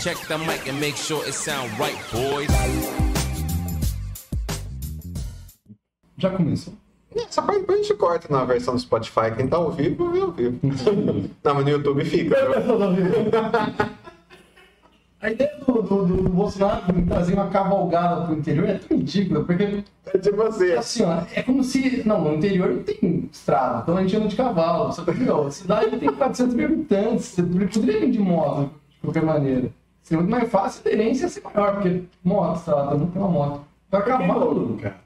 Check the mic and make sure it sound right, boys. Já começou. Essa parte depois a gente corta na versão do Spotify. Quem tá ao vivo, vê ao vivo. Não, mas no YouTube fica. viu? A ideia do, do, do Bolsonaro trazer uma cavalgada pro interior é tão ridícula, porque É tipo assim. assim, ó, é como se. Não, no interior não tem estrada, então a gente anda de cavalo. Só que, meu, a cidade tem 400 mil habitantes, você poderia vir de moto, de qualquer maneira. Seria muito mais fácil, a aderência ia ser maior, porque moto, estrada, não tem uma moto. Que cavalo, Bauru, cara?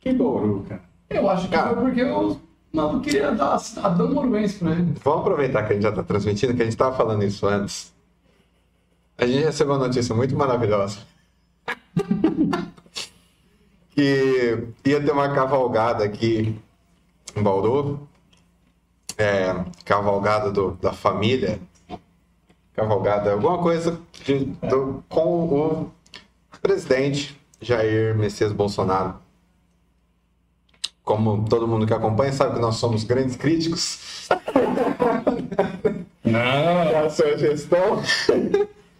Que Bauru, cara? eu acho que Cara. foi porque o mano queria dar cidadão moruense pra ele. Vamos aproveitar que a gente já tá transmitindo, que a gente tava falando isso antes. A gente recebeu uma notícia muito maravilhosa. que ia ter uma cavalgada aqui em Bauru. É, cavalgada do- da família. Cavalgada, alguma coisa de- do- com o presidente Jair Messias Bolsonaro. Como todo mundo que acompanha sabe que nós somos grandes críticos Não. a sua gestão.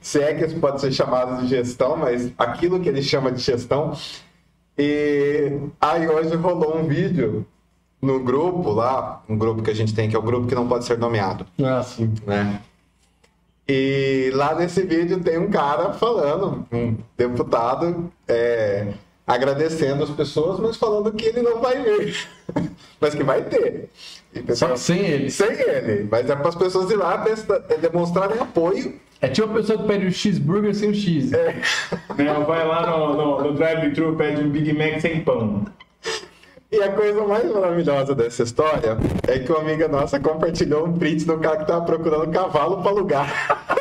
Se é que isso pode ser chamado de gestão, mas aquilo que ele chama de gestão. E aí hoje rolou um vídeo no grupo lá, um grupo que a gente tem, que é o grupo que não pode ser nomeado, Ah, sim. né? E lá nesse vídeo tem um cara falando, um deputado, é, agradecendo as pessoas, mas falando que ele não vai vir, mas que vai ter. E Só pessoal, que sem ele. sem ele, mas é para as pessoas ir lá demonstrarem apoio. É tipo a pessoa que pede o cheeseburger sem o cheese. Não, vai lá no, no, no drive-thru, pede um Big Mac sem pão. E a coisa mais maravilhosa dessa história é que uma amiga nossa compartilhou um print do cara que tava procurando cavalo para alugar.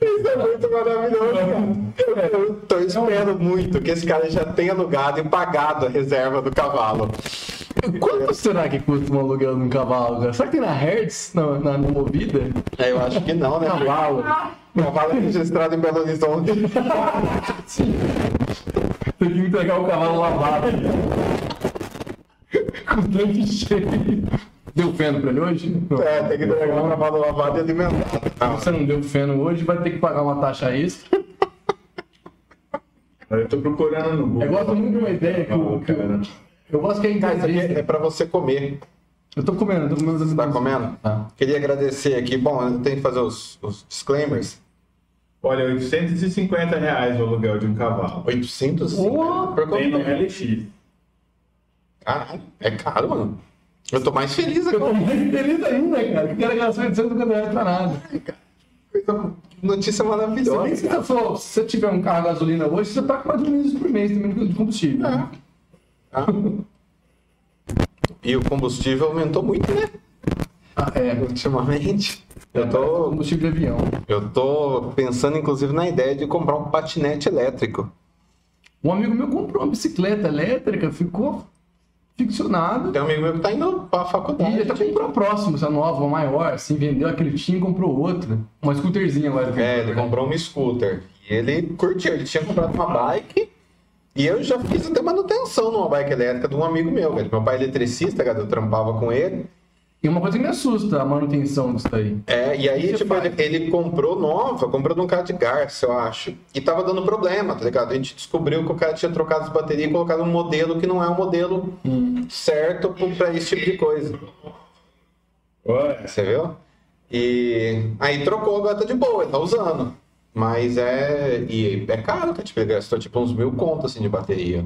Isso é muito maravilhoso, cara. Eu tô esperando muito que esse cara já tenha alugado e pagado a reserva do cavalo. Quanto será que custa um aluguel de um cavalo? Será que tem na Hertz, na, na, na Movida? É, eu acho que não, né? Cavalo. Cavalo é registrado em Belo Horizonte. Tem que entregar o cavalo lavado. Com o tanque cheio. Deu feno pra ele hoje? É, tem que entregar um cavalo lavado e alimentado. Se você não deu feno hoje, vai ter que pagar uma taxa extra. Eu tô procurando no Google. Eu gosto muito de uma ideia que eu, que eu, eu gosto que a aqui é entrevista. pra você comer. Eu tô comendo, eu tô comendo as Tá comendo? Tá. Queria agradecer aqui. Bom, eu tenho que fazer os, os disclaimers. Olha, 850 reais o aluguel de um cavalo. 850 Porra, por Tem no. LX. Caralho, é caro, mano. Eu tô mais feliz Eu tô agora. mais feliz ainda, cara. Que cara gastou 850 reais pra nada. Coisa- Notícia maravilhosa. se você, for- se você tiver um carro a gasolina hoje, você paga mais ou menos por mês também de combustível. É. Tá? E o combustível aumentou muito, né? Ah, é. Ultimamente. Eu tô, Combustível de avião. eu tô pensando, inclusive, na ideia de comprar um patinete elétrico. Um amigo meu comprou uma bicicleta elétrica, ficou ficcionado. Tem um amigo meu que tá indo pra E faculdade. ele até comprou a próxima, essa nova, uma maior, assim, vendeu aquele que tinha e comprou outra. Uma scooterzinha agora. É, ele comprou um scooter. E ele curtiu, ele tinha comprado uma bike. E eu já fiz até manutenção numa bike elétrica de um amigo meu, velho. Meu pai é eletricista, cara, eu trampava com ele. E uma coisa que me assusta, a manutenção disso daí. É, e aí, tipo, ele, ele comprou nova, comprou de um cara de Garça, eu acho. E tava dando problema, tá ligado? A gente descobriu que o cara tinha trocado as baterias e colocado um modelo que não é o modelo certo pro- pra esse tipo de coisa. Olha, Você viu? E aí trocou, agora tá de boa, ele tá usando. Mas é. E é caro, que tipo, ele gastou tipo uns mil contos assim de bateria.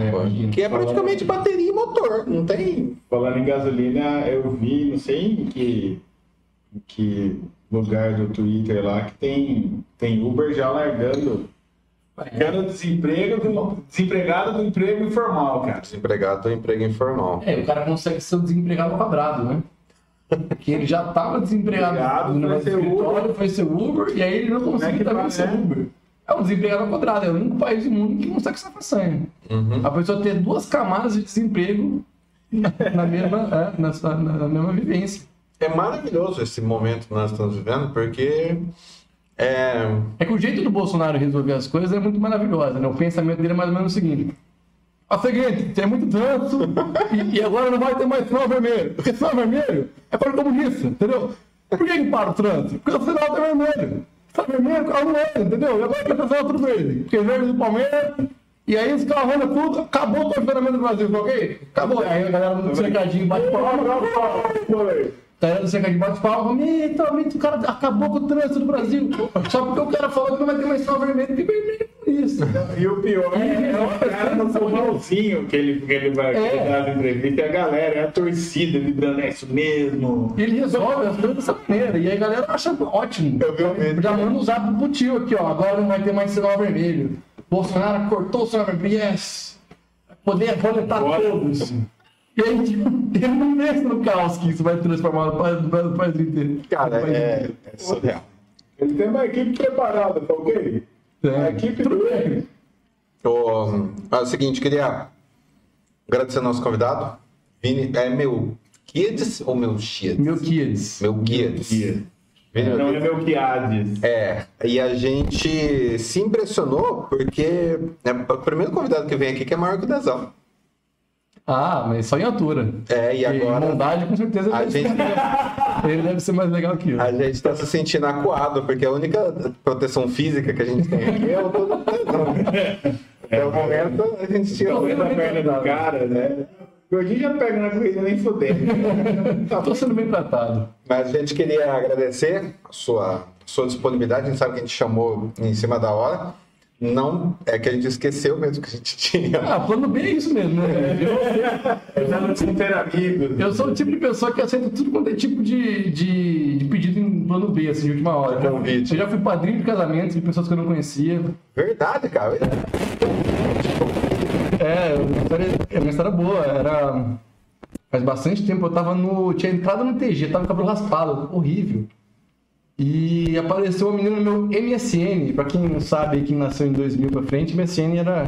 É, imagino. que é praticamente bateria e motor, não tem. falando em gasolina, eu vi, não sei em que, em que lugar do Twitter lá, que tem, tem Uber já largando. Largando desemprego do, desempregado do emprego informal, cara. Desempregado do emprego informal. É, o cara consegue ser o desempregado quadrado, né? Que ele já tava desempregado Desempregado, no foi negócio ser do escritório, Uber. foi ser Uber, e aí ele não é consegue que também faz, ser né? Uber. É um desempregado ao quadrado, é o único país do mundo que consegue essa façanha. Uhum. A pessoa ter duas camadas de desemprego na, mesma, é, na, sua- na- mesma vivência. É maravilhoso esse momento que nós estamos vivendo, porque é, É que o jeito do Bolsonaro resolver as coisas é muito maravilhoso, né? O pensamento dele é mais ou menos o seguinte. É o seguinte, tem muito trânsito e, e agora não vai ter mais sinal vermelho. Porque sinal vermelho é para o comunista, entendeu? Por que, que para o trânsito? Porque o sinal tá vermelho. Tá vermelho, o carro não anda, entendeu? E agora que sinal tudo verde. Porque é verde do Palmeiras. E aí os carros andam tudo, acabou o funcionamento do Brasil, ok? Acabou. Aí a galera do cercadinho bate palma. Foi. Galera do cercadinho bate palma. Mito, mito, o cara acabou com o trânsito do Brasil. Só porque o cara falou que não vai ter mais sinal vermelho. Que vermelho é isso? E o pior é, é o cara no formalzinho que ele, que ele vai É. que ele dá as entrevistas, e a galera, é a torcida vibrando, é isso mesmo. E ele resolve as coisas dessa maneira. E aí a galera acha ótimo. Eu vi. Já manda usar pro tio aqui, ó. Agora não vai ter mais sinal vermelho. Bolsonaro cortou o sinal vermelho. Yes! Poder boletar Bora. todos. E aí, tipo, ele não pensa no caos que isso vai transformar o país, o país inteiro. Cara, O país é, inteiro. é surreal. Ele tem uma equipe preparada, tá ok? É. A equipe Tudo bem. Ô, é o seguinte, queria agradecer ao nosso convidado. Vini, é meu Kids ou meu Chias? Meu kids. Meu. Vini, meu Não é meu Piades. É, e a gente se impressionou porque é o primeiro convidado que vem aqui que é maior que o Dezão. Ah, mas só em altura. É, e agora bondade, com certeza, a ele, gente, ele deve ser mais legal que eu. a gente tá se sentindo acuado, porque a única proteção física que a gente tem aqui é o do Dezão. Até o momento a gente Põe na perna do cara, né? Gordinho já pega na corrida nem fudendo. Tô sendo bem tratado. Mas a gente queria agradecer a sua, sua disponibilidade. A gente sabe que a gente chamou em cima da hora. Não é que a gente esqueceu mesmo que a gente tinha. Ah, plano B é isso mesmo, né? Eu, Eu já não tinha ter amigos. eu sou o tipo de pessoa que aceita tudo quanto é tipo de, de, de pedido em plano B, assim, de última hora. Convite. Eu já fui padrinho de casamento de pessoas que eu não conhecia. Verdade, cara. É, uma história, é uma história boa. Era. Faz bastante tempo eu tava no. Tinha entrado no TG, tava com o cabelo raspado, horrível. E apareceu uma menina no meu MSN. Pra quem não sabe, quem nasceu em 2000 pra frente, MSN era,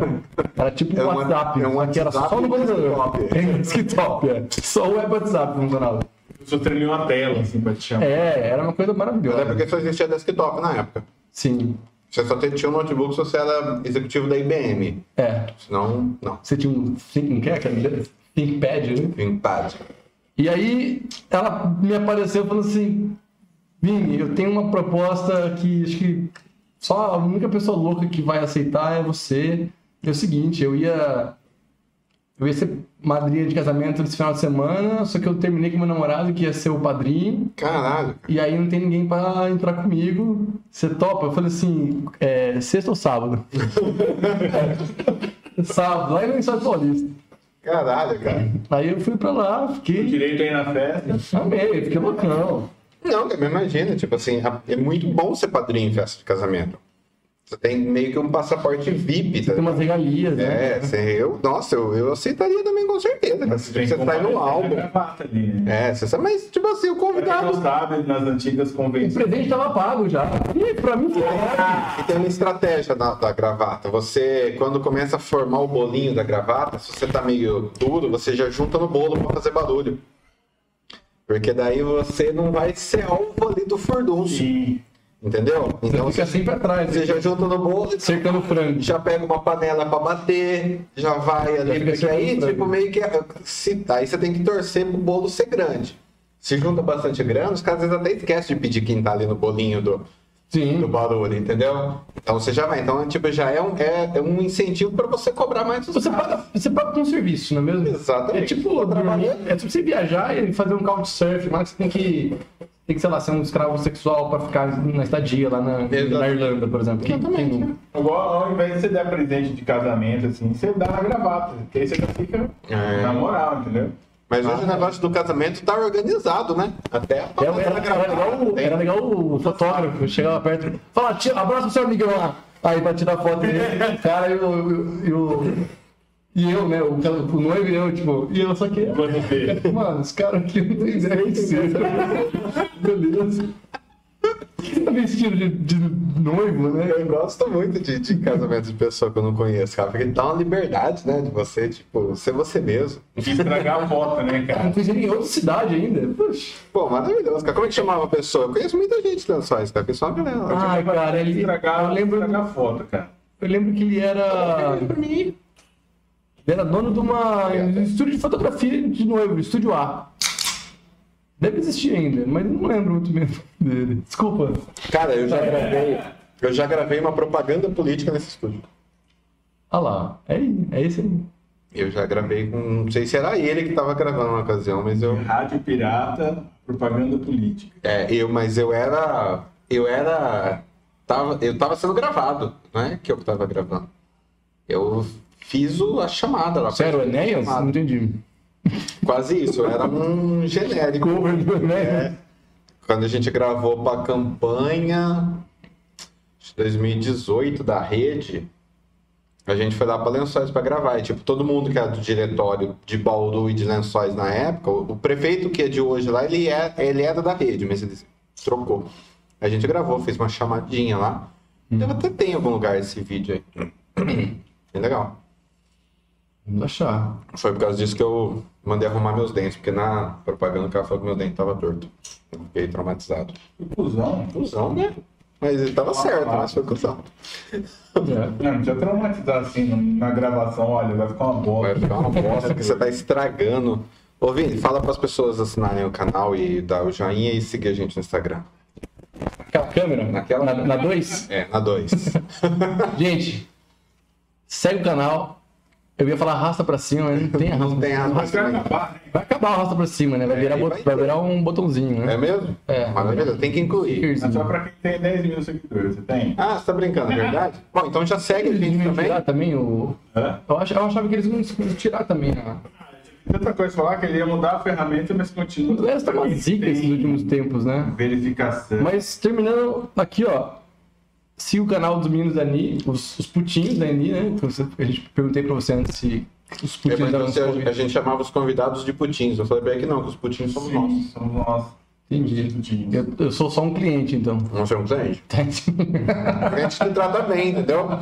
era tipo um É um- WhatsApp. é um só que era WhatsApp só no computador. desktop. É um desktop, é. Só o web WhatsApp funcionava. Só treinei uma tela, assim, pra te chamar. É, era uma coisa maravilhosa. Até porque só existia desktop na época. Sim. Você só tinha um notebook se você era executivo da IBM. É. Senão, não. Você tinha um think, não quer, cara? ThinkPad, né? ThinkPad. E aí ela me apareceu falando assim, Vini, eu tenho uma proposta que acho que só a única pessoa louca que vai aceitar é você. É o seguinte, eu ia. Eu ia ser madrinha de casamento nesse final de semana, só que eu terminei com meu namorado, que ia ser o padrinho, Caralho. e aí não tem ninguém pra entrar comigo. Você topa? Eu falei assim, é, sexta ou sábado? sábado, lá em Lençóis Paulista. Caralho, cara. Aí eu fui pra lá, O fiquei. direito aí na festa. Amei, fiquei loucão. Não, cara, me imagina, tipo assim, é muito bom ser padrinho em festa de casamento. Você tem meio que um passaporte VIP, tá? Tem umas regalias, né? É, eu, nossa, eu, eu aceitaria também com certeza. Cara. Você, sai no álbum. ali, né? É, você sabe, mas tipo assim, o convidado. não sabe, nas antigas O convenções. presente tava pago já. E pra mim, E tem uma estratégia da, da gravata. Você, quando começa a formar o bolinho da gravata, se você tá meio duro, você já junta no bolo pra fazer barulho. Porque daí você não vai ser alvo ali do furdunço, Sim. entendeu? Então você fica sempre atrás, você já junta no bolo, cercando o frango. já pega uma panela pra bater, já vai ali, fica porque aí, segurando. tipo, meio que. Se, aí você tem que torcer pro bolo ser grande. Se junta bastante grana, os caras às vezes até esquecem de pedir quem tá ali no bolinho do, do Sim. barulho, entendeu? Então você já vai. Então, tipo, já é um, é, é um incentivo pra você cobrar mais Você caras. paga, você paga por um serviço, não é mesmo? Exatamente. É tipo, dormir, é tipo você viajar e fazer um couchsurf, mas você tem que, tem que, sei lá, ser um escravo sexual pra ficar na estadia lá na, na Irlanda, por exemplo. Quem- quem não- Igual, ao invés de você dar presente de casamento, assim, você dá na gravata. Porque aí você já fica É. na moral, entendeu? Mas hoje o negócio do casamento tá organizado, né? Até a Era, panela era, era, gravata legal, o- era legal o fotógrafo, chegava perto, fala, tira, abraça pro seu amigão lá. Aí pra tirar foto dele, o cara e o, e o- eu, né? O, o noivo e eu, tipo, e eu só que. Mano, esse cara aqui não tem ideia. Beleza. Tá vestido de, de noivo, né? Eu gosto muito de, de casamento de pessoa que eu não conheço, cara, porque dá uma liberdade, né? De você, tipo, ser você mesmo. E estragar a foto, né, Não cara? fez em outra cidade ainda. Puxa. Pô, maravilhoso, cara. Como é que chamava a pessoa? Eu conheço muita gente dançóis, cara, porque só galera. Ai, cara, ele. Estragar, Eu lembro, estragar a foto, cara. eu lembro que ele era. pra mim. Ele era dono de uma um estúdio de fotografia de noivo, estúdio A. Deve existir ainda, mas não lembro muito bem dele. Desculpa. Cara, eu já gravei. Eu já gravei uma propaganda política nesse estúdio. Ah lá, é, é esse aí. Eu já gravei com. Não sei se era ele que estava gravando na ocasião, mas eu. Rádio pirata, propaganda política. É, eu, mas eu era. Eu era. Tava, eu tava sendo gravado, não é que eu tava gravando. Eu fiz o, a chamada lá. Sério, Enéas? Não entendi. Quase isso, eu era um genérico. Cover do Enéas. É. Quando a gente gravou pra campanha de 2018 da rede, a gente foi lá pra Lençóis pra gravar. E, tipo, todo mundo que era do diretório de Bauru e de Lençóis na época, o, prefeito que é de hoje lá, ele, é, ele era da rede, mas ele trocou. A gente gravou, fez uma chamadinha lá. Deve até ter em algum lugar esse vídeo aí. Bem legal. Vamos achar. Foi por causa disso que eu mandei arrumar meus dentes, porque na propaganda o cara falou que meu dente tava torto. Eu fiquei traumatizado. Que cuzão. Cusão, né? Mas ele tava certo, mas foi cuzão. É. Não, não precisa traumatizar assim na gravação, olha, vai ficar uma bosta. Vai ficar uma bosta que você tá estragando. Ô, Vini, fala pras pessoas assinarem o canal e dar o joinha e seguir a gente no Instagram. Aquela câmera? Naquela- Na 2? É, na 2. Gente, segue o canal. Eu ia falar arrasta pra cima, mas não tem arrasta. Não tem vai acabar, né? Vai acabar o arrasta pra cima, né? Vai virar, É, bot- vai virar um botãozinho, né? É mesmo? É. Maravilha, tem que incluir. É só pra quem tem 10 mil seguidores, você tem? Ah, você tá brincando, é verdade? Bom, então já segue a Eles gente iam também. tirar também o. Hã? Eu, ach- eu achava que eles iam tirar também a. Tem outra coisa falar que ele ia mudar a ferramenta, mas continua. O resto tá uma zica esses últimos tempos, né? Verificação. Mas terminando aqui, ó. Siga o canal dos meninos da Ni, os, os putinhos da Ni, né? Que você- a gente perguntei pra você antes se os É, putinhos mas eram você- os a gente chamava os convidados de putins. Eu falei pra ele que não, que os putins somos nós. Sim, somos nós. Entendi. Eu, eu sou só um cliente, então. Não somos a gente. A gente te trata bem, entendeu?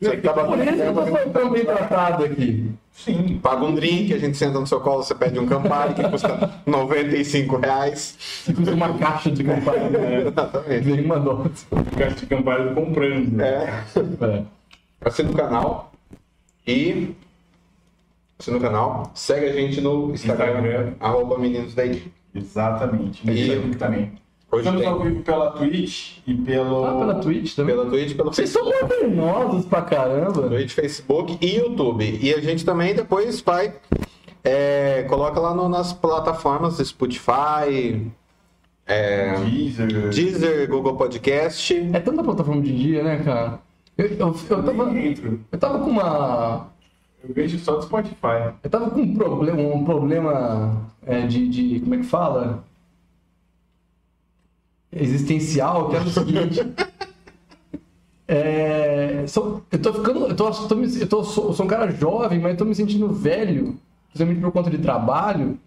Você que tava Por isso que eu tô tão bem tratado aqui. Sim. Paga um drink, a gente senta no seu colo, você pede um Campari que custa 95 reais. Você custa uma caixa de campari, né? Exatamente. Vem uma nota. Caixa de Campari comprando. É. É. Assina o canal e. Assina o canal. Segue a gente no Instagram, Instagram. arroba meninos da. Exatamente. E- Facebook também. Hoje Estamos tem ao vivo pela Twitch e pelo. Ah, pela Twitch também. pela Twitch, pelo Vocês são modernosos pra caramba. Twitch, Facebook e YouTube. E a gente também depois vai. é, coloca lá no- nas plataformas Spotify, é, Deezer. Deezer, Google Podcast. É tanta plataforma de dia, né, cara? Eu, eu, eu, tava, eu tava com uma. Eu vejo só do Spotify. Eu tava com um problema, um problema é, de, de. Como é que fala? Existencial, que era o seguinte. É, sou- eu tô ficando. Eu, tô, tô eu, tô, sou, eu sou um cara jovem, mas eu tô me sentindo velho, principalmente por conta de trabalho,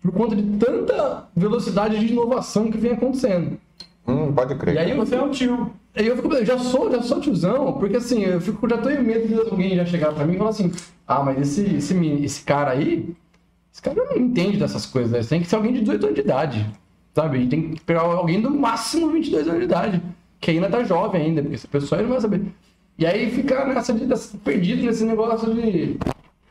por conta de tanta velocidade de inovação que vem acontecendo. Hum, pode crer. E aí Você é um tio. Aí eu fico, já sou, já sou tiozão, porque assim, eu fico, já tenho medo de alguém já chegar pra mim e falar assim, ah, mas esse, esse, esse cara aí, esse cara não entende dessas coisas, né? tem que ser alguém de 18 anos de idade, sabe? E tem que pegar alguém do máximo 22 anos de idade, que ainda tá jovem ainda, porque essa pessoa aí não vai saber. E aí fica nessa de, dessa- perdido nesse negócio de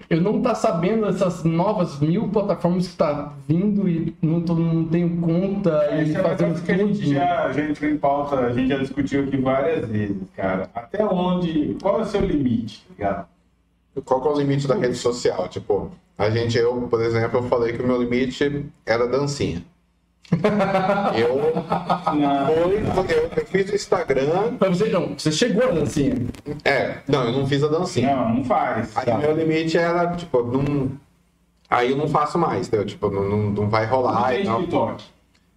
eu não tá sabendo essas novas mil plataformas que tá vindo e não, tô, não tenho conta e Esse é fazendo que a gente já, já entrou em pauta, a gente já discutiu aqui várias vezes, cara. Até onde. Qual é o seu limite, tá ligado? Qual que é o limite da rede social? Tipo, a gente, eu, por exemplo, eu falei que o meu limite era dancinha. Eu, Não, foi, eu, eu fiz o Instagram. Mas você, não, você chegou na dancinha. É, não, eu não fiz a dancinha. não, não faz. Aí o meu limite era, tipo, não. Aí eu não faço mais, entendeu? Tipo, não, não, não vai Não rolar tem e tal. TikTok.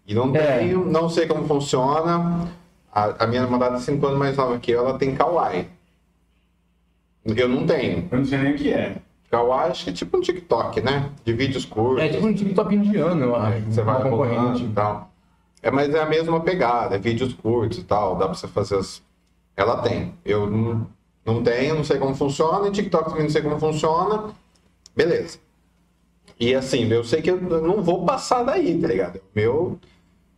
E não É. tenho, não sei como funciona. A, a minha namorada, 5 anos mais nova que eu, ela tem Kawaii. Eu não tenho. Eu não sei nem o que é. Kawaii acho que é tipo um TikTok, né? De vídeos curtos. É tipo um TikTok indiano, eu acho. Você vai rolando e tal. É, mas é a mesma pegada, é vídeos curtos e tal, dá pra você fazer as... Ela tem. Eu não, não tenho, não sei como funciona, e TikTok também não sei como funciona. Beleza. E assim, eu sei que eu não vou passar daí, tá ligado? É o meu,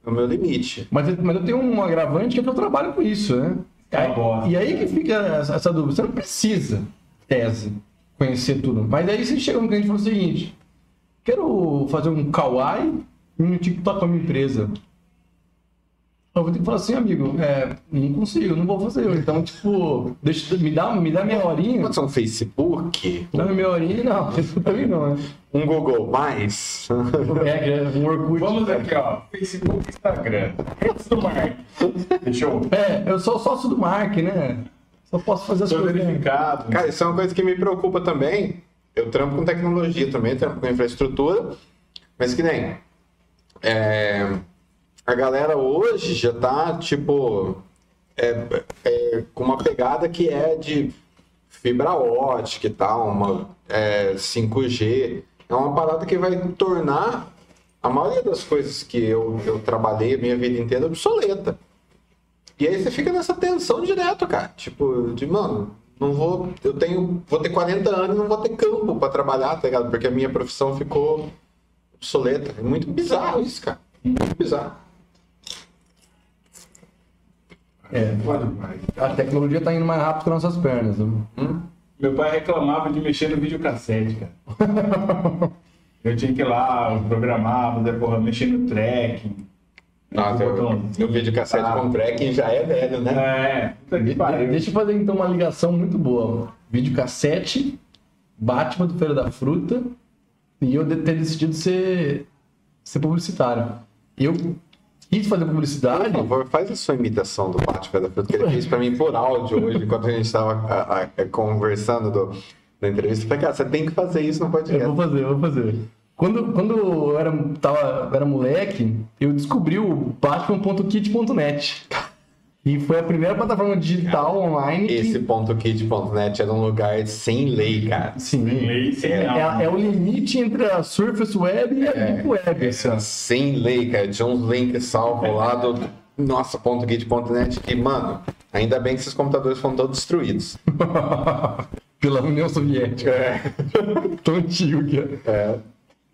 é o meu limite. Mas, eu- mas eu tenho um agravante que é que eu trabalho com isso, né? Aí- e aí que fica essa, essa dúvida. Você não precisa, tese, conhecer tudo. Mas aí você chega no cliente e fala o seguinte: quero fazer um kawaii e um TikTok com a minha empresa. Eu vou ter que falar assim, amigo, é, não consigo, não vou fazer. Então, tipo, deixa, me, dá, me dá meia horinha. Pode ser um Facebook, Dá meia horinha, não, isso também não, né? um Google Mais. É, é um Orkut. Vamos aqui, ó. Facebook, Instagram. Redes do Mark. Fechou? É, eu sou sócio do Mark, né? Só posso fazer as Sou coisas. verificado. Cara, isso é uma coisa que me preocupa também. Eu trampo com tecnologia também, trampo com infraestrutura, mas que nem. é, a galera hoje já tá, tipo, é, é, com uma pegada que é de fibra ótica e tal, uma é, 5G. É uma parada que vai tornar a maioria das coisas que eu, eu trabalhei a minha vida inteira obsoleta. E aí você fica nessa tensão direto, cara. Tipo, de, mano, não vou. Eu tenho. Vou ter 40 anos e não vou ter campo pra trabalhar, tá ligado? Porque a minha profissão ficou obsoleta. É muito bizarro isso, cara. Muito bizarro. É, a tecnologia tá indo mais rápido que nossas pernas. né? Meu pai reclamava de mexer no videocassete, cara. Eu tinha que ir lá, programar, fazer porra, mexer no tracking. Nossa, eu, Botãozinho, o videocassete tá. com tracking já é velho, né? É, puta que De- pariu. Deixa eu fazer então uma ligação muito boa. Videocassete, Batman do Feira da Fruta e eu de- ter decidido ser, ser publicitário. Eu quis fazer Por publicidade. favor, faz a sua imitação do Batman da Fruta, que ele fez pra mim por áudio hoje, enquanto a gente tava conversando do, da entrevista. Eu falei, cara, você tem que fazer isso no Eu podcast. vou fazer, eu vou fazer. Quando, quando eu era, tava, era moleque, eu descobri o Batman.kit.net. E foi a primeira plataforma digital online que... Esse ponto .kit.net era um lugar sem lei, cara. Sim. Sem lei, sem é, nada. é- é o limite entre a Surface Web e a Deep Web. assim, ó. Sem lei, cara. Tinha uns links salvos lá do nossa ponto .kit.net que, mano, ainda bem que esses computadores foram todos destruídos. Pela União Soviética. É. Tão antigo que é.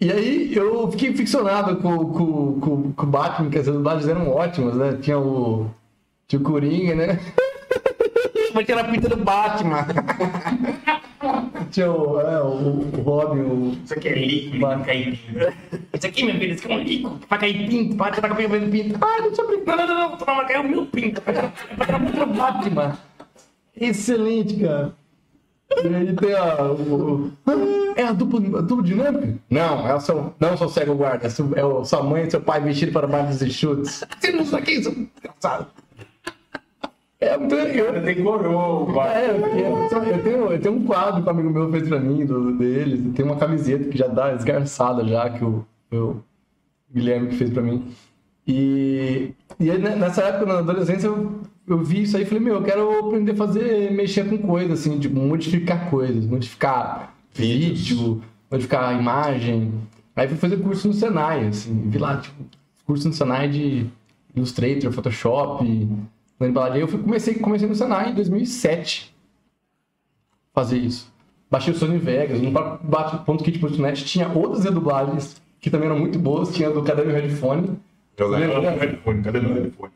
É. E aí eu fiquei ficcionado com, com, com, com o Batman, que as dublagens eram ótimas, né? Tinha o. Tinha o Coringa, né? Mas tinha a pinta do Batman. tinha o, é, o, o Robin, o. Isso aqui é líquido, Vai. cair pinto. Isso aqui, meu filho, isso aqui é um líquido. Vai cair pinto, para, tá caindo pinto. Ah, deixa eu brincar. Não, não, não, não, não, vai cair o meu pinto. Vai a pinta do Batman. Excelente, cara. E aí tem a. O, é a dupla, a dupla dinâmica? Não, é o seu. Não, seu cego guarda. É, seu- é o, sua mãe e seu pai vestido para baixo dos chutes. Você não sabe que isso, desgraçado. É muito. Eu, Decorou, vai. é, eu, eu- eu tenho, eu tenho um quadro que um amigo meu fez pra mim, do, deles. Tem uma camiseta que já dá esgarçada já, que o, o Guilherme que fez pra mim. E, e aí, né, nessa época, na adolescência, eu, eu vi isso aí e falei, meu, eu quero aprender a fazer, mexer com coisas, assim, tipo, modificar coisas, modificar Vídeos. vídeo, modificar imagem. Aí fui fazer curso no Senai, assim, vi lá, tipo, curso no Senai de Illustrator, Photoshop, na embalagem. Eu fui, comecei, comecei no Senai em 2007 fazer isso. Baixei o Sony Vegas, no .kit.net tinha outras redublagens que também eram muito boas, tinha do Cadê Meu Headphone? Eu lembro Cadê meu telefone? Cadê meu telefone?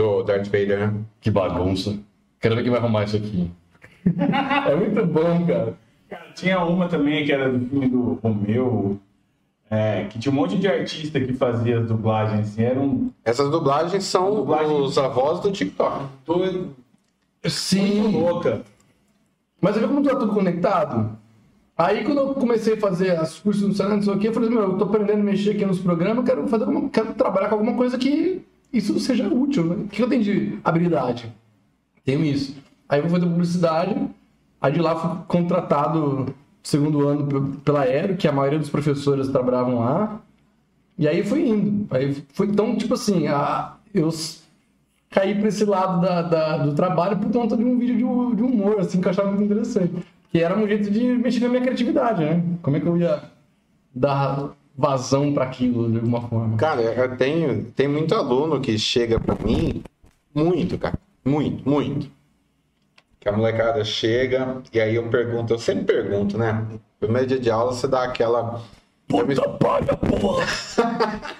Do Darth Vader, né? Que bagunça. Quero ver quem vai arrumar isso aqui. é muito bom, cara. Cara, tinha uma também que era do filme do Romeu, é, que tinha um monte de artista que fazia as dublagens, assim, era um Essas dublagens são Dublagem. os avós do TikTok. muito Sim. louca. Mas você vê como tá tudo conectado? Aí quando eu comecei a fazer as cursos no Senai, não sei o quê, eu falei, meu, eu tô aprendendo a mexer aqui nos programas, eu quero fazer alguma, quero trabalhar com alguma coisa que isso seja útil, né? O que eu tenho de habilidade? Tenho isso. Aí eu vou fazer publicidade, aí de lá fui contratado segundo ano pe- pela Aero, que a maioria dos professores trabalhavam lá. E aí fui indo. Aí foi então, tipo assim, a, eu caí pra esse lado da, da- do trabalho por conta de um vídeo de, de humor, assim, que eu achava muito interessante. Que era um jeito de mexer na minha criatividade, né? Como é que eu ia dar vazão pra aquilo de alguma forma? Cara, eu tenho, tem muito aluno que chega pra mim, muito, cara, muito, muito. Que a molecada chega e aí eu pergunto, eu sempre pergunto, né? Primeiro dia de aula você dá aquela. Puta palha, porra!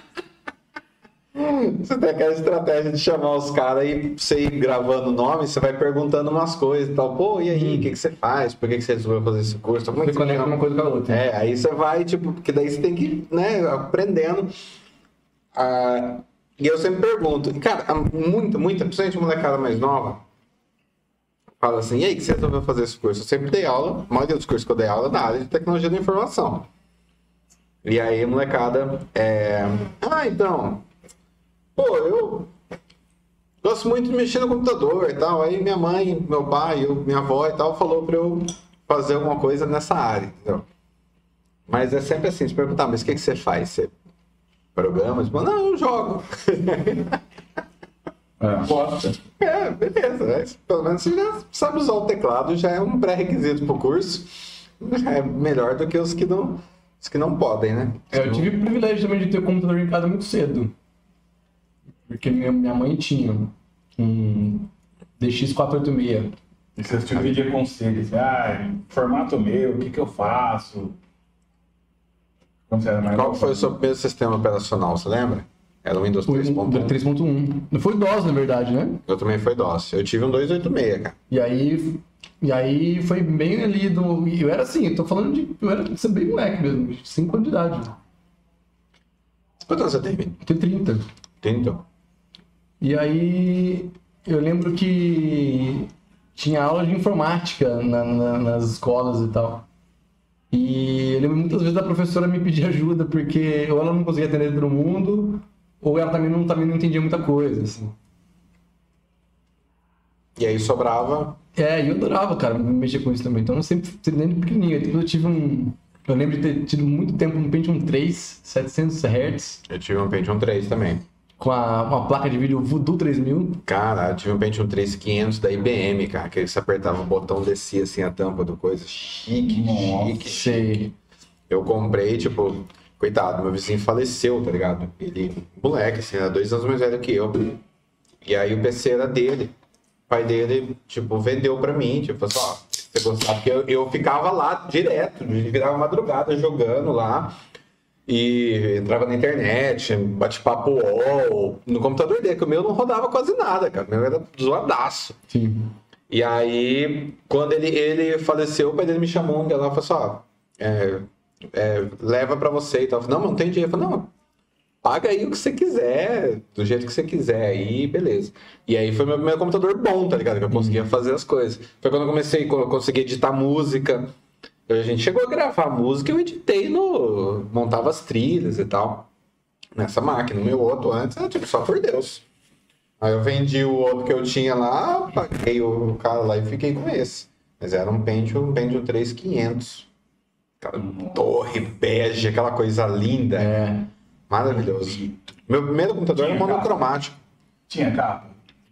Você tem aquela estratégia de chamar os caras e você ir gravando o nome, você vai perguntando umas coisas e tal. Pô, e aí, o que, que você faz? Por que, que você resolveu fazer esse curso? Como é Você conecta uma coisa com a outra. É, aí você vai, tipo, porque daí você tem que, ir, né, aprendendo. Ah, e eu sempre pergunto, e, cara, muita, muita, principalmente molecada mais nova, fala assim, e aí, que você resolveu fazer esse curso? Eu sempre dei aula, a maioria dos cursos que eu dei aula é na área de tecnologia da informação. E aí, molecada, é... Ah, então, pô, eu gosto muito de mexer no computador e tal. Aí minha mãe, meu pai, eu, minha avó e tal, falou pra eu fazer alguma coisa nessa área, entendeu? Mas é sempre assim, se perguntar, mas o que, que você faz? Você programa? Fala, não, eu jogo. É. É, beleza. né? Pelo menos você já sabe usar o teclado, já é um pré-requisito pro curso. É melhor do que os que não, os que não podem, né? É, eu tive o privilégio também de ter o computador em casa muito cedo. Porque minha, minha mãe tinha um DX486. E você te pedia conselho, assim, ah, formato meu, o que que eu faço? Qual foi o seu primeiro sistema operacional, você lembra? Era o Windows Foi um 3.1. 3.1. Não foi DOS, na verdade, né? Eu também foi DOS. Eu tive um 286, cara. E aí, e aí foi bem ali do. Eu era assim, eu tô falando de. Eu era de ser bem moleque mesmo, 5 anos de idade. Quantos anos você teve? Eu tenho 30. 30. E aí eu lembro que tinha aula de informática na- na- nas escolas e tal. E eu lembro muitas vezes da professora me pedir ajuda, porque ou ela não conseguia atender todo mundo, ou ela também não, também não entendia muita coisa, assim. E aí sobrava. É, e eu adorava, cara, mexer com isso também. Então eu sempre, desde pequenininho. Eu tive um... Eu lembro de ter tido muito tempo um Pentium 3, 700 Hz, Eu tive um Pentium 3 também. Com a, uma placa de vídeo Voodoo 3000. Cara, eu tive um Pentium 3500 da IBM, cara. Que você apertava o botão, descia assim a tampa do coisa. Chique, Nossa. chique, chique. Eu comprei, tipo, coitado, meu vizinho faleceu, tá ligado? Ele, moleque, assim, era dois anos mais velho que eu. E aí o PC era dele. O pai dele, tipo, vendeu pra mim, tipo, falou assim, ó, você gostava, porque eu, eu ficava lá direto, virava madrugada jogando lá. E entrava na internet, bate-papo UOL, no computador dele, que o meu não rodava quase nada, cara. O meu era zoadaço. Sim. E aí, quando ele, ele faleceu, o pai dele me chamou um dia lá e falou assim, ó, é, é, leva pra você e tal. Eu falei, não, não tem dinheiro. Eu falei, não, paga aí o que você quiser, do jeito que você quiser, aí beleza. E aí foi meu primeiro computador bom, tá ligado? Que eu conseguia fazer as coisas. Foi quando eu comecei, quando eu consegui editar música. A gente chegou a gravar música e eu editei no. montava as trilhas e tal. Nessa máquina. O meu outro antes era tipo só por Deus. Aí eu vendi o outro que eu tinha lá, paguei o cara lá e fiquei com esse. Mas era um Pentium, um Pentium 3500. Aquela torre bege, aquela coisa linda. É. Maravilhoso. Meu primeiro computador era Tinha capa? monocromático. Tinha capa?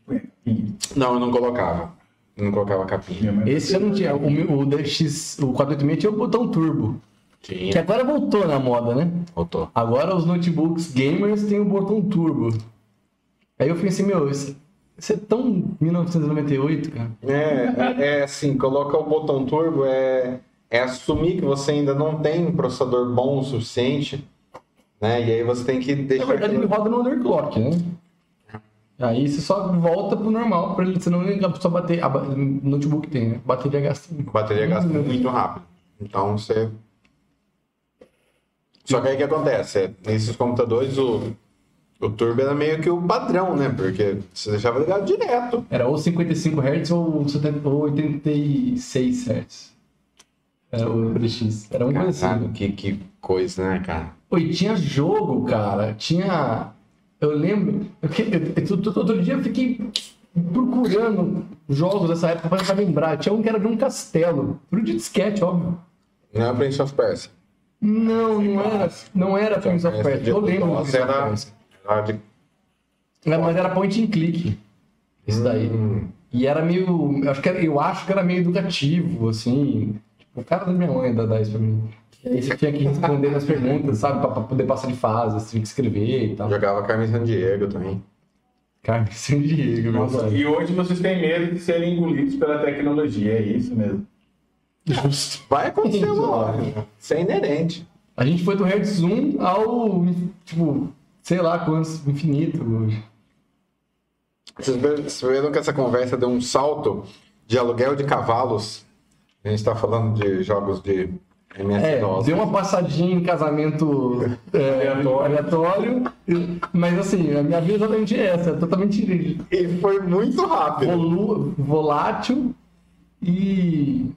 Foi. Ih, Não, eu não colocava. Não colocava capinha. Esse eu não tinha. O, meu, o DX, o 486 tinha o botão turbo. Que Tinha. agora voltou na moda, né? Voltou. Agora os notebooks gamers têm o botão turbo. Aí eu pensei, meu, isso, isso é tão 1998, cara. É, é, é assim, colocar o botão turbo é, é assumir que você ainda não tem um processador bom o suficiente, né? E aí você tem que Na deixar. verdade, ele roda no underclock, né? Aí você só volta pro normal, pra ele, senão ele só bater. A notebook tem, né? Bateria gasta. A bateria gasta Hum. muito rápido. Então você. Só que aí o que acontece? É, nesses computadores o, o turbo era meio que o padrão, né? Porque você deixava ligado direto. Era ou 55 Hz ou, 70, ou 86 Hz. Era o DX. Era um Caralho, assim. que, que coisa, né, cara? Oi, tinha jogo, cara. Tinha. Eu lembro. Eu, eu, outro dia eu fiquei procurando jogos dessa época pra pra lembrar. Tinha um que era de um castelo. Tudo de disquete, óbvio. Não é Prince of Persia. Não, não era. Não era Prince of Persia. Eu lembro Nossa, era, É, mas era point and click. Isso daí. Hum. E era meio. Eu acho que era, eu acho que era meio educativo, assim. Tipo, o cara da minha mãe dá, dá isso pra mim. E aí você tinha que responder nas perguntas, sabe? Pra, pra poder passar de fase, você tinha que escrever e tal. Jogava Carmen Sandiego também. Cara, São Diego, meu Nossa, e hoje vocês têm medo de serem engolidos pela tecnologia, é isso mesmo. Justo. Vai acontecer uma hora. Isso é inerente. A gente foi do Hertz 1 ao, tipo, sei lá quantos, infinito hoje. Vocês viram- que essa conversa deu um salto de aluguel de cavalos? A gente tá falando de jogos de É, DOS. deu uma passadinha em casamento é, aleatório, e- mas assim, a minha vida é exatamente essa, é totalmente E foi muito rápido. volu- volátil e.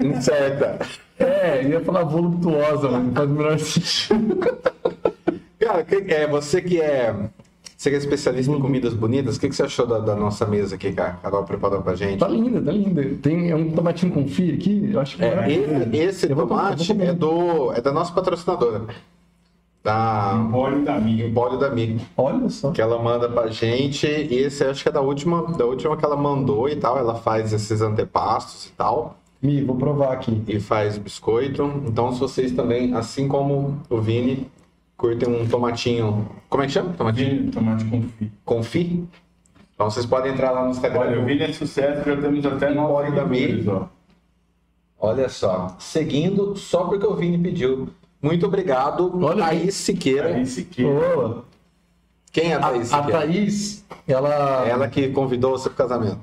Incerta. É, ia falar voluptuosa, mas não faz o menor sentido. Cara, que- é, você que é. Você que é especialista em comidas bonitas, o que, que você achou da, da nossa mesa aqui, cara? A Carol preparou pra gente. Tá linda, tá linda. Tem é um tomatinho confit aqui, eu acho que É, esse, esse Eu tomate é, do, é da nossa patrocinadora. Da Óleo da amiga. Empório da Mig. Olha só. Que ela manda pra gente. E esse acho que é da última, da última que ela mandou e tal. Ela faz esses antepastos e tal. Mi, vou provar aqui. E faz biscoito. Então, se vocês também, assim como o Vini, curtem um tomatinho. Como é que chama? Tomatinho tomate confit. confit. Então vocês podem entrar lá no Instagram. Olha, o Vini é sucesso, já temos até nove Óleo da ó. Olha só, seguindo só porque o Vini pediu. Muito obrigado, Olha Thaís Siqueira. Aí se que. Boa. Quem é a A, Thaís a Siqueira? Thaís, ela. Ela que convidou você pro casamento.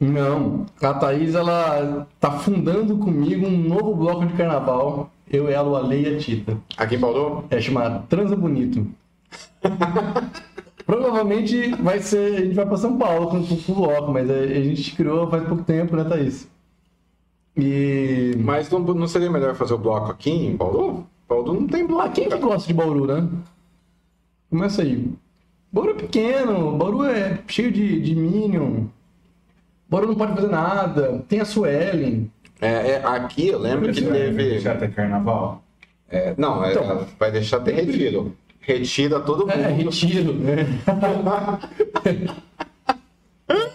Não. A Thaís, ela tá fundando comigo um novo bloco de carnaval. Eu, ela, o Ale e a Tita. Aqui em Bauru? É chamado Transa Bonito. Provavelmente vai ser. A gente vai pra São Paulo com, o bloco, mas a, a gente criou faz pouco tempo, né, Thaís? E. Mas não, não seria melhor fazer o bloco aqui em Bauru? Bauru não tem bloco. Ah, quem que gosta de Bauru, né? Começa aí. Bauru é pequeno, Bauru é cheio de, de Minion. Bauru não pode fazer nada. Tem a Suelen. É, é, aqui eu lembro que teve. Já tem carnaval? é, não, é, Então. vai deixar ter retiro. Retira todo mundo. É, retiro. né?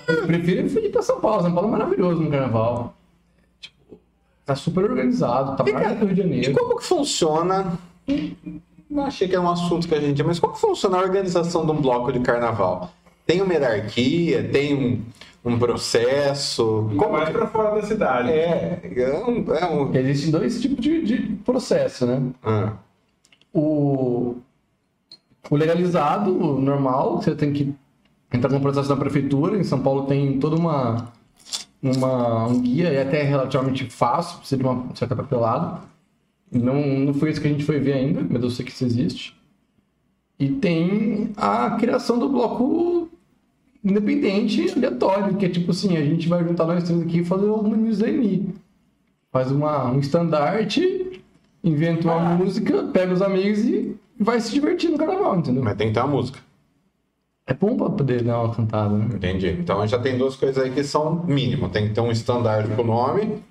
Eu prefiro ir pra São Paulo. São Paulo é maravilhoso no carnaval. Tipo, tá super organizado, tá Rio de E Janeiro. como que funciona? Não achei que era um assunto que a gente. Mas como que funciona a organização de um bloco de carnaval? Tem uma hierarquia, tem um, um processo. Como mais pra fora da cidade. é? É um. É um... Existem dois tipos de, de processo, né? Ah, o, o legalizado, o normal, você tem que entrar no processo da prefeitura. Em São Paulo tem toda uma, uma um guia, e até relativamente fácil, precisa de uma certa papelada. Não, não foi isso que a gente foi ver ainda, mas eu sei que isso existe. E tem a criação do bloco independente aleatório, que é tipo assim, a gente vai juntar nós três aqui e fazer alguma news aí. Faz uma, um estandarte, inventa uma música, pega os amigos e vai se divertir no carnaval, entendeu? mas tem que ter uma música. É bom pra poder dar uma cantada, né? Entendi. Então já tem duas coisas aí que são mínimo. Tem que ter um estandarte com o nome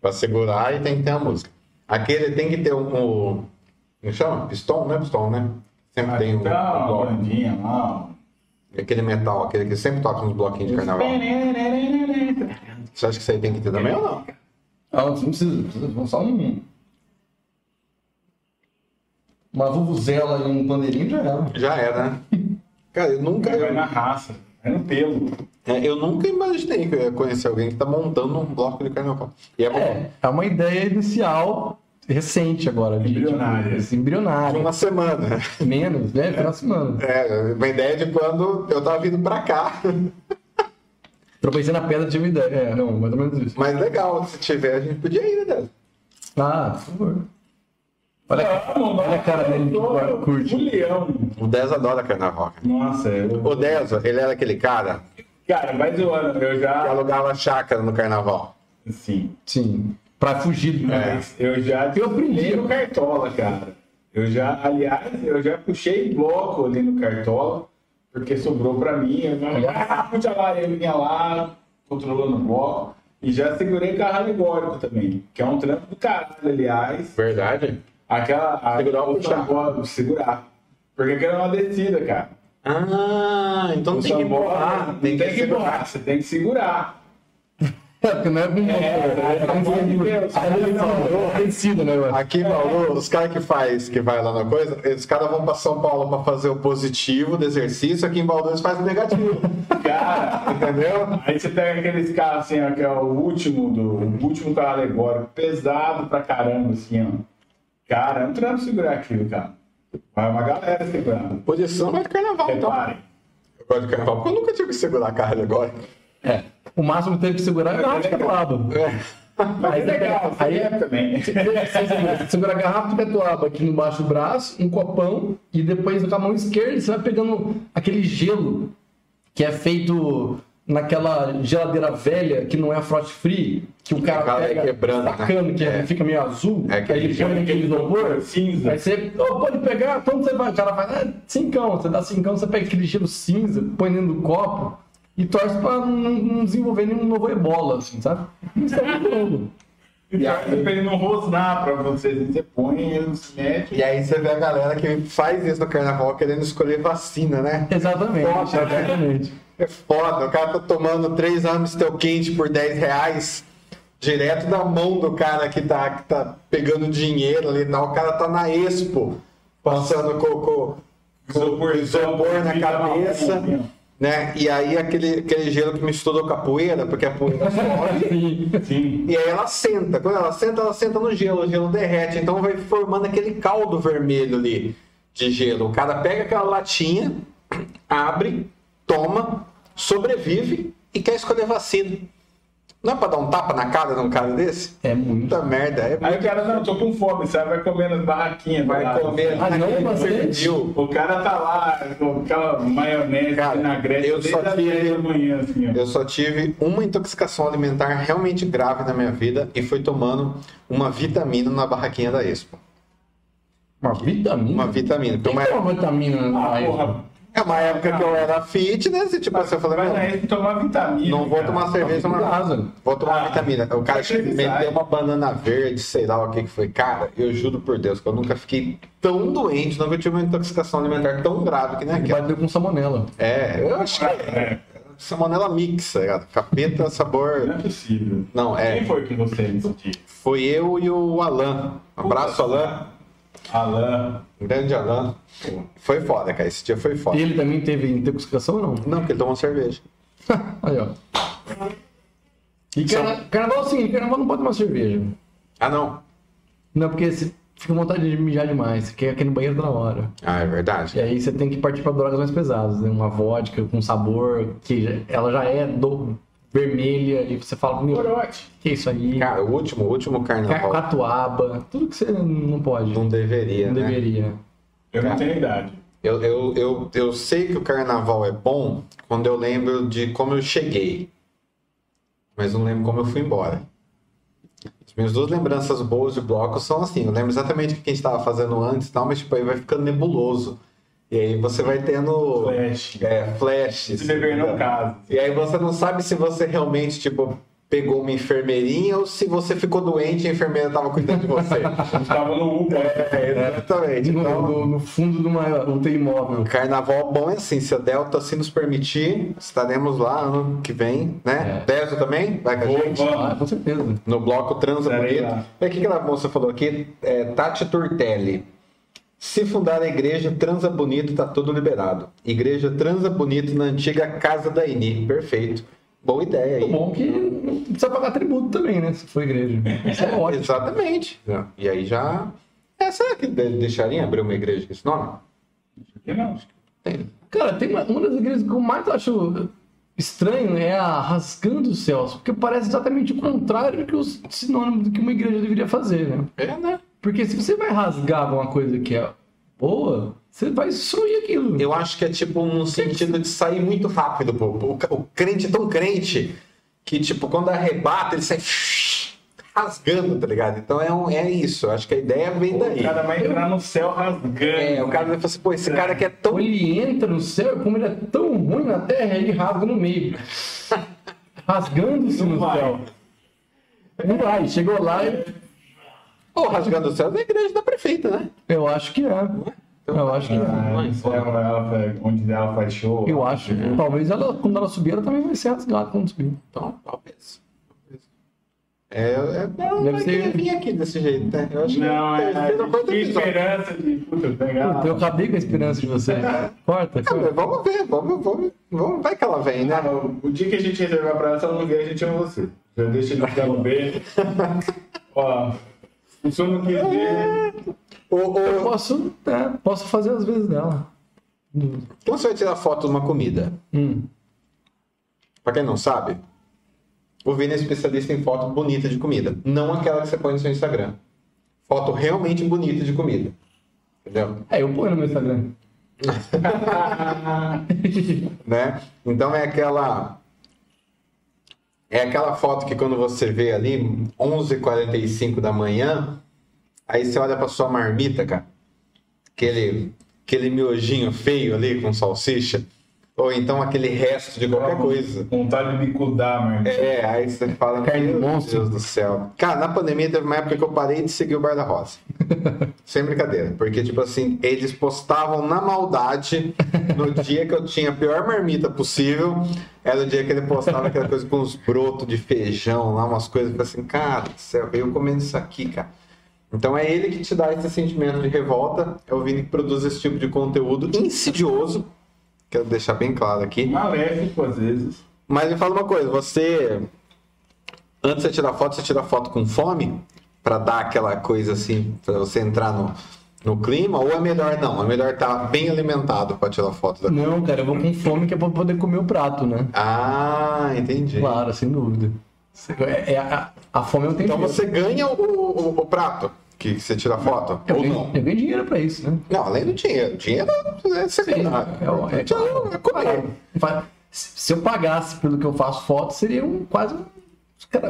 pra segurar e tem que ter a música. Aquele tem que ter um. um como chama? Pistão, não é pistão, né? Sempre Ah, tem um, um uma bandinha lá. Aquele metal, aquele que sempre toca nos bloquinhos de carnaval. Você acha que isso aí tem que ter também ou não? Ah, não precisa, precisa só um. Uma vuvuzela e um pandeirinho já era. Já era, né? Cara, eu nunca. Vai na raça. Vai no pelo. é, eu nunca imaginei que eu ia conhecer alguém que tá montando um bloco de carnaval. E é bom. É, é uma ideia inicial recente agora. De, Embrionária. De embrionária. uma semana. Menos, né? Final de semana. É, uma ideia de quando eu tava vindo pra cá. Tropecei na pedra, tive ideia. É, não, mais ou menos isso. Mas legal, se tiver, a gente podia ir, né, Débora? Ah, por favor. Olha, olha a cara dele que Eu curte. Julião. O Dez adora carnaval. Nossa, eu... O Dez, ele era aquele cara Cara, vai zoando. Eu que já... alugava chácara no carnaval. Sim. Sim. Pra fugir. né? Mas eu já Eu aprendi. no Cartola, cara. Eu já, aliás, eu já puxei bloco ali no Cartola, porque sobrou pra mim. Eu já, ah, puxa lá, eu vinha lá, controlando o bloco. E já segurei carro alegórico também, que é um trampo do caralho, aliás. Verdade? Aquela. A, Segurar ou o puxar? sambó- segurar. Porque aquela é uma descida, cara. Ah, então O tem que empurrar. não tem, que segurar. empurrar, você tem que segurar. É, porque não é com É, é A eleição é vencida, né, mano? Aqui em Bauru, os caras que faz, que vai lá na coisa, os caras vão pra São Paulo pra fazer o positivo do exercício, aqui em Bauru eles fazem o negativo. Cara, Entendeu? Aí você pega aqueles carros assim, ó, que é o último do o último carro alegórico, pesado pra caramba, assim, ó. Cara, é um trampo segurar aquilo, cara. Vai uma galera segurando. Posição vai de carnaval, então. Eu gosto de carnaval, porque eu nunca tive que segurar a carne agora. É. O máximo que teve que segurar é a garrafa de catuaba. É. Mas Aí é legal, aí aí é- é também. Segura a garrafa de catuaba aqui embaixo do braço, um copão, e depois com a mão esquerda você vai pegando aquele gelo que é feito naquela geladeira velha que não é frost free, que o cara Aquela pega quebrando, né? sacando, que É. fica meio azul, É, que aí ele põe naquele isopor, cinza. aí você "Ô, pode pegar, quando você vai, o cara faz, ah, cincão, você dá cincão, você pega aquele gelo cinza, põe dentro do copo e torce pra não, não desenvolver nenhum novo ebola, assim, sabe? Isso é muito louco. E aí, pra ele não rosnar pra você, você põe e. E aí você vê a galera que faz isso no carnaval querendo escolher vacina, né? Exatamente, Foda, né? exatamente. É foda, o cara tá tomando três Amstel quente por 10 reais, direto da mão do cara que tá, que tá pegando dinheiro ali tal. O cara tá na Expo, passando com, com, com isopor na cabeça, né? E aí aquele, aquele gelo que misturou com a poeira, porque a poeira sobe. Sim. Sim. E aí ela senta. Quando ela senta, ela senta no gelo, o gelo derrete. Então vai formando aquele caldo vermelho ali de gelo. O cara pega aquela latinha, abre, toma, sobrevive e quer escolher vacina. Não é pra dar um tapa na cara de um cara desse? É muito. Puta merda, é Aí o cara, não, tô com fome, sabe? Vai comer nas barraquinhas. Vai lá. comer Ah, não, naquele bastante? pernil. O cara tá lá com aquela maionese, Cara, vinagrete, eu desde só as tive- 10 da manhã, assim, ó. Eu só tive uma intoxicação alimentar realmente grave na minha vida e foi tomando uma vitamina na barraquinha da Expo. Uma vitamina? Uma vitamina. Tem uma- que uma vitamina na Ah, porra. É uma época que eu era fitness e tipo assim, eu falei, meu, na Expo tomar vitamina. não vou cara. tomar cerveja, mas casa. vou tomar Ah, vitamina. O cara vai me precisar, deu hein? uma banana verde, sei lá o que que foi. Cara, eu juro por Deus que eu nunca fiquei tão doente, nunca tive uma intoxicação alimentar tão grave que nem aquela. Bateu com salmonela. É, eu acho que é. É, Salmonela mix, tá ligado? Capeta, não sabor. é possível. Não, é. Quem foi que você nesse dia? Foi eu e o Alan. Um abraço, Alan. Alan. Grande Alan. Foi foda, cara. Esse dia foi foda. Ele também teve intoxicação ou não? Não, porque ele tomou cerveja. Aí, ó. E carna... carnaval é o seguinte, carnaval não pode tomar cerveja. Ah, não. Não, porque você fica com vontade de mijar demais. Você quer aqui no banheiro toda hora. Ah, é verdade. E aí você tem que partir pra drogas mais pesadas, né? Uma vodka com sabor que ela já é do... vermelha e você fala, meu, Corote. que isso aí? Cara, o último, o último Ca- carnaval Catuaba, tudo que você não pode. não deveria, não né? deveria. Eu não tenho idade. Eu, eu, eu, eu sei que o carnaval é bom quando eu lembro de como eu cheguei. Mas não lembro como eu fui embora. As minhas duas lembranças boas de bloco são assim. Eu lembro exatamente o que a gente estava fazendo antes e tal, mas tipo, aí vai ficando nebuloso. E aí você vai tendo Flash. é, flashes. Se beber no caso. E aí você não sabe se você realmente, tipo, pegou uma enfermeirinha ou se você ficou doente e a enfermeira estava cuidando de você. A gente tava no UPA. é, exatamente. No, Então, no- no fundo de uma UTI móvel. Carnaval bom é assim, se a Delta se nos permitir, estaremos lá ano que vem, né? É. Deso também, vai com a Vou, gente. Ah, com certeza. No bloco Transa Bonito. o que aquela moça falou aqui, é, Tati Turtelli. Se fundar a igreja Transa Bonito, tá tudo liberado. Igreja Transa Bonito na antiga Casa da Ini. Perfeito. Boa ideia aí. bom que não precisa pagar tributo também, né? Se for igreja. Isso é ótimo. Exatamente. E aí já. É, será que de- deixaria abrir uma igreja com esse nome? Não. Cara, tem uma, uma das igrejas que eu mais acho estranho é a Rasgando os Céus, porque parece exatamente o contrário do que os sinônimos do que uma igreja deveria fazer, né? É, né? Porque se você vai rasgar alguma coisa que é boa, você vai destruir aquilo. Eu acho que é tipo um sentido de sair muito rápido, pô. O, o crente é tão crente que, tipo, quando arrebata, ele sai rasgando, tá ligado? Então é, um, é isso. Eu acho que a ideia vem O daí. cara vai entrar no céu rasgando. É, o cara vai falar assim, pô, esse cara que é tão. Ele entra no céu, como ele é tão ruim na terra, ele rasga no meio. Rasgando-se no vai. céu. Não vai, chegou lá e Pô, rasgando o céu da igreja da prefeita, né? eu acho que é. Eu acho que é. Ah, faz- onde ela faz show. Eu acho. Talvez ela, quando ela subir, ela também vai ser rasgada quando subir. Então, talvez. É, é, não, Deve vai ser- vir aqui desse jeito, né? Eu acho que Não, é, terceiro ou quarto que esperança de puta, pegar. Eu acabei com a esperança de você. Corta, Ah, corta. mas vamos ver, vamos, vamos, vamos, vai que ela vem, né? O dia que a gente reservar pra ela, se ela não vier, a gente ama você. Já deixa ele ficar no B. Ó, se senhor não quiser, O, Eu posso, é, posso fazer às vezes dela. quando você vai tirar foto de uma comida, Hum. pra quem não sabe, o Vini é especialista em foto bonita de comida. Não aquela que você põe no seu Instagram. Foto realmente bonita de comida. Entendeu? É, eu ponho no meu Instagram. né? Então é aquela é aquela foto que quando você vê ali 11h45 da manhã, aí você olha para sua marmita, cara, aquele aquele miojinho feio ali com salsicha, ou então aquele resto de qualquer coisa. Vontade de bicudar, mano. É, aí você fala, Carne de meu monstro." Deus do céu. Cara, na pandemia teve uma época que eu parei de seguir o Bar da Rosa. Sem brincadeira. Porque, tipo assim, eles postavam na maldade no dia que eu tinha a pior marmita possível. Era o dia que ele postava aquela coisa com uns brotos de feijão lá, umas coisas. Eu falei assim, cara do céu, eu comendo isso aqui, cara. Então é ele que te dá esse sentimento de revolta. É o Vini que produz esse tipo de conteúdo insidioso. Quero deixar bem claro aqui. Maléfico, às vezes. Mas me fala uma coisa, você. Antes de você tirar foto, você tira foto com fome? Pra dar aquela coisa assim, pra você entrar no, no clima? Ou é melhor não? É melhor estar bem alimentado pra tirar foto da Não, cara, eu vou com fome que é pra poder comer o prato, né? Ah, entendi. Claro, sem dúvida. É, é a, a fome eu tenho Então você ganha o, o, o prato que você tira foto? eu ou ganho, não? eu ganho dinheiro pra isso, né? Não, além do dinheiro. Dinheiro é secundário. É, o- é, Dinheiro é comer. Se eu pagasse pelo que eu faço foto, seria um, quase um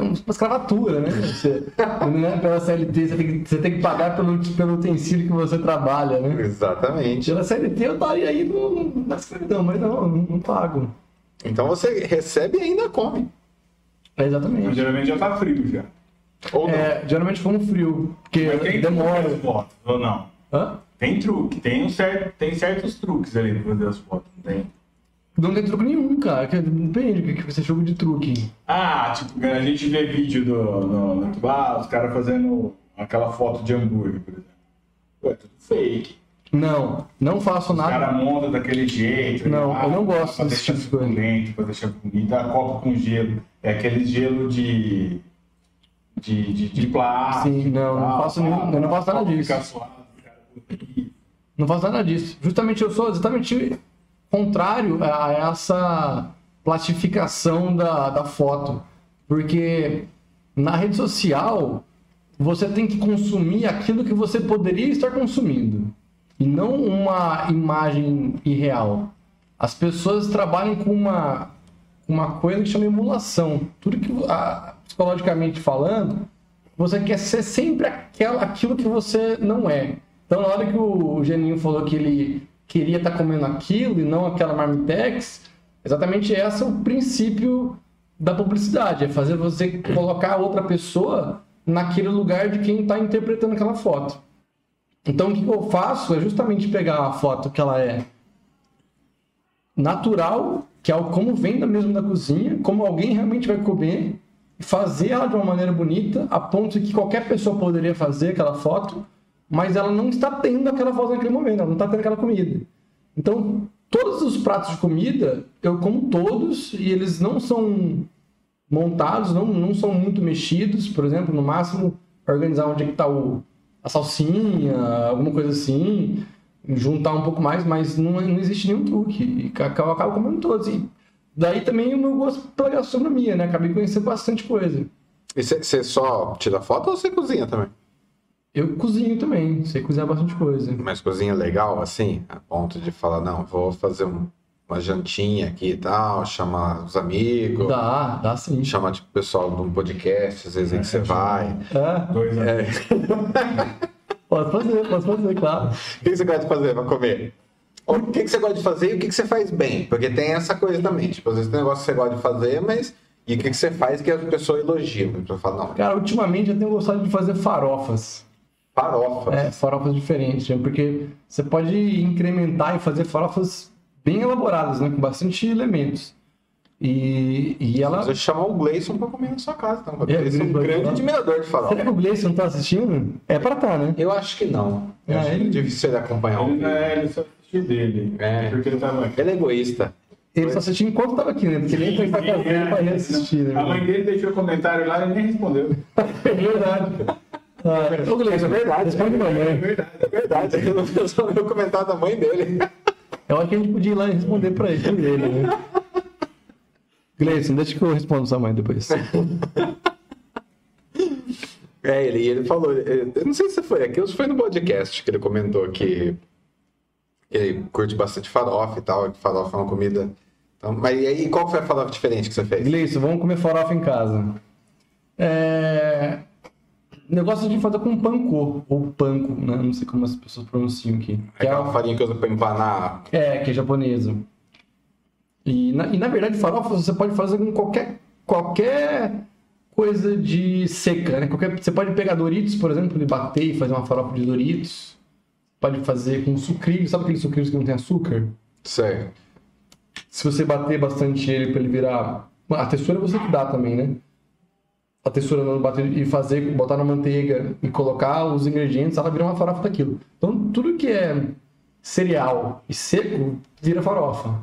uma escravatura, né? Você, né? Pela CLT, você tem, que, você tem que pagar pelo, pelo utensílio que você trabalha, né? Exatamente. Pela CLT eu estaria aí no, na escravidão, mas não, não, não pago. Então você recebe e ainda come. É Mas exatamente. geralmente já tá frio já. Ou não. É, geralmente foi frio, porque Mas tem demora. as fotos, ou não? Hã? Tem truque, tem, um certo, tem certos truques ali pra fazer as fotos, não tem? Não tem truque nenhum, cara. Depende do que você chama de truque. Ah, tipo, a gente vê vídeo do, no YouTube, ah, os caras fazendo aquela foto de hambúrguer, por exemplo. Pô, é tudo fake. Não, não faço Os nada. caras montam daquele jeito. Não, ah, eu não gosto desse tipo de coisa. pra deixar bonita. A copa com gelo. É aquele gelo de. De, de, de plástico. Sim, não, não tal, faço nenhum- eu não faço nada disso. Não faço nada disso. Justamente eu sou exatamente contrário a essa plastificação da, da foto. Porque na rede social você tem que consumir aquilo que você poderia estar consumindo. E não uma imagem irreal. As pessoas trabalham com uma, uma coisa que chama emulação. Tudo que, ah, psicologicamente falando, você quer ser sempre aquela, aquilo que você não é. Então, na hora que o Geninho falou que ele queria estar comendo aquilo e não aquela marmitex, exatamente esse é o princípio da publicidade, é fazer você colocar outra pessoa naquele lugar de quem está interpretando aquela foto. Então, o que eu faço é justamente pegar a foto que ela é natural, que é o como vem da mesmo da cozinha, como alguém realmente vai comer, fazer ela de uma maneira bonita, a ponto que qualquer pessoa poderia fazer aquela foto, mas ela não está tendo aquela foto naquele momento, ela não está tendo aquela comida. Então, todos os pratos de comida, eu como todos, e eles não são montados, não, não são muito mexidos, por exemplo, no máximo organizar onde é que está a salsinha, alguma coisa assim, juntar um pouco mais, mas não, não existe nenhum truque. E eu acabo comendo todos. E daí também o meu gosto pela gastronomia, né? Acabei conhecendo bastante coisa. E você só tira foto ou você cozinha também? Eu cozinho também, sei cozinhar bastante coisa. Mas cozinha legal, assim, a ponto de falar, não, vou fazer um- uma jantinha aqui e tal, chamar os amigos, Dá, dá sim. chamar tipo, o pessoal de um podcast, às vezes aí que você vai. É, Dois anos. pode fazer, pode fazer, claro. O que que você gosta de fazer pra comer? O que que você gosta de fazer e o que que você faz bem? Porque tem essa coisa também, tipo, às vezes tem um negócio que você gosta de fazer, mas e o que que você faz que a pessoa elogia? A pessoa fala, não, Cara, ultimamente eu tenho gostado de fazer farofas. farofa. É, farofas diferentes, né? porque você pode incrementar e fazer farofas bem elaboradas, né? Com bastante elementos. E, e ela. Você chamar o Gleison pra comer na sua casa, então. É, Ele é um grande né? admirador de farofa. Será que o Gleison tá assistindo? É pra tá, né? Eu acho que não. Eu Ah, acho ele- difícil ele acompanhar o Ele, é, ele assistiu dele. É. Porque ele tava aqui. Ele é egoísta. Ele só assistiu enquanto tava aqui, né? Porque ele entra pra casa dele pra reassistir, né? A mãe dele deixou comentário lá e nem respondeu. É verdade. Ah, ô, Gleison, É verdade. responde mamãe. É verdade. É verdade, ele não resolveu comentar da mãe dele. Eu acho que a gente podia ir lá e responder pra ele, por ele né? Gleison, deixa que eu respondo sua mãe depois. É, ele, ele falou, eu não sei se foi aqui ou se foi no podcast que ele comentou que ele curte bastante farofa e tal, farofa é uma comida. Então, mas e aí, qual foi a farofa diferente que você fez? Gleison, vamos comer farofa em casa. É... Negócio de fazer com pancô, ou panko, né? Não sei como as pessoas pronunciam aqui. É, Aquela farinha que usa pra empanar. é, que é japonesa. E na, e na verdade, farofa você pode fazer com qualquer, qualquer coisa de seca, né? Qualquer, você pode pegar Doritos, por exemplo, e bater e fazer uma farofa de Doritos. Pode fazer com sucrilhos, sabe aqueles sucrilhos que não tem açúcar? Certo. se você bater bastante ele para ele virar. A textura você que dá também, né? A textura não bater e fazer, botar na manteiga e colocar os ingredientes, ela vira uma farofa daquilo. Então tudo que é cereal e seco vira farofa.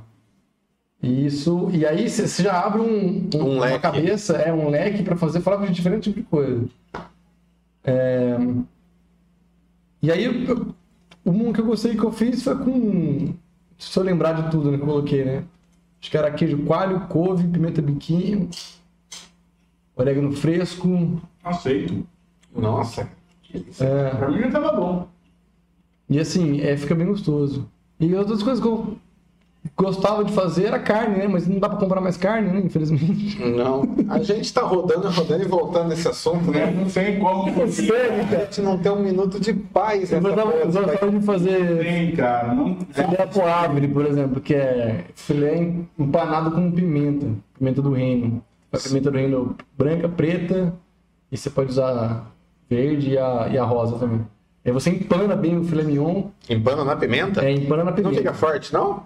E isso, e aí você já abre um, Um uma leque. cabeça, é um leque para fazer farofa de diferente tipo de coisa. É, E aí eu- um que eu gostei que eu fiz foi com se eu lembrar de tudo né, que eu coloquei, né? Acho que era queijo coalho, couve, pimenta biquinho, orégano fresco. Aceito. Nossa. é, Pra mim tava bom. e assim, é, fica bem gostoso. E outras coisas que eu gostava de fazer era carne, né? Mas não dá pra comprar mais carne, né? Infelizmente. Não. A gente tá rodando, rodando e voltando nesse assunto, né? não sei como Sério, A gente não tem um minuto de paz Eu gostava, gostava de fazer tem, cara. Não... filé poavre, por exemplo, que é filé empanado com pimenta, pimenta do reino. A pimenta do reino branca, preta, e você pode usar verde e a, e a rosa também. Aí você empana bem o filé mignon, Empana na pimenta? é, empana na Não pimenta. fica forte, não?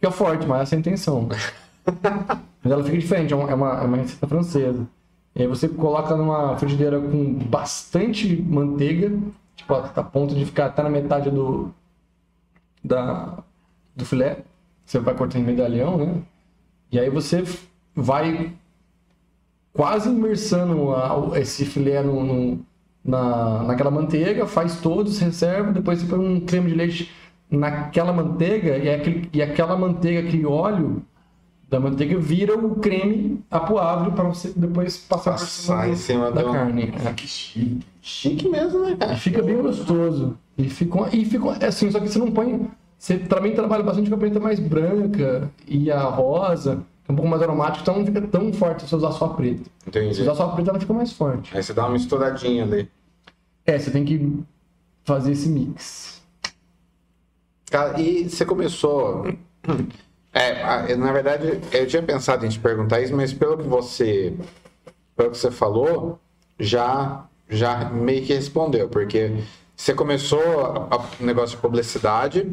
Fica forte, mas essa é a intenção. mas ela fica diferente, é uma, é uma, é uma receita francesa. E aí você coloca numa frigideira com bastante manteiga, tipo, a, a ponto de ficar até na metade do, da, do filé. Você vai cortando em medalhão, né? E aí você vai quase imersando a- esse filé no, no- na, naquela manteiga, faz todos, reserva, depois você põe um creme de leite naquela manteiga e, aquele, e aquela manteiga, aquele óleo da manteiga vira o creme apoável para você depois passar Passar em cima da do- carne. É. Que chique. Chique mesmo, né, E cara? fica bem gostoso. E fica, e fica é assim, só que você não põe. Você também trabalha bastante com a preta mais branca e a rosa, que é um pouco mais aromática, então não fica tão forte se você usar só a preta. Se Entendi. usar só a preta, ela fica mais forte. Aí você dá uma misturadinha ali. É, você tem que fazer esse mix. Cara, e você começou. É, na verdade, eu tinha pensado em te perguntar isso, mas pelo que você, pelo que você falou, já, já meio que respondeu, porque você começou o negócio de publicidade,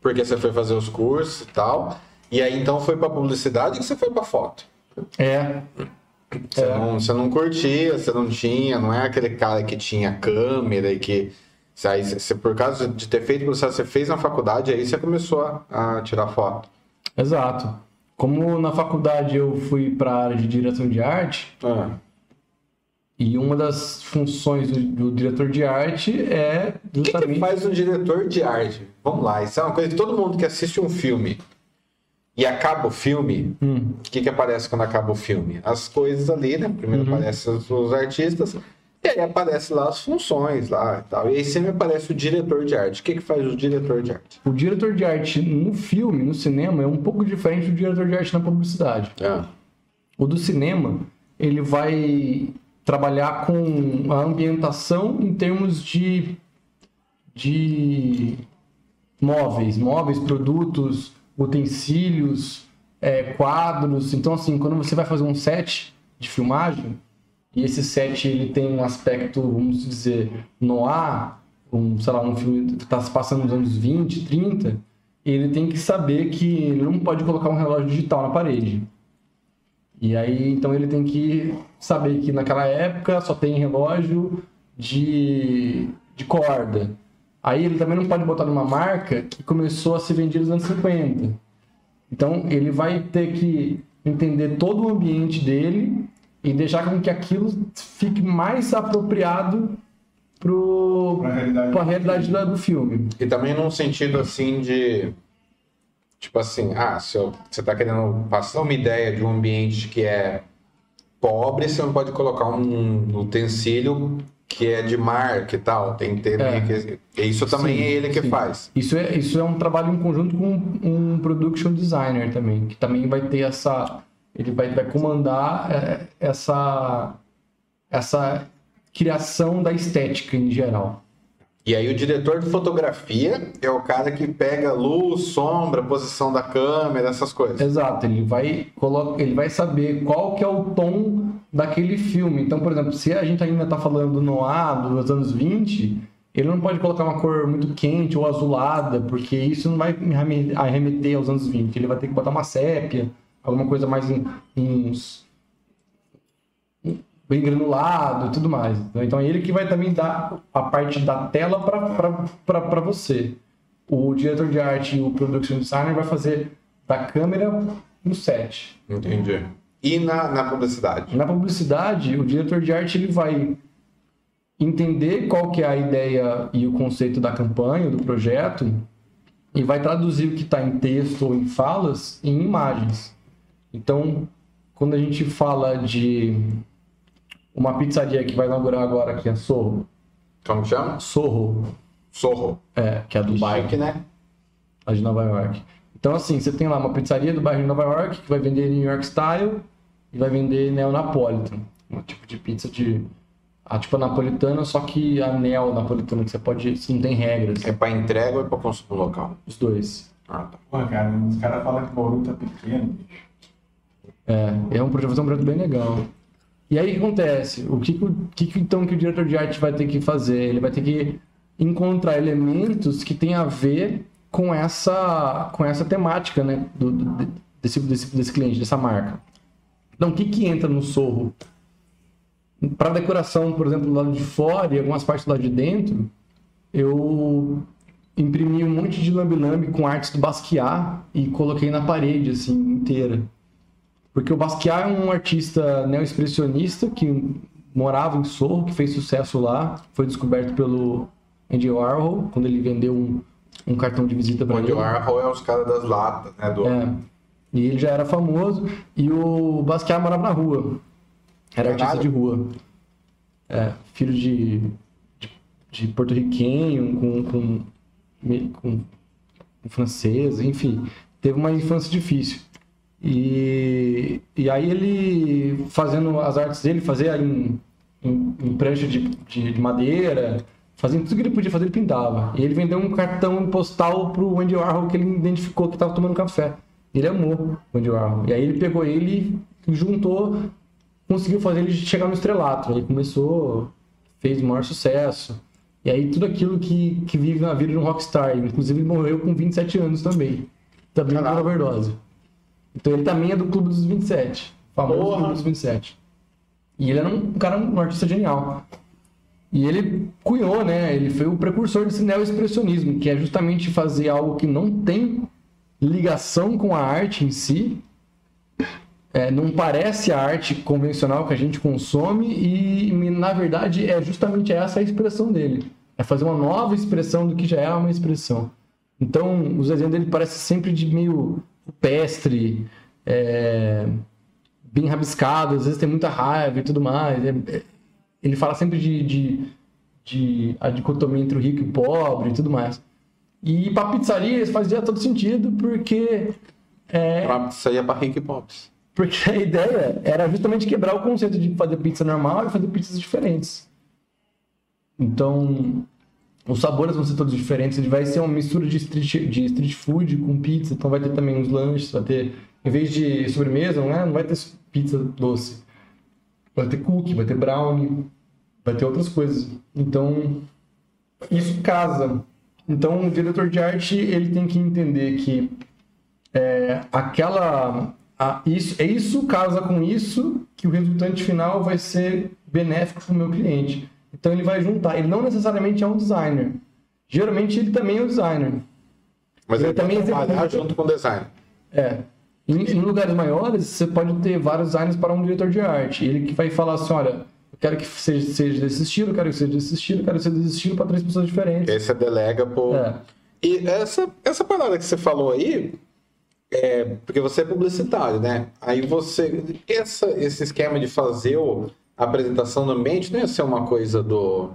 porque você foi fazer os cursos e tal, e aí então foi pra publicidade que você foi pra foto. É, Você, não, você não curtia, você não tinha, não é aquele cara que tinha câmera e que. Aí, você, por causa de ter feito publicidade, você fez na faculdade, aí você começou a, a tirar foto. exato. Como na faculdade eu fui para a área de direção de arte, Ah, e uma das funções do, do diretor de arte é O que, que justamente. faz um diretor de arte? Vamos lá, isso é uma coisa que todo mundo que assiste um filme e acaba o filme, Hum, o que, que aparece quando acaba o filme? As coisas ali, né? Primeiro Uhum. aparecem os, os artistas, e aí aparece lá as funções lá e tal. E aí sempre aparece o diretor de arte. O que, que faz o diretor de arte? o diretor de arte no filme, no cinema, é um pouco diferente do diretor de arte na publicidade. Ah, O do cinema, ele vai trabalhar com a ambientação em termos de, de móveis, móveis, produtos, utensílios, é, quadros. Então, assim, quando você vai fazer um set de filmagem, e esse set ele tem um aspecto, vamos dizer, noir, um, sei lá, um filme que está se passando nos anos 20, 30, ele tem que saber que ele não pode colocar um relógio digital na parede. E aí, então ele tem que saber que naquela época só tem relógio de, de corda. Aí ele também não pode botar numa marca que começou a ser vendida nos anos 50. Então ele vai ter que entender todo o ambiente dele e deixar com que aquilo fique mais apropriado pro, Pra realidade. pra realidade da- do filme. E também num sentido assim de. Tipo assim, ah, se eu- você tá querendo passar uma ideia de um ambiente que é pobre, você não pode colocar um utensílio que é de marca e tal. Tem que ter É. que. Isso também Sim, é ele que sim. faz. Isso é, isso é um trabalho em conjunto com um production designer também, que também vai ter essa. Ele vai, vai comandar é, essa, essa criação da estética em geral. E aí o diretor de fotografia é o cara que pega luz, sombra, posição da câmera, essas coisas. Exato, ele vai, coloca, ele vai saber qual que é o tom daquele filme. Então, por exemplo, se a gente ainda está falando do Noir dos anos 20, ele não pode colocar uma cor muito quente ou azulada, porque isso não vai me arreme- arremeter aos anos 20. Ele vai ter que botar uma sépia, alguma coisa mais em, uns bem granulado e tudo mais. Então é ele que vai também dar a parte da tela para você. O diretor de arte e o production designer vai fazer da câmera no set. Entendi. E na, na publicidade? Na publicidade, o diretor de arte ele vai entender qual que é a ideia e o conceito da campanha, do projeto, e vai traduzir o que está em texto ou em falas em imagens. Então, quando a gente fala de uma pizzaria que vai inaugurar agora aqui, a Sorro, Como chama? Sorro, Sorro. é, que é do bairro. Chique, né? a de Nova York. Então, assim, você tem lá uma pizzaria do bairro de Nova York que vai vender New York Style e vai vender Neapolitan. Um tipo de pizza de. A tipo napolitana, só que a neo napolitana, que você pode. Você não tem regras. É pra entrega ou é pra consumo local? Os dois. Ah, tá. Pô, cara, os caras falam que o Bauru tá pequeno, bicho. É, é um projeto, ser um projeto bem legal. E aí o que acontece? O que, que, que então que o diretor de arte vai ter que fazer? Ele vai ter que encontrar elementos que tem a ver com essa, com essa temática, né? Do, do- desse, desse, desse cliente, dessa marca. Então, o que, que entra no sorro? Para decoração, por exemplo, do lado de fora e algumas partes do lado de dentro, eu imprimi um monte de lambi-lambi com artes do Basquiat e coloquei na parede, assim, inteira. Porque o Basquiat é um artista neo-expressionista que morava em Sorro, que fez sucesso lá, foi descoberto pelo Andy Warhol, quando ele vendeu um, um cartão de visita para ele. o Warhol é os caras das latas, né? Do... É. E ele já era famoso e o Basquiat morava na rua. Era Caralho. artista de rua. É, filho de, de, de porto-riquenho, com, com, com, com francês, enfim. Teve uma infância difícil. E, e aí ele, fazendo as artes dele, fazia em, em, em prancha de, de, de madeira, fazendo tudo que ele podia fazer, ele pintava. E ele vendeu um cartão postal pro Andy Warhol que ele identificou que estava tomando café. Ele amou o Andy Warhol. E aí ele pegou ele juntou, conseguiu fazer ele chegar no estrelato. Aí começou, fez o maior sucesso. E aí tudo aquilo que, que vive na vida de um rockstar. Inclusive ele morreu com 27 anos também. Também por overdose. Então ele também é do Clube dos 27. Famoso Porra. Clube dos 27. E ele era um cara, um artista genial. E ele cunhou, né? Ele foi o precursor desse neo-expressionismo, que é justamente fazer algo que não tem ligação com a arte em si, é, não parece a arte convencional que a gente consome e, na verdade, é justamente essa a expressão dele. É fazer uma nova expressão do que já é uma expressão. Então, os desenhos dele parecem sempre de meio rupestre, é, bem rabiscado, às vezes tem muita raiva e tudo mais. É- é- ele fala sempre de, de, de a dicotomia entre o rico e o pobre e tudo mais. E para pizzaria isso fazia todo sentido, porque é, Pra- é pra rico e pobres. porque a ideia era justamente quebrar o conceito de fazer pizza normal e fazer pizzas diferentes. Então, os sabores vão ser todos diferentes. Ele vai ser uma mistura de street, de street food com pizza. Então, vai ter também uns lanches. Vai ter, em vez de sobremesa, não, é? não vai ter pizza doce. Vai ter cookie, vai ter brownie, vai ter outras coisas. Então, isso casa. Então, o diretor de arte ele tem que entender que é, aquela a- isso é isso casa com isso que o resultante final vai ser benéfico para o meu cliente. Então ele vai juntar. Ele não necessariamente é um designer. Geralmente ele também é um designer. Mas Ele ele também trabalhar junto com o design. É. Em, em lugares maiores, você pode ter vários designers para um diretor de arte. Ele que vai falar assim, olha, Eu quero que seja, seja desse estilo, eu quero que seja desse estilo, eu quero que seja desse estilo para três pessoas diferentes. Aí você delega pro. É. E essa, essa parada que você falou aí, é, porque você é publicitário, né? Aí você. Essa, esse esquema de fazer o- a apresentação no ambiente não ia ser uma coisa do.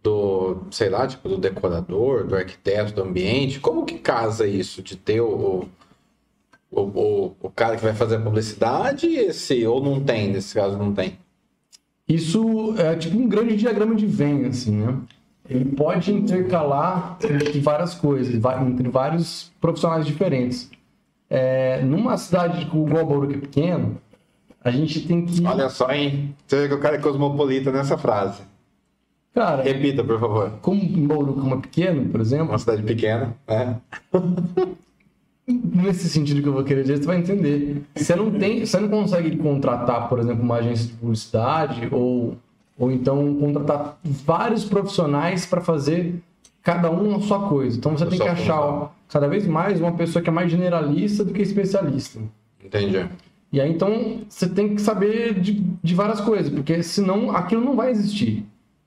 Do, sei lá, tipo, do decorador, do arquiteto do ambiente. Como que casa isso de ter o, o, o, o cara que vai fazer a publicidade e esse, ou não tem, nesse caso não tem? Isso é tipo um grande diagrama de Venn, assim, né? Ele pode intercalar entre várias coisas, entre vários profissionais diferentes. É, numa cidade igual Bauru, que é pequeno, a gente tem que... Olha só, hein? Você vê que o cara é cosmopolita nessa frase. Cara, Repita, por favor. como Bauru como é pequeno, por exemplo, Uma cidade pequena, né? nesse sentido que eu vou querer dizer, você vai entender. Você não tem, você não consegue contratar, por exemplo, uma agência de publicidade ou ou então contratar vários profissionais para fazer cada um a sua coisa. Então você A tem que achar função. cada vez mais uma pessoa que é mais generalista do que especialista. Entendi. E aí então você tem que saber de, de várias coisas, porque senão aquilo não vai existir.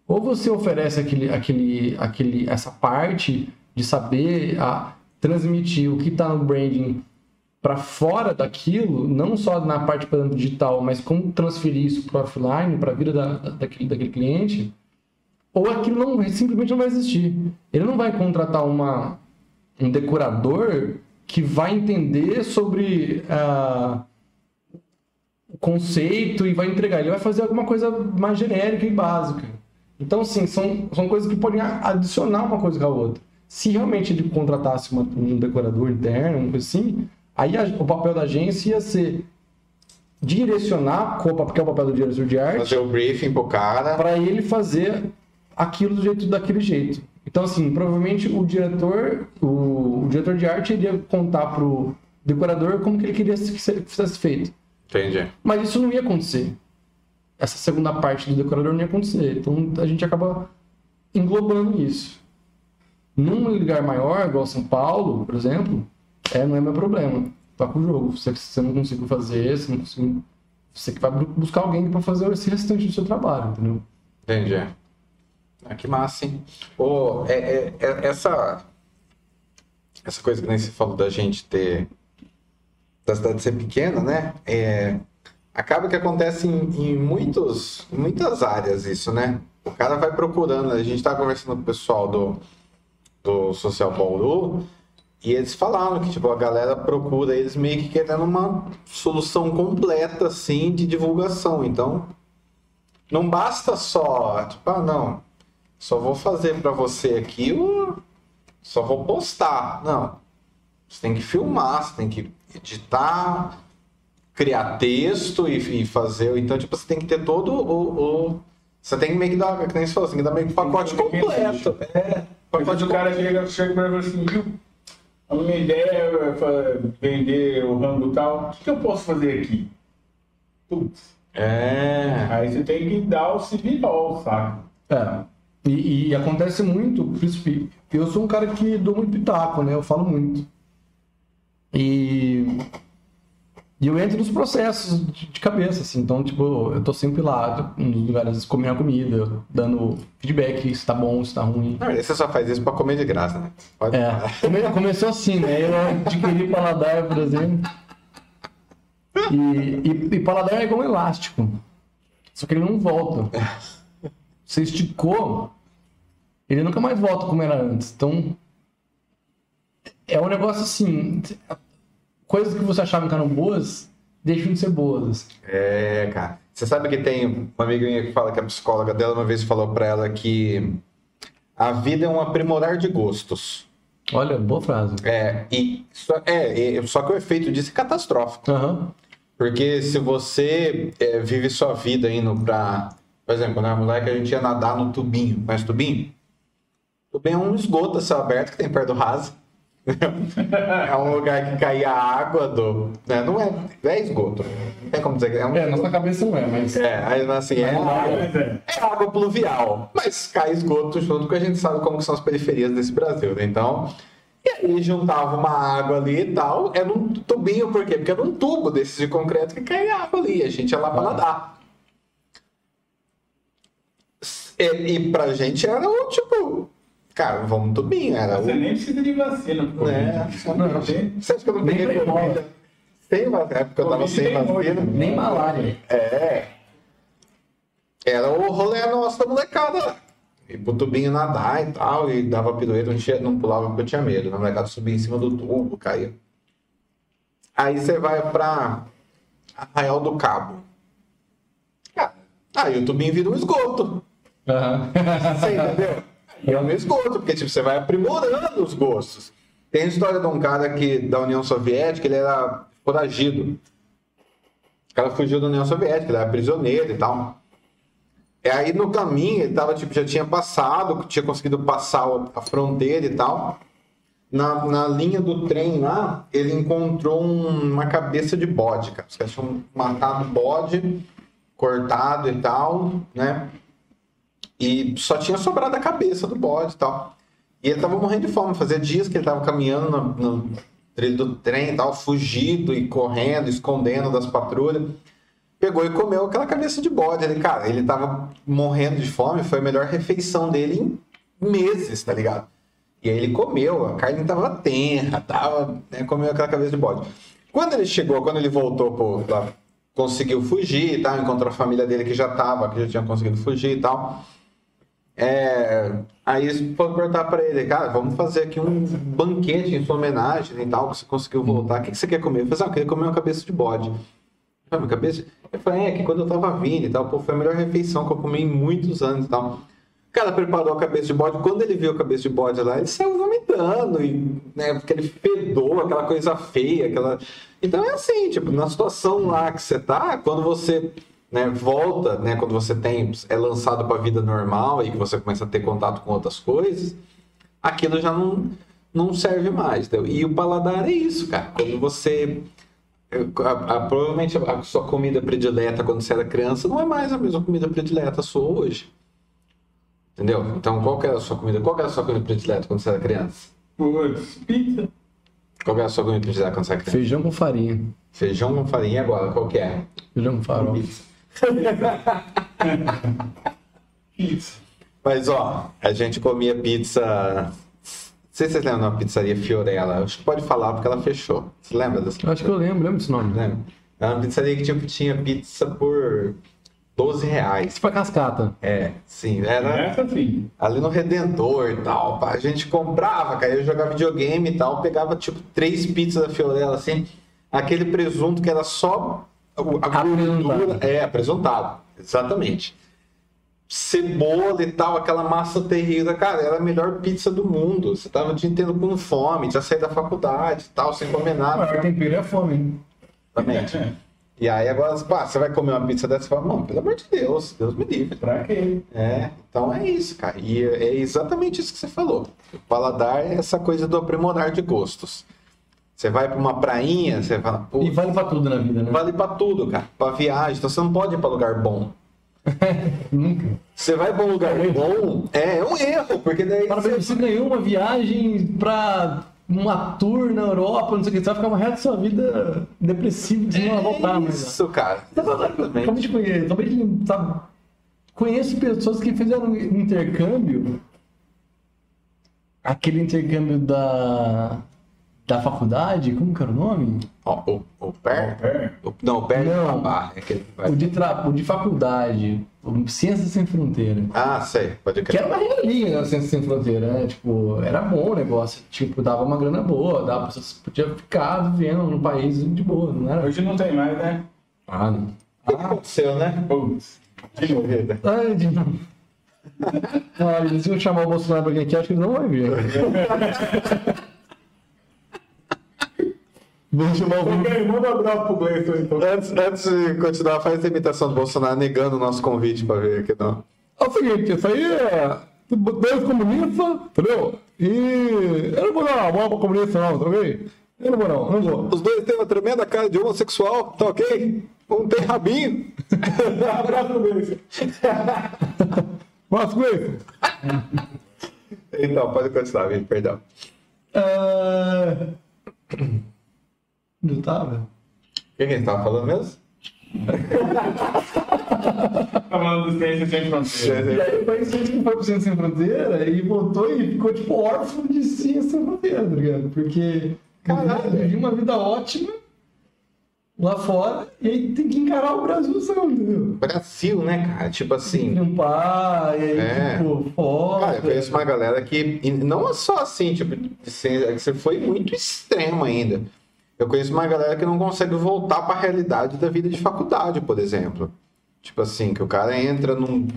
Ou você oferece aquele, aquele, aquele, essa parte de saber a, transmitir o que está no branding para fora daquilo, não só na parte por exemplo, digital, mas como transferir isso para offline, para a vida da, da- daquele, daquele cliente, ou aquilo não, simplesmente não vai existir. Ele não vai contratar uma, um decorador que vai entender sobre o conceito e vai entregar. Ele vai fazer alguma coisa mais genérica e básica. Então, sim, são, são coisas que podem adicionar uma coisa com a outra. Se realmente ele contratasse uma- um decorador interno, uma coisa assim, aí a- o papel da agência ia ser direcionar, qual o papel- que é o papel do diretor de arte, Fazer o briefing pro cara. para ele fazer aquilo do jeito daquele jeito. Então, assim, provavelmente o diretor, o, o diretor de arte iria contar pro decorador como que ele queria que fosse feito. Entendi. Mas isso não ia acontecer. Essa segunda parte do decorador não ia acontecer. Então a gente acaba englobando isso. Num lugar maior, igual São Paulo, por exemplo, é, não é meu problema. Toca o jogo. Se você não conseguiu fazer, se não conseguiu, você que vai bu- buscar alguém para fazer esse restante do seu trabalho, entendeu? Entendi. Ah, que massa, hein? Ô, é, é- é- essa, essa coisa que nem você falou da gente ter. Da cidade ser pequena, né? É, acaba que acontece em, em muitos, muitas áreas isso, né? O cara vai procurando. A gente tava conversando com o pessoal do, do Social Bauru e eles falaram que tipo, a galera procura eles meio que querendo uma solução completa assim de divulgação. Então, não basta só, tipo, ah, não, só vou fazer pra você aqui, só vou postar. Não. Você tem que filmar, você tem que editar, criar texto e, e fazer. Então, tipo, você tem que ter todo o. o- você tem que meio que dar, que nem você falou, você tem que dar meio que um pacote completo. É, Quando pacote o cara chega, chega pra você assim, viu? A minha ideia é vender o rango e tal. O que, que eu posso fazer aqui? Putz. É. Aí você tem que dar o civilol, saca? É. E, e acontece muito, eu sou um cara que dou muito pitaco, né? Eu falo muito. E, e eu entro nos processos de, de cabeça, assim. Então, tipo, eu tô sempre lá, nos lugares comendo a comida, dando feedback se tá bom, se tá ruim. Verdade, você só faz isso pra comer de graça, né? Pode É, come- começou assim, né? Eu adquiri paladar, por exemplo. E, e, e paladar é igual um elástico. Só que ele não volta. Você esticou, ele nunca mais volta como era antes. Então, é um negócio assim. Coisas que você achava que eram boas, deixam de ser boas. É, cara. Você sabe que tem uma amiga minha que fala que a psicóloga dela uma vez falou pra ela que a vida é um aprimorar de gostos. Olha, boa frase. É, e só, é, é, só que o efeito disso é catastrófico. Aham. Porque se você é, vive sua vida indo pra. Por exemplo, quando eu era moleque, a gente ia nadar no tubinho. Conhece tubinho? Tubinho é um esgoto céu aberto que tem perto do raso. é um lugar que caía água do. né, Não é, é esgoto. Tem como dizer que é um. É, na sua cabeça não é, mas. É, aí assim, é, Mas é. é água pluvial, mas cai esgoto junto, porque a gente sabe como são as periferias desse Brasil, né? Então, e aí juntava uma água ali e tal, era um tubinho, por quê? Porque era um tubo desses de concreto que caía água ali, a gente ia lá pra nadar. E, e pra gente era o tipo, cara, vamos tubinho, era o. Você nem precisa de vacina. pro É, não. Você acha que eu não peguei Covid? Sem vacina, época eu tava sem vacina. Nem malária. É. Era o rolê nosso da molecada. E pro tubinho nadar e tal, e dava pirueta, não, tinha, não pulava porque eu tinha medo. Na molecada subia em cima do tubo, caía. Aí você vai pra Arraial do Cabo. Cara, aí o tubinho vira um esgoto. Aham. Você entendeu? É um esgoto, porque tipo, você vai aprimorando os gostos. Tem a história de um cara que, da União Soviética, ele era foragido. O cara fugiu da União Soviética, ele era prisioneiro e tal. E aí no caminho, ele tava, tipo, já tinha passado, tinha conseguido passar a fronteira e tal. Na, na linha do trem lá, ele encontrou um- uma cabeça de bode, cara. Os caras tinham matado bode, cortado e tal, né? E só tinha sobrado a cabeça do bode e tal. E ele tava morrendo de fome. Fazia dias que ele tava caminhando no, no trilho do trem e tal, fugido e correndo, escondendo das patrulhas. Pegou e comeu aquela cabeça de bode. Ele, cara, ele tava morrendo de fome. Foi a melhor refeição dele em meses, tá ligado? E aí ele comeu, a carne tava tenra, tava, né, comeu aquela cabeça de bode. Quando ele chegou, quando ele voltou pro, conseguiu fugir e tal, encontrou a família dele que já tava, que já tinha conseguido fugir e tal. É, aí foram perguntar pra ele, cara, vamos fazer aqui um banquete em sua homenagem e tal, que você conseguiu voltar. O que, que você quer comer? Eu falei, ah, eu queria comer uma cabeça de bode. Ah, uma cabeça? Eu falei, é, que quando eu tava vindo e tal, pô, foi a melhor refeição que eu comi em muitos anos e tal. O cara preparou a cabeça de bode, quando ele viu a cabeça de bode lá, ele saiu vomitando, e, né, porque ele fedou, aquela coisa feia, aquela... Então é assim, tipo, na situação lá que você tá, quando você né, volta, né, quando você tem é lançado para a vida normal e que você começa a ter contato com outras coisas, aquilo já não, não serve mais. Entendeu? E o paladar é isso, cara. Quando você a- a- provavelmente a sua comida predileta quando você era criança não é mais a mesma comida predileta sua hoje. Entendeu? Então, qual que era a sua comida? Qual que era a sua comida predileta quando você era criança? Putz, pizza. Qual que era a sua comida predileta quando você era criança? Feijão com farinha. Feijão com farinha agora, qual que é? Feijão com farol. Pizza. Mas ó, a gente comia pizza. Não sei se vocês lembram da pizzaria Fiorella. Acho que pode falar porque ela fechou. Você lembra dessa? Acho que eu lembro, lembro desse nome. Lembra? Era uma pizzaria que tipo, tinha pizza por 12 reais. Tipo a cascata. É, sim, era Essa sim. ali no Redentor e tal. A gente comprava, cara, eu jogava videogame e tal, pegava tipo três pizzas da Fiorella, assim, aquele presunto que era só a Apresentado. gordura. É, apresentado, exatamente. Cebola e tal, aquela massa terrível, cara, era a melhor pizza do mundo. Você tava o dia inteiro com fome, tinha saído da faculdade e tal, sem comer O nada. maior tempero é fome. hein? Exatamente. E aí agora, pá, você vai comer uma pizza dessa e fala, mano, pelo amor de Deus, Deus me livre. Pra quê? É, então é isso, cara. E é exatamente isso que você falou. O paladar é essa coisa do aprimorar de gostos. Você vai pra uma prainha, você fala, pô, E vale pra tudo na vida, né? vale pra tudo, cara. Pra viagem, então você não pode ir pra lugar bom. Nunca. Você vai pra um lugar bom, é, é um erro, porque daí Para você... você ganhou uma viagem pra uma tour na Europa, não sei o que, você vai ficar uma resto da sua vida depressivo, você não vai voltar mais. Isso, cara. Acabei Exatamente. de conhecer, acabei de, sabe, conheço pessoas que fizeram um intercâmbio, aquele intercâmbio da, da faculdade, como que era o nome? Ó, o, o pé? É. o- Não, o pé Não. é aquele que vai... O de, tra... o de faculdade, o Ciências Sem Fronteira. Ah, sei, pode Que crer. era uma regalia na Ciências Sem Fronteira, né? Tipo, era bom o negócio. Tipo, dava uma grana boa, dava, você podia ficar vivendo no país de boa, não era? Hoje não tem mais, né? Ah, não. O que aconteceu, né? Putz. De vida. Ai, de novo. Olha, se eu chamar o Bolsonaro pra vir aqui, acho que ele não vai vir. Vou chamar o Ok, manda um abraço pro Gleison então. Antes, antes de continuar, faz a imitação do Bolsonaro negando o nosso convite pra vir aqui, não. É o seguinte, isso aí é dois comunistas, entendeu? E eu não vou dar uma bola pra comunista não, tá ok? Eu não vou não, não vou. Os dois têm uma tremenda cara de homossexual, tá ok? Um tem rabinho. Abraço pro. Mas com isso, Então, pode continuar, Vini, perdão. é... Onde eu tava? O que, que a gente tava falando mesmo? Tá falando do Ciência Sem Fronteiras. E aí foi ciência que foi pro Ciência Sem Fronteira e voltou e ficou tipo órfão de Ciência Sem Fronteira, tá ligado? Porque, caralho, vivi uma vida ótima lá fora e aí tem que encarar o Brasilzão, entendeu? Brasil, né, cara? Tipo assim. Trampar, e aí, É. tipo, foda. Cara, eu conheço uma galera que. não é só assim, tipo, é que você foi muito extremo ainda. Eu conheço uma galera que não consegue voltar pra realidade da vida de faculdade, por exemplo. Tipo assim, que o cara entra num,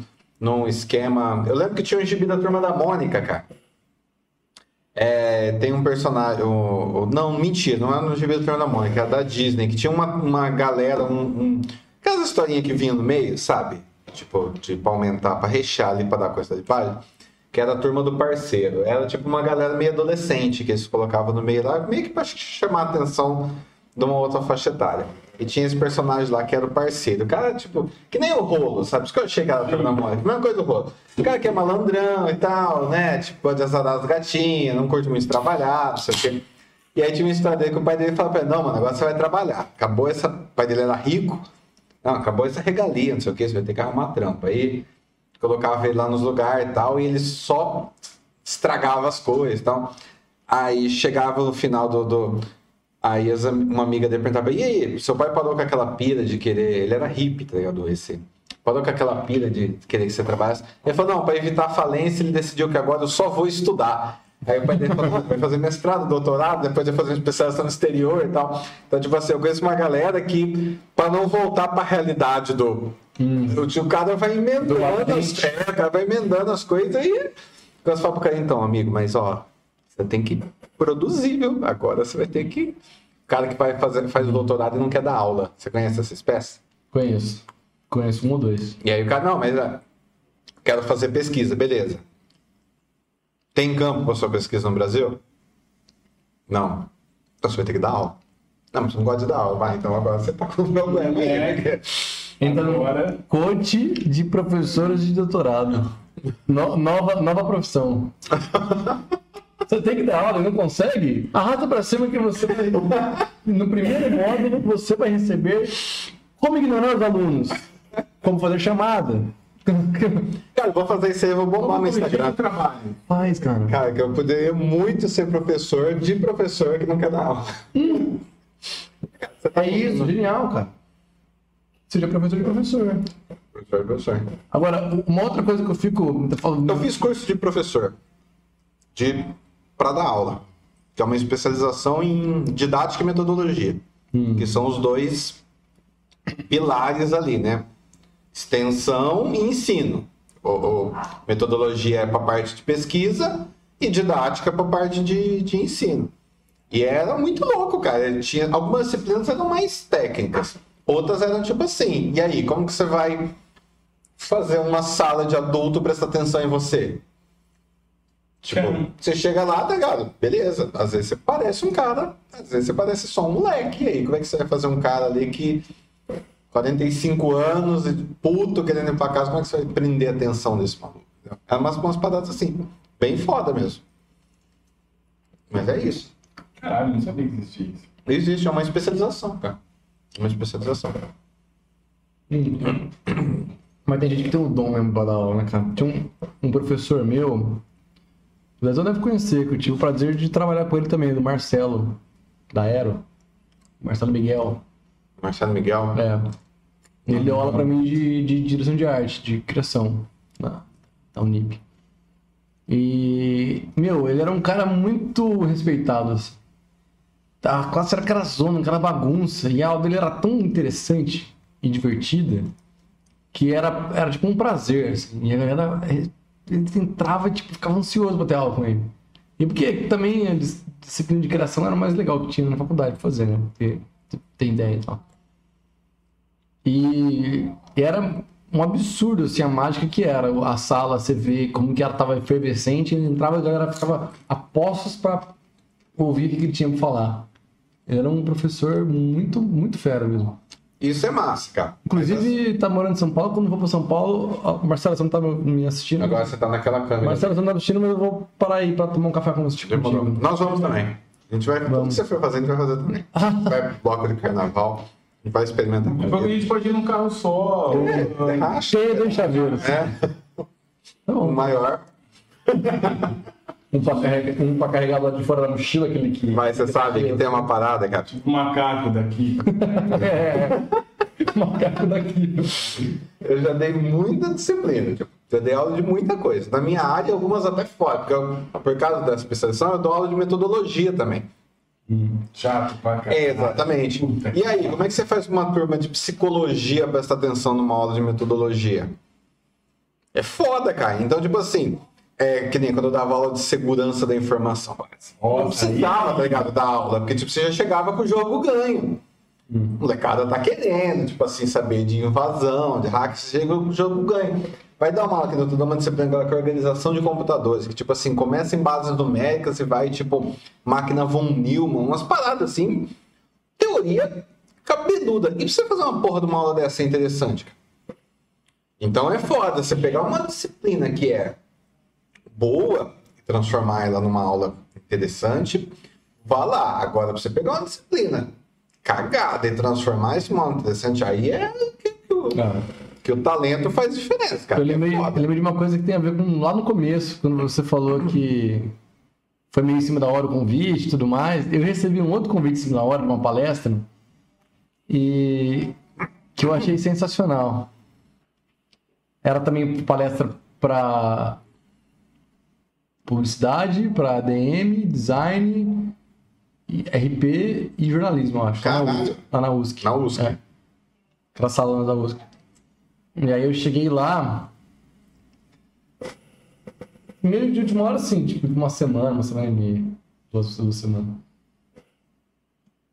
num esquema. Eu lembro que tinha um gibi da turma da Mônica, cara. É, tem um personagem. o- o- não, mentira, não é no gibi da turma da Mônica, é da Disney, que tinha uma, uma galera, um, um, aquelas historinhas que vinha no meio, sabe? Tipo, de aumentar, pra rechear ali, pra dar coisa de página. Que era a turma do parceiro. Era tipo uma galera meio adolescente que eles colocavam no meio lá, meio que pra chamar a atenção de uma outra faixa etária. E tinha esse personagem lá que era o parceiro. O cara, tipo, que nem o rolo, sabe? Isso que eu achei que era a turma. Mesma coisa do rolo. O cara que é malandrão e tal, né? Tipo, pode azarar as gatinhas, não curte muito trabalhar, não sei o quê. E aí tinha uma história dele que o pai dele falou pra ele, não, mano, agora você vai trabalhar. Acabou essa. O pai dele era rico. Não, acabou essa regalia, não sei o que, você vai ter que arrumar trampa. Aí colocava ele lá nos lugares e tal, e ele só estragava as coisas e tal. Aí chegava no final do. do- Aí as uma amiga dele perguntava, e aí, seu pai parou com aquela pira de querer. Ele era hippie, tá ligado? Esse. Parou com aquela pira de querer que você trabalhasse. Ele falou, não, para evitar a falência, ele decidiu que agora eu só vou estudar. Aí o pai dele falou, "Não, vai fazer mestrado, doutorado, depois vai fazer especialização no exterior e tal. Então, tipo assim, eu conheço uma galera que, para não voltar para a realidade do. O, o cara vai emendando, as, é, o cara vai emendando as coisas e. Você fala pro cara, então, amigo, mas ó, você tem que produzir, viu? Agora você vai ter que. O cara que vai fazer, faz o doutorado e não quer dar aula. Você conhece essa espécie? Conheço. Conheço um ou dois. E aí o cara, não, mas é, quero fazer pesquisa, beleza. Tem campo para sua pesquisa no Brasil? Não. Então você vai ter que dar aula. Não, mas você não gosta de dar aula. Vai, então agora você tá com um problema aí. né? Entra no Agora- coach de professores de doutorado. No- nova, nova profissão. Você tem que dar aula e não consegue? Arrasta pra cima que você vai. No primeiro módulo, você vai receber como ignorar os alunos. Como fazer chamada. Cara, eu vou fazer isso aí, eu vou bombar no Instagram. trabalho. Faz, cara. Cara, que eu poderia muito ser professor de professor que não quer dar aula. Você tá É isso, genial, cara. Seja professor de professor. Professor, de professor. Agora, uma outra coisa que eu fico falando. Eu fiz curso de professor de para dar aula, que é uma especialização em didática e metodologia, que são os dois pilares ali, né? Extensão e ensino. O, o- metodologia é para parte de pesquisa e didática para parte de, de ensino. E era muito louco, cara. Tinha algumas disciplinas eram mais técnicas, outras eram tipo assim. E aí, como que você vai fazer uma sala de adulto prestar atenção em você? Tipo, você chega lá, tá ligado? Beleza. Às vezes você parece um cara, às vezes você parece só um moleque. E aí, como é que você vai fazer um cara ali que 45 anos, e puto, querendo ir pra casa, como é que você vai prender a atenção desse maluco? É umas, umas paradas assim, bem foda mesmo. Mas é isso. Caralho, não sabia que existia isso. Existe, é uma especialização, cara. Uma especialização. Mas tem gente que tem um dom mesmo pra dar aula, né, cara? Tinha um, um professor meu, o Lesão deve conhecer, que eu tive o prazer de trabalhar com ele também, do Marcelo, da Aero. Marcelo Miguel. Marcelo Miguel. É. Ele deu aula pra mim de, de direção de arte, de criação, na, na Unip. E, meu, ele era um cara muito respeitado, assim. A classe era aquela zona, aquela bagunça, e a aula dele era tão interessante e divertida que era, era tipo um prazer, assim. E a galera ele entrava e tipo, ficava ansioso pra ter aula com ele. E porque também a dis- disciplina de criação era o mais legal que tinha na faculdade fazer, né? Porque tem ideia e tal. E era um absurdo, assim, a mágica que era. A sala, você vê como que ela tava efervescente, ele entrava e a galera ficava a postos pra ouvir o que ele tinha pra falar. Ele era um professor muito, muito fera mesmo. Isso é massa, cara. Inclusive, tá morando em São Paulo, quando for pra São Paulo, ó, Marcelo, você não tá me assistindo? Agora você tá naquela câmera. Marcelo, você não tá me assistindo, mas eu vou parar aí pra tomar um café com você. Contigo. Nós vamos também. A gente vai. Tudo que Vamos. você for fazer, a gente vai fazer também. vai pro bloco de carnaval. Vai experimentar. Depois a gente pode ir num carro só. É, racha. Cheio de chaveiros. É, Tá o maior. Um pra carregar, um pra carregar lá de fora da mochila, aquele que. Mas você sabe que tem uma parada, cara. O macaco daqui. É. Macaco daqui. Eu já dei muita disciplina, tipo, já dei aula de muita coisa. Na minha área, algumas até fora, porque eu, por causa da especialização, eu dou aula de metodologia também. Chato pra caralho. É, exatamente. Puta E aí, como é que você faz com uma turma de psicologia prestar atenção numa aula de metodologia? É foda, cara. Então, tipo assim, é que nem quando eu dava aula de segurança da informação. Eu não Nossa, precisava, tá ligado, da aula, porque tipo, você já chegava com o jogo ganho. Hum. A molecada tá querendo, tipo assim, saber de invasão, de hack, você chega com o jogo ganho. Vai dar uma aula que eu tô dando uma disciplina que é organização de computadores, que tipo assim, começa em bases numéricas e vai tipo máquina von Neumann, umas paradas assim, teoria cabeluda. E pra você fazer uma porra de uma aula dessa é interessante. Então é foda você pegar uma disciplina que é boa e transformar ela numa aula interessante, vá lá. Agora, pra você pegar uma disciplina cagada e transformar isso numa interessante, aí é que, que o, talento faz diferença, cara. Eu lembrei, É eu lembrei de uma coisa que tem a ver com lá no começo, quando você falou que foi meio em cima da hora o convite e tudo mais. Eu recebi um outro convite em cima da hora uma palestra e que eu achei sensacional. Era também palestra para publicidade, para ADM, design, RP e jornalismo, acho. Caralho. Lá na USC. Na USC. É. Aquela salona da USC. E aí eu cheguei lá. Meio de última hora, assim, tipo, uma semana, uma semana e meia. Duas, duas semanas.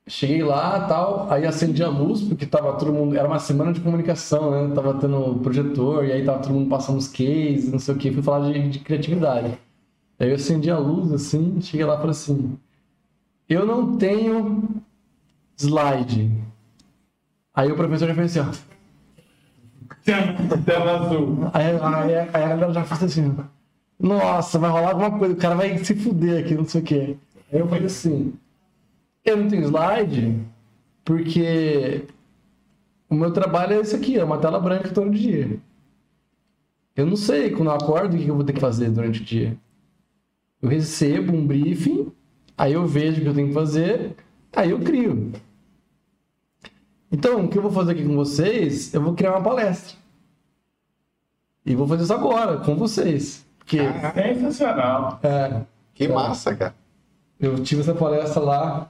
Cheguei lá tal, aí acendi a luz, porque tava todo mundo. Era uma semana de comunicação, né? Tava tendo projetor, e aí tava todo mundo passando os cases, não sei o que. Fui falar de, de criatividade. Aí eu acendi a luz, assim, cheguei lá e falei assim: Eu não tenho slide. Aí o professor já fez assim, ó. Tela azul. Aí, aí, aí a galera já fez assim, nossa, vai rolar alguma coisa, o cara vai se fuder aqui, não sei o quê. Aí eu falei assim, eu não tenho slide, porque o meu trabalho é esse aqui, é uma tela branca todo dia. Eu não sei, quando eu acordo, o que eu vou ter que fazer durante o dia. Eu recebo um briefing, aí eu vejo o que eu tenho que fazer, aí eu crio. Então, o que eu vou fazer aqui com vocês, eu vou criar uma palestra. E vou fazer isso agora, com vocês. Porque Sensacional. é, Que massa, cara. eu tive essa palestra lá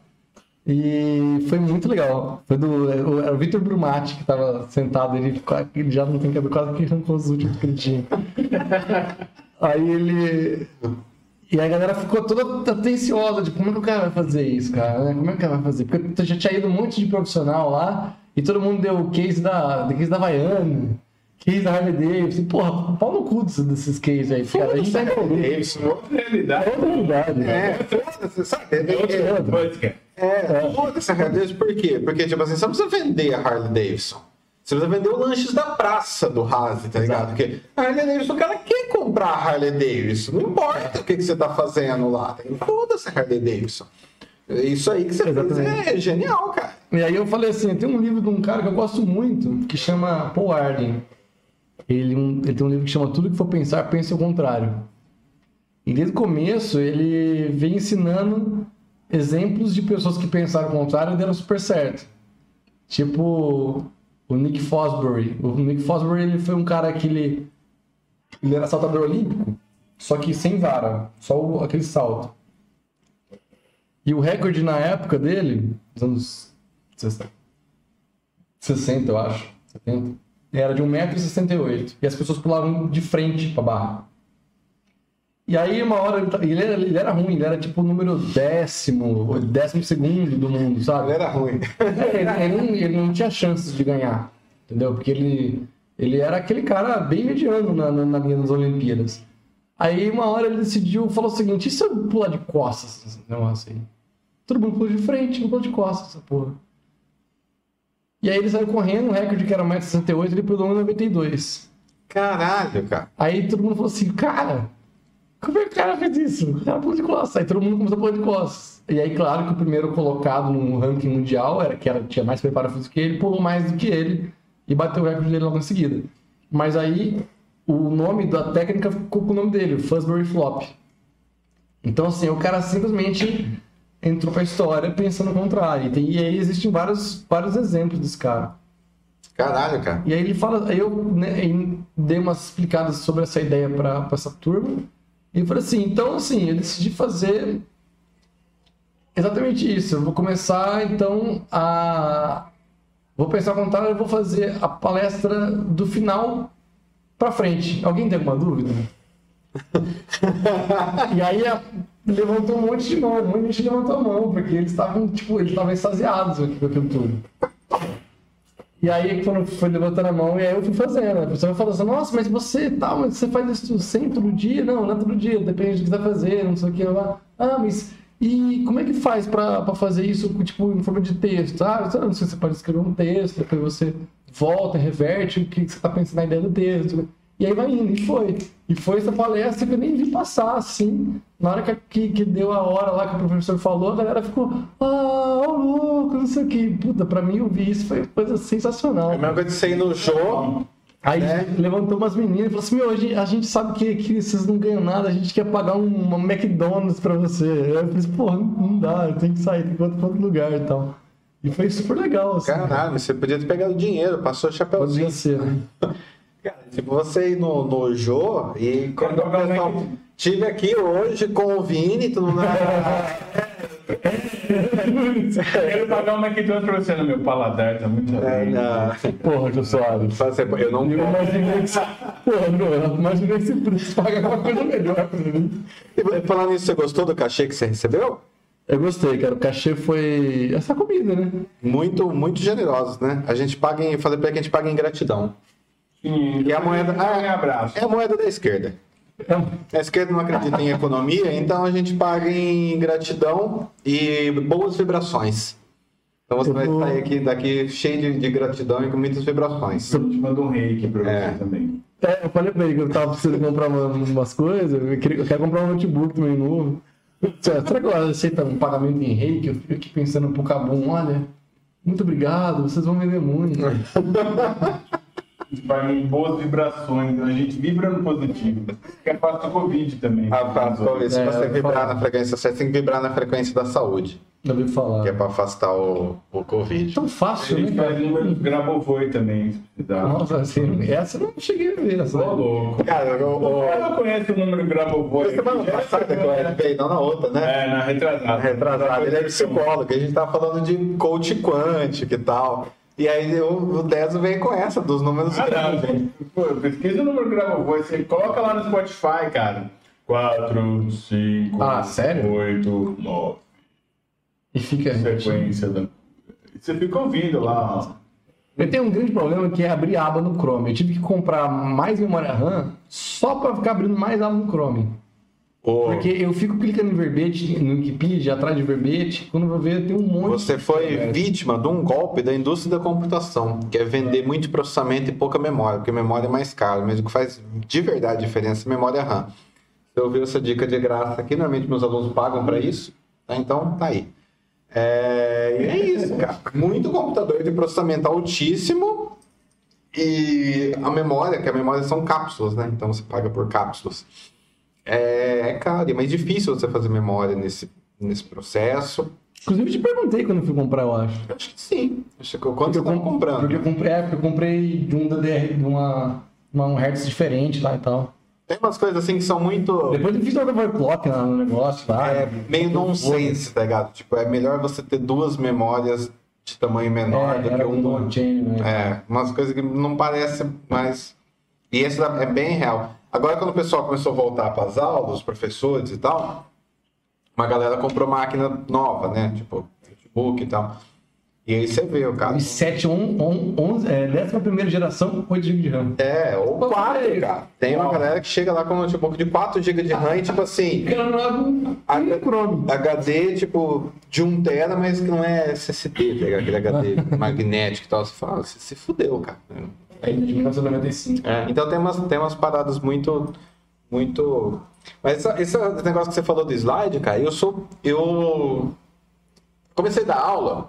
e foi muito legal. Foi do era o- era o Vitor Brumati que estava sentado, ele, ele já não tem cabelo, quase que arrancou os últimos que ele tinha. Aí ele. E a galera ficou toda atenciosa, de como é que o cara vai fazer isso, cara? né? Como é que o cara vai fazer? Porque já tinha ido um monte de profissional lá e todo mundo deu o case da, case da Havaiana, case da Harley Davidson. Porra, pau no cu desses, cases aí, cara. A gente tá. Davidson. Outra realidade. É outra realidade. É, foda-se, sabe? É outra É, é, foda-se a Harley Davidson, por quê? Porque, tipo assim, você não precisa vender a Harley Davidson. Você precisa vender o lanches da praça do Haas, tá ligado? Porque a Harley Davidson, o cara quer comprar a Harley Davidson. Não importa o que, que você tá fazendo lá. tá? Foda-se a Harley Davidson. Isso aí que você fez Exatamente. é genial, cara. E aí eu falei assim, tem um livro de um cara que eu gosto muito, que chama Paul Arden. Ele, um- ele tem um livro que chama Tudo que for pensar, pense ao contrário. E desde o começo ele vem ensinando exemplos de pessoas que pensaram ao contrário e deram super certo. Tipo o Nick Fosbury. O Nick Fosbury ele foi um cara que ele, ele era saltador olímpico, só que sem vara, só o- aquele salto. E o recorde na época dele, dos anos 60, 60 eu acho, 70, era de 1,68m. E as pessoas pulavam de frente pra barra. E aí, uma hora, ele, tá- ele, era, ele era ruim, ele era tipo o número décimo, décimo segundo do mundo, sabe? Ele era ruim. É, ele, ele não, ele não tinha chances de ganhar, entendeu? Porque ele, ele era aquele cara bem mediano na, na, na linha das Olimpíadas. Aí uma hora ele decidiu, falou o seguinte, e se eu pular de costas esse negócio aí? Todo mundo pulou de frente, eu pulo de costas essa porra. E aí ele saiu correndo, o recorde que era 1,68m, ele pulou 1,92m. Caralho, cara. Aí todo mundo falou assim, cara, como é que o cara fez isso? O cara pulou de costas. Aí todo mundo começou a pular de costas. E aí, claro que o primeiro colocado no ranking mundial, era que era, tinha mais preparo físico que ele, pulou mais do que ele e bateu o recorde dele logo em seguida. Mas aí, o nome da técnica ficou com o nome dele, o Flop. Então, assim, o cara simplesmente entrou pra história pensando o contrário. E, tem- e aí existem vários, vários exemplos desse cara. Caralho, cara. E aí ele fala, aí eu né, aí dei umas explicadas sobre essa ideia para essa turma. E eu falei assim, então assim, eu decidi fazer exatamente isso. Eu vou começar então a vou pensar ao contrário, eu vou fazer a palestra do final para frente. Alguém tem alguma dúvida? e aí levantou um monte de mão, um monte de gente levantou a mão, porque eles estavam, tipo, eles estavam extasiados com aquilo tudo. E aí, quando foi levantando a mão, e aí eu fui fazendo. A pessoa falou assim, nossa, mas você tal, mas você faz isso sempre todo dia? Não, não é todo dia, depende do que você vai fazer, não sei o que lá. Ah, mas e como é que faz pra fazer isso, tipo, em forma de texto? Ah, não sei se você pode escrever um texto, depois você volta, reverte o que você tá pensando na ideia do texto. E aí vai indo, e foi. E foi essa palestra que eu nem vi passar, assim. Na hora que, que, deu a hora lá que o professor falou, a galera ficou, ah, ô louco, não sei o que. Puta, pra mim eu vi isso, foi coisa sensacional. É a mesma coisa de você ir no show. Aí né? levantou umas meninas e falou assim: Meu, a gente, a gente sabe que, que vocês não ganham nada, a gente quer pagar um, uma McDonald's pra você. Aí eu falei assim: Pô, não, dá, tem que sair, tem que ir pra outro lugar e tal. E foi super legal, assim. Caralho, você podia ter pegado dinheiro, passou o chapéuzinho. Podia ser, né? Cara, tipo, você ir no, no Jô e quando o pessoal tive aqui hoje com o Vini, tu não Quero pagar uma McDonald's pra você no meu paladar, tá muito É, bem. não. Porra, Jô Soares. Eu não Eu imaginei que você. Porra, não, imaginei que você paga alguma coisa melhor pra mim. E falando nisso, você gostou do cachê que você recebeu? Eu gostei, cara. O cachê foi essa comida, né? Muito, muito generosos, né? A gente paga em. Falei pra ele que a gente paga em gratidão. Sim, E a moeda. Ah, um abraço. É a moeda da esquerda. Então, A esquerda não acredita em economia, então a gente paga em gratidão e boas vibrações. Então você Eu vai vou- sair aqui daqui cheio de, de gratidão e com muitas vibrações. Eu te mando um reiki pra você É. também. É, eu falei pra ele que eu tava precisando comprar uma- umas coisas, eu, queria- eu quero comprar um notebook também novo. Será será que eu aceito um pagamento em reiki? Eu fico aqui pensando pro Cabum, olha, muito obrigado, vocês vão vender muito. A gente paga em boas vibrações, a gente vibra no positivo. Que é fácil do Covid também. Ah, tá. Se É, você eu vibrar na frequência certa, você tem que vibrar na frequência da saúde, Eu ouvi falar. que é pra afastar o, o Covid. tão A fácil, gente né? faz números Grabovoi também, se precisar. Nossa, assim, essa eu não cheguei a ver. Essa. Ô, louco. Cara, o, o, Eu não conheço o número Grabovoi. semana passada que eu veio, não na outra, né? É, na retrasada. retrasado, ele é psicólogo, a gente tava falando de coach quântico e tal. E aí o, o Deso veio com essa, dos números Ah, grandes. não. Pô, pesquisa o número Grabovoi, você coloca lá no Spotify, cara. 4, 5, Ah, sério? 8, 9. E fica. Sequência da. Você fica ouvindo lá. Eu tenho um grande problema que é abrir aba no Chrome. Eu tive que comprar mais memória RAM só pra ficar abrindo mais aba no Chrome. O- Porque eu fico clicando em verbete, no Wikipedia, atrás de verbete, quando eu vou ver tem um monte. Você foi vítima de um golpe da indústria da computação, que é vender muito processamento e pouca memória, porque memória é mais caro, mas o que faz de verdade diferença é memória RAM. Você ouviu essa dica de graça aqui, normalmente meus alunos pagam para isso, tá? então tá aí. É, e é isso, cara. Muito computador de processamento altíssimo e a memória, que a memória são cápsulas, né? Então você paga por cápsulas. É, é caro, e é mais difícil você fazer memória nesse, nesse processo. Inclusive, eu te perguntei quando eu fui comprar, eu acho. Acho que sim. Acho que quanto você eu tá com- comprando? Porque eu comprei, é, porque eu comprei de um DDR, de uma, uma um hertz diferente lá e tal. Tem umas coisas assim que são muito. Depois eu fiz o overclock no negócio lá. É meio nonsense, tá ligado? Tipo, é melhor você ter duas memórias de tamanho menor É, do que uma. blockchain, né? É, umas coisas que não parecem, mas. E esse é bem real. Agora, quando o pessoal começou a voltar para as aulas, os professores e tal, uma galera comprou máquina nova, né? Tipo, notebook e tal. E aí você vê o cara. E 7, 11, é, 11 geração, 8 GB de RAM. É, ou Pô, 4, velho. cara. Tem uma galera que chega lá com um notebook de 4 GB de RAM e tipo assim. H- Chrome. HD, tipo, de 1 tera, mas que não é SSD, tá? Aquele HD magnético e tal. Você fala, você se fudeu, cara. Ainda de 1995. É, então tem umas, tem umas paradas muito, muito Mas essa- esse negócio que você falou do slide, cara, eu sou. Eu comecei a dar aula.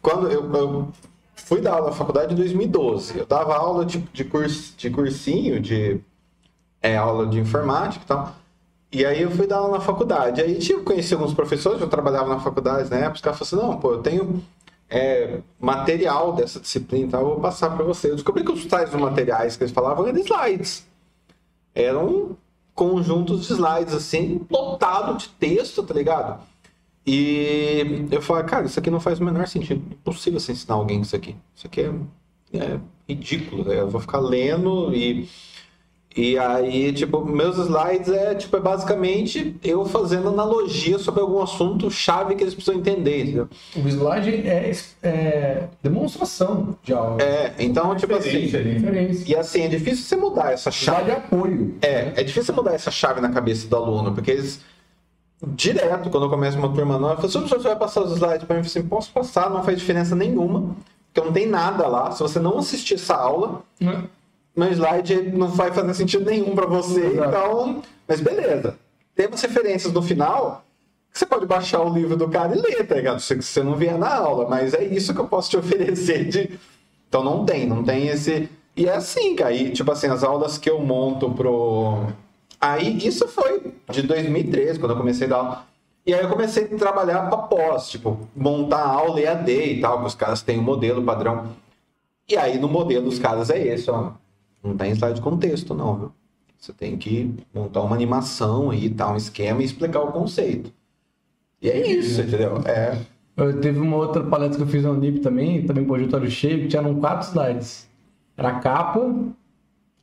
Quando eu, eu fui dar aula na faculdade em 2012. Eu dava aula tipo, de, curso, de cursinho, de é, aula de informática e tal. E aí eu fui dar aula na faculdade. Aí tipo, conheci alguns professores, eu trabalhava na faculdade na época, os caras falaram assim, não, pô, eu tenho é, material dessa disciplina e tal, eu vou passar para você. Eu descobri que os tais materiais que eles falavam eram slides. Eram conjuntos de slides, assim, lotado de texto, tá ligado? E eu falei, cara, isso aqui não faz o menor sentido. Impossível você ensinar alguém isso aqui. Isso aqui é, é ridículo. né? Eu vou ficar lendo e. E aí, tipo, meus slides é, tipo, é basicamente eu fazendo analogia sobre algum assunto chave que eles precisam entender, entendeu? O slide é, é demonstração de algo. É, então, tipo assim. Ali. Diferença. E assim, é difícil você mudar essa chave. Slide é apoio. É, é difícil mudar essa chave na cabeça do aluno, porque eles. Direto, quando eu começo uma turma nova, eu falo, professor, você vai passar os slides para mim? Eu falo assim, posso passar, não faz diferença nenhuma, porque não tem nada lá. Se você não assistir essa aula, né? Meu slide não vai fazer sentido nenhum para você, Exato. então. Mas beleza. Tem umas referências no final. que Você pode baixar o livro do cara e ler, tá ligado? Se você não vier na aula, mas é isso que eu posso te oferecer de. Então não tem, não tem esse. E é assim, cara. E, tipo assim, as aulas que eu monto pro. Aí isso foi de 2013, quando eu comecei a dar aula. E aí eu comecei a trabalhar para pós, tipo, montar aula EAD e tal, que os caras têm um modelo padrão. E aí no modelo dos caras é esse, ó. Não tem slide com texto, não, viu? Você tem que montar uma animação aí, tal, um esquema e explicar o conceito. E é isso, entendeu? É. Eu teve uma outra palestra que eu fiz na Unip também, também projetório cheio, que tinha quatro slides. Era a capa,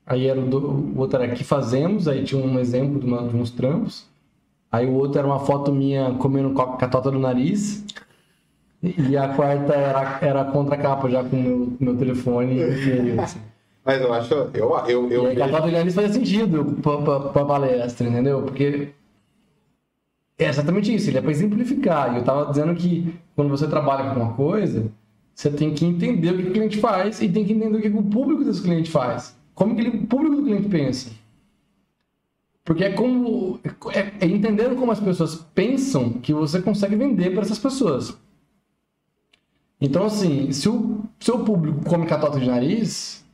aí era o, do- o outro era que fazemos, aí tinha um exemplo de, uma- de uns trampos. Aí o outro era uma foto minha comendo co- catota no nariz. E a quarta era, era a contracapa já com o meu, meu telefone. E, assim. Mas eu acho. Eu, eu, eu e catota no nariz fazia sentido pra, pra, pra palestra, entendeu? Porque é exatamente isso, ele é para exemplificar. E eu tava dizendo que quando você trabalha com uma coisa, você tem que entender o que o cliente faz e tem que entender o que o público desse cliente faz. Como que ele- o público do cliente pensa. Porque é como. É, é entendendo como as pessoas pensam que você consegue vender para essas pessoas. Então, assim, se o seu público come catota de nariz,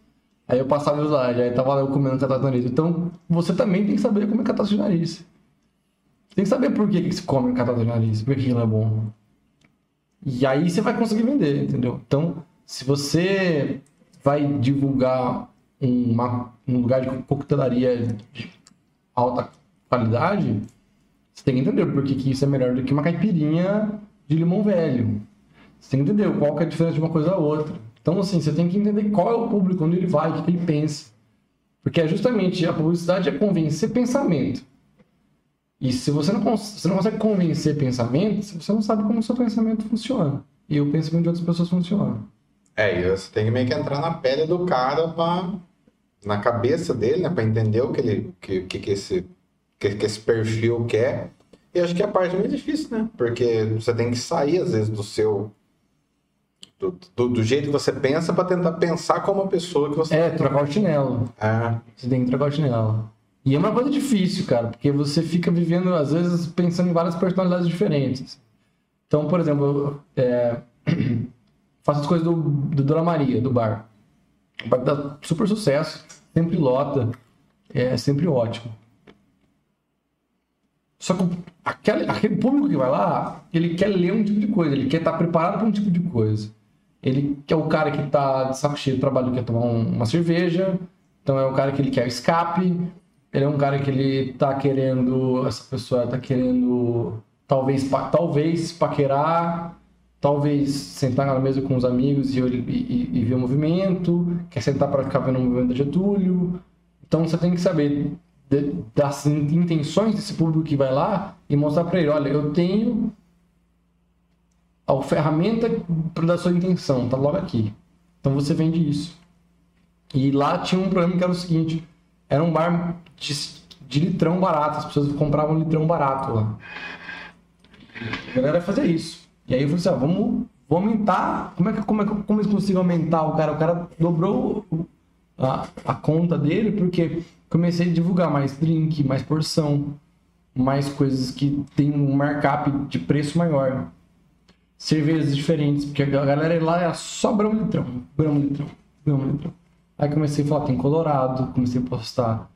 aí eu passava o slide, aí tava eu comendo catota de nariz. Então, você também tem que saber comer catota de nariz. Tem que saber por que, que se come catota de nariz, por que aquilo é bom. E aí você vai conseguir vender, entendeu? Então, se você vai divulgar uma, um lugar de coquetelaria de alta qualidade, você tem que entender por que, que isso é melhor do que uma caipirinha de limão velho. Você tem que entender qual que é a diferença de uma coisa a outra. Então, assim, você tem que entender qual é o público, onde ele vai, o que, ele pensa. Porque é justamente a publicidade é convencer pensamento. E se você não, você não consegue convencer pensamento, você não sabe como o seu pensamento funciona. E o pensamento de outras pessoas funciona. É, e você tem que meio que entrar na pele do cara pra, na cabeça dele, né? Pra entender o que ele. que, que, que esse, que, que esse perfil quer. E acho que é a parte mais difícil, né? Porque você tem que sair, às vezes, do seu. Do, do, do jeito que você pensa pra tentar pensar como a pessoa que você. É, trocar o chinelo. É. Você tem que trocar o chinelo. E é uma coisa difícil, cara, porque você fica vivendo, às vezes, pensando em várias personalidades diferentes. Então, por exemplo, eu, é, faço as coisas do, do Dona Maria, do bar. O bar dá super sucesso, sempre lota, é sempre ótimo. Só que aquele, aquele público que vai lá, ele quer ler um tipo de coisa, ele quer estar preparado para um tipo de coisa. Ele quer o cara que tá de saco cheio do trabalho, quer tomar um- uma cerveja, então é um cara que ele quer o escape, ele é um cara que ele tá querendo, essa pessoa tá querendo talvez, pa- talvez paquerar, talvez sentar na mesa com os amigos e, e, e- ver o movimento, quer sentar para ficar vendo o movimento da Getúlio. Então você tem que saber das in- intenções desse público que vai lá e mostrar para ele, olha, eu tenho a ferramenta da sua intenção, tá logo aqui. Então você vende isso. E lá tinha um problema que era o seguinte, era um bar de, de litrão barato, as pessoas compravam litrão barato lá. A galera fazia isso. E aí eu falei assim, ó, vamos, vamos aumentar, como é que como é que como eles conseguem aumentar o cara? O cara dobrou a, a conta dele porque comecei a divulgar mais drink, mais porção, mais coisas que tem um markup de preço maior. Cervejas diferentes, porque a galera lá é só Brahma Litrão, Brahma Litrão, Brahma Litrão. Aí comecei a falar, tem Colorado, comecei a postar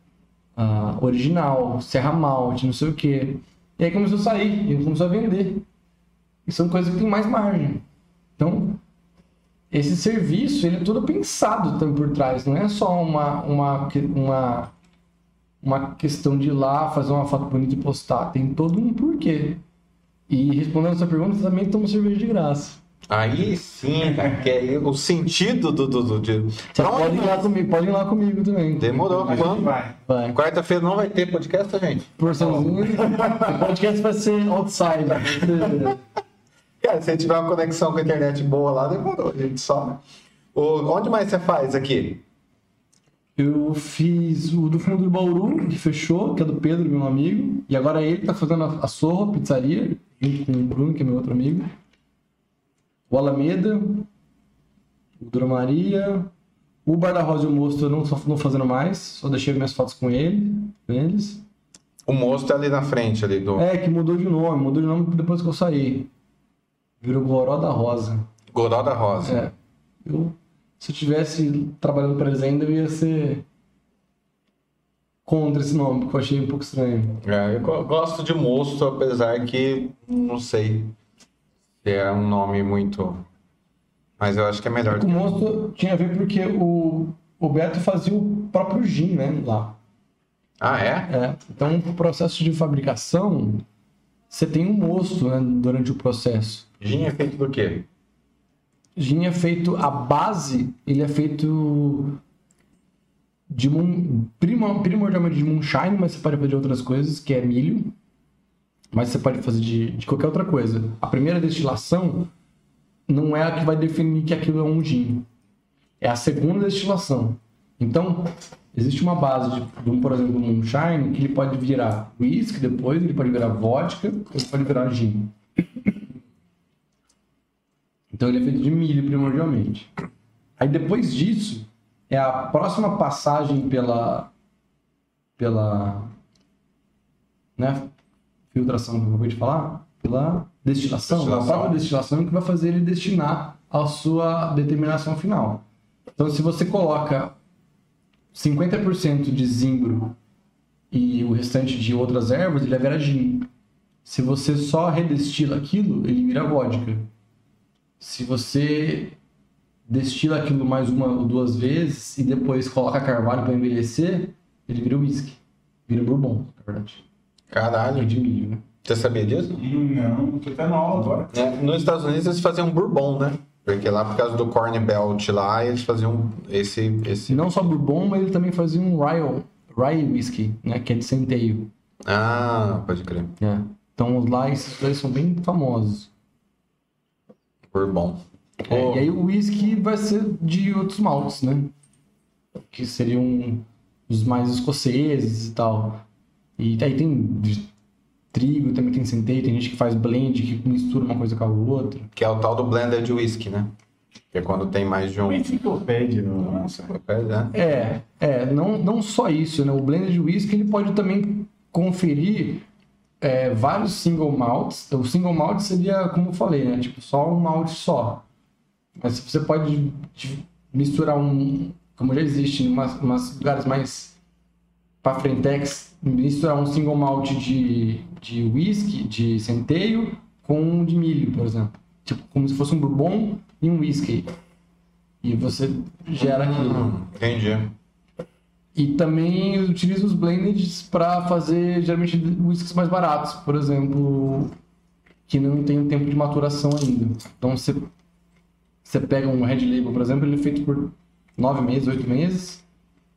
ah, original, Serra Malte, não sei o quê. E aí começou a sair, e começou a vender. E são coisas que tem mais margem. Então, esse serviço, ele é todo pensado também por trás. Não é só uma, uma, uma, uma questão de ir lá, fazer uma foto bonita e postar. Tem todo um porquê. E respondendo essa pergunta, também toma cerveja de graça. Aí sim, cara, que aí o sentido do. do, do de... Pode ir, lá comigo, pode ir lá comigo também. Demorou. A gente Quando? vai. Vai. Quarta-feira não vai ter podcast, tá, gente? Porçãozinha. O podcast vai ser outside. Cara, se tiver uma conexão com a internet boa lá, demorou. A gente só. O, onde mais você faz aqui? Eu fiz o do fundo do Bauru, que fechou, que é do Pedro, meu amigo. E agora ele tá fazendo a, a Sorro Pizzaria, junto com o Bruno, que é meu outro amigo. O Alameda, o Dona Maria. O Bar da Rosa e o Mosto eu não não fazendo mais, só deixei minhas fotos com ele, com eles. O moço tá ali na frente ali do É, que mudou de nome, mudou de nome depois que eu saí. Virou Goró da Rosa. Goró da Rosa. É. Eu, se eu tivesse trabalhando para eles ainda, eu ia ser contra esse nome, porque eu achei um pouco estranho. É, eu go- gosto de moço, apesar que não sei se é um nome muito. Mas eu acho que é melhor. O monstro tinha a ver porque o, o Beto fazia o próprio gin, né, lá. Ah, é? É. Então, o processo de fabricação, você tem um mosto, né, durante o processo. Gin é feito do quê? Gin é feito, a base, ele é feito de moon, prima- primordialmente de moonshine, mas você pode fazer de outras coisas, que é milho. Mas você pode fazer de, de qualquer outra coisa. A primeira destilação não é a que vai definir que aquilo é um gin. É a segunda destilação. Então, existe uma base de, de um, por exemplo, moonshine, que ele pode virar whisky depois, ele pode virar vodka, ele pode virar gin. Então ele é feito de milho primordialmente. Aí depois disso é a próxima passagem pela pela né, filtração que eu acabei de falar, pela destilação, Destilação. a própria destilação que vai fazer ele destinar a sua determinação final. Então se você coloca 50% de zimbro e o restante de outras ervas, ele vai virar gin. Se você só redestila aquilo, ele vira vodka. Se você destila aquilo mais uma ou duas vezes e depois coloca carvalho para envelhecer, ele vira whisky. Vira bourbon, na verdade. É Caralho. de milho, né? Você sabia disso? Não, tô tendo aula agora. É, nos Estados Unidos eles faziam bourbon, né? Porque lá, por causa do Corn Belt lá, eles faziam esse. esse... Não só bourbon, mas ele também fazia um rye, rye whisky, né? Que é de centeio. Ah, pode crer. É. Então lá esses dois são bem famosos. Bourbon. É, e aí o whisky vai ser de outros maltes, né? Que seriam os mais escoceses e tal. E aí tem de trigo, também tem centeio, tem gente que faz blend, que mistura uma coisa com a outra. Que é o tal do blended whisky, né? Que é quando tem mais de um. Uma enciclopédia. Nossa. né? É, é, não, não só isso, né? O blended whisky ele pode também conferir é, vários single malts. O single malt seria, como eu falei, né? Tipo, só um malte só. Mas você pode de- misturar um, como já existe em umas, umas lugares mais para frentex, misturar um single malt de, de whisky, de centeio, com um de milho, por exemplo. Tipo, como se fosse um bourbon e um whisky. E você gera aquilo. Hum, entendi. E também eu utilizo os blendeds para fazer geralmente whiskies mais baratos, por exemplo, que não tem um tempo de maturação ainda. Então você, você pega um Red Label, por exemplo, ele é feito por nove meses, oito meses.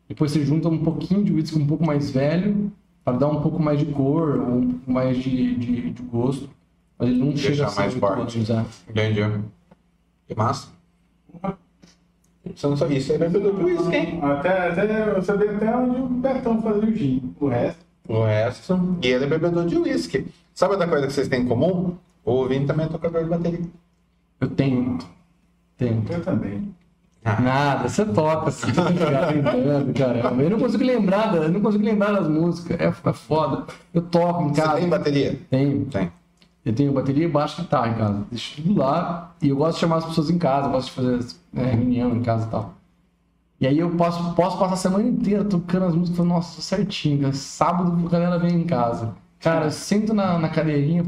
Depois você junta um pouquinho de whisky um pouco mais velho para dar um pouco mais de cor, ou um pouco mais de, de, de gosto. Mas ele não Deixar chega a ser mais forte. é. Entendi. Que massa. Você não sabia isso aí vai pelo whisky, hein? Até, até, eu sabia até onde o Betão fazia o gin. O resto. O resto. E ele é bebedor de whisky. Sabe outra coisa que vocês têm em comum? O Vini também é tocador de bateria. Eu tenho. Tenho. Eu também. Nada, você toca assim, você caramba. Eu não consigo lembrar, da- eu não consigo lembrar das músicas, é, é foda. Eu toco em Você casa. tem bateria? Tenho. Tem. Eu tenho bateria e baixo e guitarra em casa. Deixo tudo lá. E eu gosto de chamar as pessoas em casa, gosto de fazer né, reunião em casa e tal. E aí eu posso, posso passar a semana inteira tocando as músicas e falar, nossa, tô certinho. cara. Sábado a galera vem em casa. Cara, eu sento na, na cadeirinha.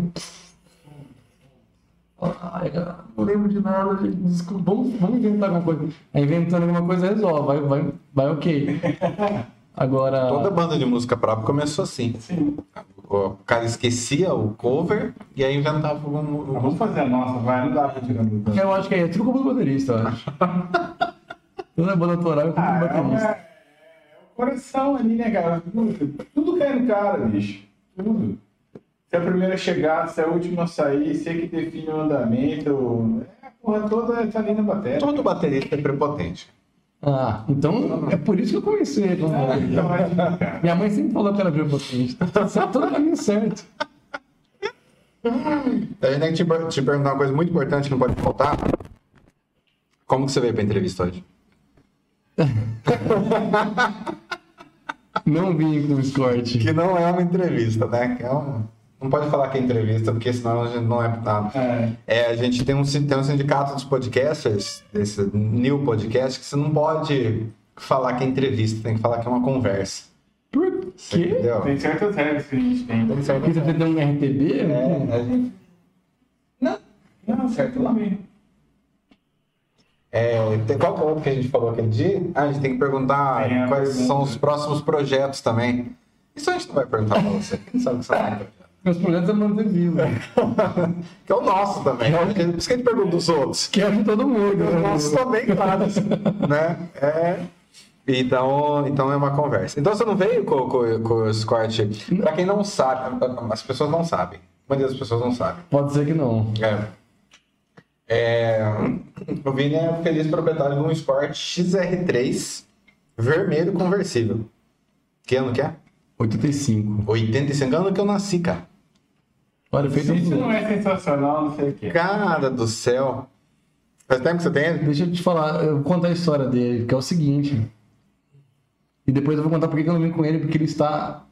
Ai, cara, não lembro de nada. gente. Desculpa, vamos, vamos inventar alguma coisa. Aí inventando alguma coisa resolve, vai, vai, vai ok. Agora. Toda banda de música própria começou assim. Sim. O cara esquecia o cover e aí inventava algum. Mas Vamos fazer a nossa, vai, não dá pra tirar muito. Eu acho que é tudo como baterista, eu acho. Toda banda autoral é como Ah, é, baterista. é, é o coração ali, né, cara? Tudo, tudo cai no cara, bicho. Tudo. Se é a primeira a chegar, se é a última a sair, se é que define o andamento. É, a porra toda tá ali na bateria. Todo baterista é prepotente. Ah, então é por isso que eu comecei. como- É, então, é, cara. Minha mãe sempre falou que era prepotente. Tá todo caminho certo. A gente tem que te, te perguntar uma coisa muito importante que não pode faltar. Como que você veio pra entrevista hoje? Não vim com o escorte. Que não é uma entrevista, né? Que é um... Não pode falar que é entrevista, porque senão a gente não é nada. É. É, a gente tem um, tem um sindicato dos podcasters, desse new podcast, que você não pode falar que é entrevista, tem que falar que é uma conversa. Por quê? Tem certas regras que a gente tem. Tem Porque você tem um RTB? É, a gente- Não, certo lá mesmo. É, tem, qual que é o outro que a gente falou aquele dia? Ah, a gente tem que perguntar Tem quais pergunta. são os próximos projetos também. Isso a gente não vai perguntar pra você. Quem sabe que você vai Meus projetos é manter vivo. Que é o nosso também. Por isso que a gente pergunta dos outros. Quero de todo mundo. Os né? nossos também, claro. né? É. Então, então é uma conversa. Então você não veio com, com, com o Scott. Pra quem não sabe, as pessoas não sabem. A maioria das pessoas não sabe. Pode ser que não. É. É, o Vini é feliz proprietário de um Sport XR3 vermelho conversível. Que ano que é? 85. 85 ano que eu nasci, cara. Olha, feito isso um... não é sensacional, não sei o quê. Cara do céu. Faz tempo que você tem ele? Deixa eu te falar, eu vou contar a história dele, que é o seguinte. E depois eu vou contar por que eu não vim com ele, porque ele está.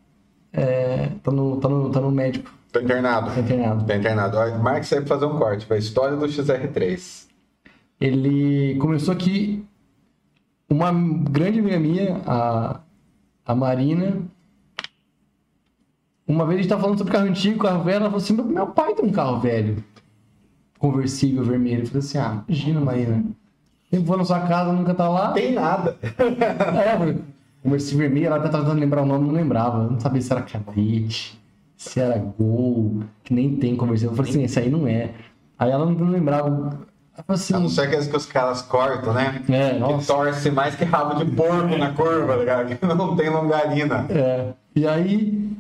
É, tá, no, tá, no, tá no médico, Tô internado. tá internado. Tá internado. Olha, Mark sai pra fazer um corte. Vai história do XR3. Ele começou aqui. Uma grande amiga minha, a, a Marina. Uma vez a gente tava falando sobre carro antigo, carro velho, ela falou assim: meu pai tem um carro velho, conversível, vermelho. Eu falei assim: ah, imagina, Marina. Sempre vou na sua casa, nunca tá lá. Tem nada. É, eu falei, conversível vermelho, ela até tava tentando lembrar o nome, não lembrava. Eu não sabia se era cadete, se era gol, que nem tem conversível. Eu falei assim: esse aí não é. Aí ela não lembrava. Assim: A não ser que as que os caras cortam, né? É, Que nossa. torce mais que rabo de porco na curva, tá ligado? Que não tem longarina. É. E aí.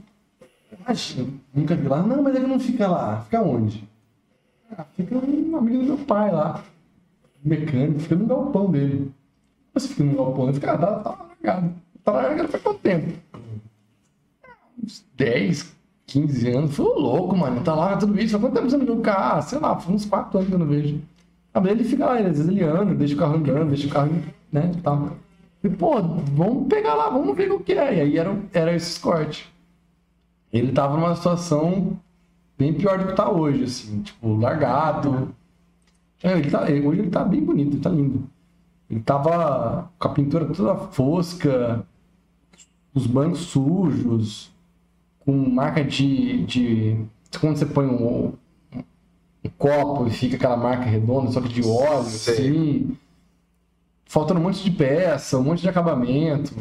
Nunca vi lá. Não, mas ele não fica lá. Fica onde? Ah, fica um amigo do meu pai lá. Mecânico, fica no galpão dele. Você fica no galpão, ele fica, ah, tá, largado. Tá largado faz quanto tempo? Uns 10, 15 anos. Foi louco, mano. Tá lá tudo isso. Faz quanto tempo você não viu o carro? Ah, sei lá, foi uns 4 anos que eu não vejo. Ah, mas ele fica lá, às vezes ele anda, deixa o carro andando, deixa o carro, né, tal. E, pô, vamos pegar lá, vamos ver o que é. E aí era, era esse corte. Ele tava numa situação bem pior do que tá hoje, assim, tipo, largado. É, ele tá, hoje ele tá bem bonito, ele tá lindo. Ele tava com a pintura toda fosca, os bancos sujos, com marca de. de quando você põe um, um copo e fica aquela marca redonda, só que de óleo, Sei. assim. Faltando um monte de peça, um monte de acabamento.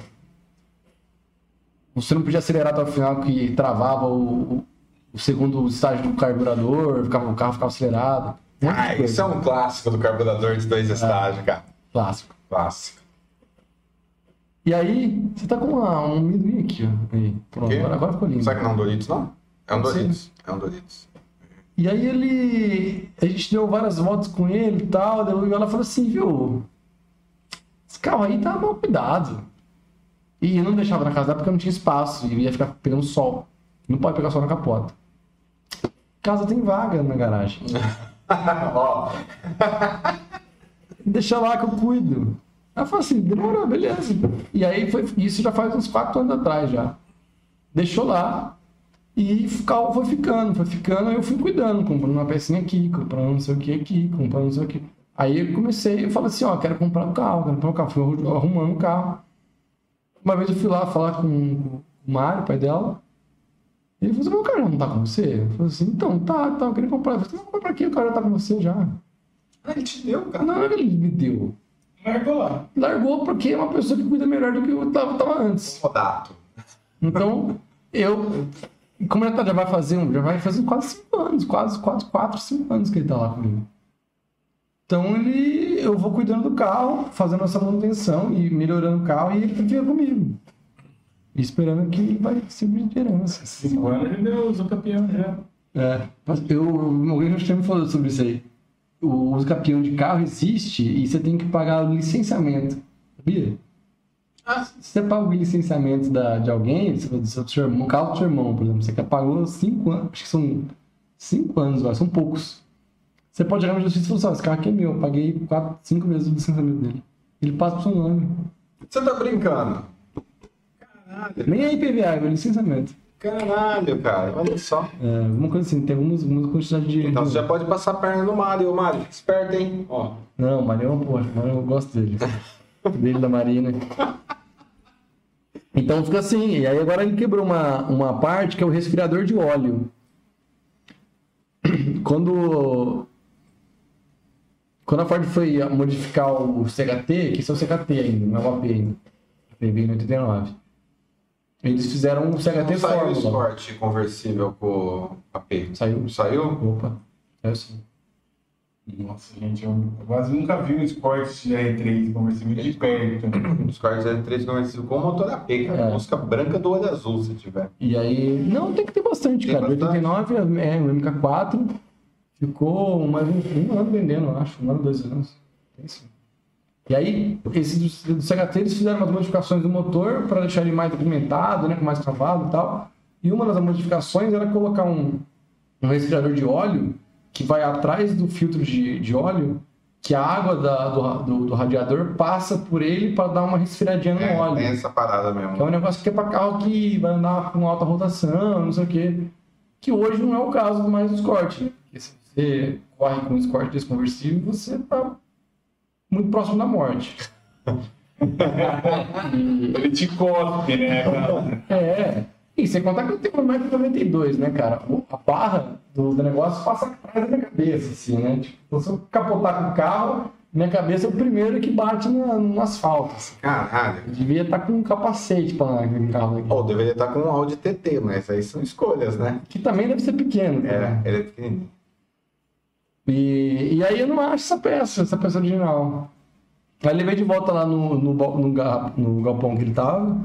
Você não podia acelerar até o final que travava o, o- segundo estágio do carburador, ficava, o carro ficava acelerado. Ah, coisa. isso é um clássico do carburador de dois estágios, cara. Clássico. Clássico. E aí, você tá com uma, um amendoim aqui, ó. Aí, pronto, agora, agora ficou lindo. Será que não é um Doritos, não? É um. Doritos. É um Doritos. E aí ele. A gente deu várias voltas com ele e tal. Daí ela falou assim, viu? Esse carro aí tá mal cuidado. E eu não deixava na casa dela porque não tinha espaço. E ia ficar pegando sol. Não pode pegar sol na capota. Casa tem vaga na garagem. Ó, Deixa lá que eu cuido. Ela falou assim, demorou, beleza. E aí foi, isso já faz uns quatro anos atrás já. Deixou lá e o carro foi ficando, foi ficando, aí eu fui cuidando, comprando uma pecinha aqui, comprando não sei o que aqui, comprando não sei o que. Aí eu comecei, eu falei assim, ó, quero comprar um carro, quero comprar um carro. Fui arrumando um carro. Uma vez eu fui lá falar com o Mário, pai dela. Ele falou assim, meu cara não tá com você? Eu falei assim, então, tá, tá, eu queria comprar. Eu falei, não, pra quê? O cara tá com você já. Ah, ele te deu, cara. Não, ele me deu. Largou lá. Largou porque é uma pessoa que cuida melhor do que eu tava, tava antes. Rodato. Então, eu. Como ele tá, já vai fazer um, já vai fazer quase cinco anos, quase quatro, quatro, cinco anos que ele tá lá comigo. Então ele, eu vou cuidando do carro, fazendo essa manutenção e melhorando o carro e ele fica comigo. Esperando que vai servir de herança. Cinco anos ele deu o campeão já. É, eu, alguém já me falou sobre isso aí. O uso campeão de carro existe e você tem que pagar o licenciamento. Sabia? Ah, Se você paga o licenciamento da, de alguém, do seu, seu irmão, o carro do seu irmão, por exemplo, você pagou cinco anos, acho que são cinco anos, são poucos. Você pode chegar na justiça e falar esse carro aqui é meu, eu paguei quatro, cinco meses do licenciamento dele. Ele passa pro seu nome. você tá brincando? Nem é IPVA, é licenciamento. Caralho, cara. Olha só. É, alguma coisa assim, tem algumas, algumas quantidade de. Então você já pode passar a perna no Mário. Ô, Mário, fica esperto, hein? Ó. Não, o Marinho é uma porra, mas eu gosto dele. dele da Marina. Então fica assim, e aí agora ele quebrou uma, uma parte que é o resfriador de óleo. Quando. Quando a Ford foi modificar o CHT, que isso é o CHT ainda, não é o AP ainda. Ele veio em 89. Eles fizeram um CHT Não saiu o. Sport conversível com o AP. Saiu? Saiu? Opa, é sim. Nossa, gente, eu quase nunca vi um esporte R3 conversível de perto. Os carros L3 conversível com motor AP, cara. É. Música branca do olho azul, se tiver. E aí. Não, tem que ter bastante, Tem cara. bastante. 89 é o MK4. Ficou mais um, um ano vendendo, acho. Um ano, dois anos. E aí, esse do, do CHT, eles fizeram umas modificações do motor para deixar ele mais documentado, né? Com mais cavalo e tal. E uma das modificações era colocar um, um resfriador de óleo que vai atrás do filtro de, de óleo, que a água da- do, do, do radiador passa por ele para dar uma resfriadinha no É, óleo. tem essa parada mesmo. Que é um negócio que é para carro que vai andar com alta rotação, não sei o quê. Que hoje não é o caso mais do Escort. né? Você corre com um Escort desconversível, você tá muito próximo da morte. Ele te cospe, né, cara? É. E sem contar que eu tenho 1,92m, né, cara? A barra do, do negócio passa atrás da minha cabeça, assim, né? Tipo, se eu capotar com o carro, minha cabeça é o primeiro que bate na- no asfalto. assim. Caralho. Eu devia estar com um capacete para um carro daqui. Ou deveria estar com um Audi TT, mas aí são escolhas, né? Que também deve ser pequeno. cara. É, ele é pequenininho. E, e aí eu não acho essa peça, essa peça original. Aí levei de volta lá no, no, no, no galpão que ele tava,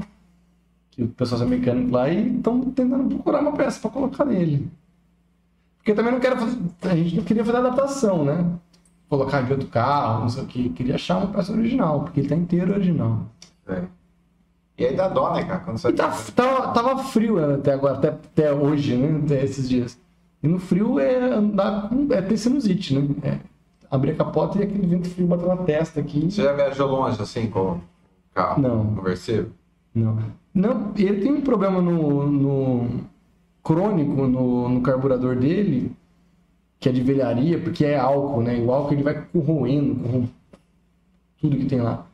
que o pessoal é mecânico lá, e estão tentando procurar uma peça para colocar nele. Porque também não quero fazer. A gente não queria fazer adaptação, né? Colocar de outro carro, não sei o que. Queria achar uma peça original, porque ele tá inteiro original. É. E aí dá dó, né, cara? Quando você E tá, tava, tava frio né, até agora, até, até hoje, né? Até esses dias. E no frio é andar com. é ter sinusite, né? É abrir a capota e aquele vento frio bater na testa aqui. Você já viajou longe assim com o carro Não. conversível? Não. Não, ele tem um problema no, no crônico no, no carburador dele, que é de velharia, porque é álcool, né? E o álcool ele vai corroendo, corrom- tudo que tem lá.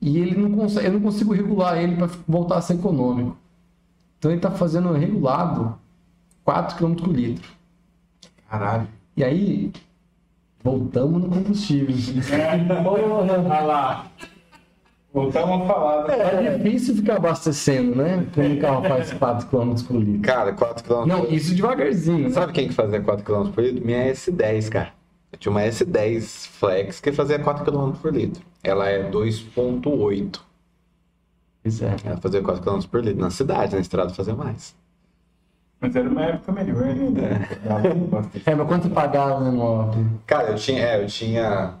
E ele não consegue, eu não consigo regular ele para voltar a ser econômico. Então ele tá fazendo regulado 4 km por litro. Caralho. E aí voltamos no combustível. Olha lá. Voltamos a falar. né? É difícil ficar abastecendo, né? Quando o carro faz 4 km por litro. Cara, 4 km Não, isso devagarzinho. né? Sabe quem que fazia 4 km por litro? Minha S10, cara. Eu tinha uma S10 Flex que fazia 4 km por litro. Ela é 2.8. Pois é. Ela fazia 4 km por litro. Na cidade, na estrada fazia mais. Mas era uma época melhor? Dava bastante. É, mas quanto você pagava né, no Cara, eu tinha. É, eu tinha.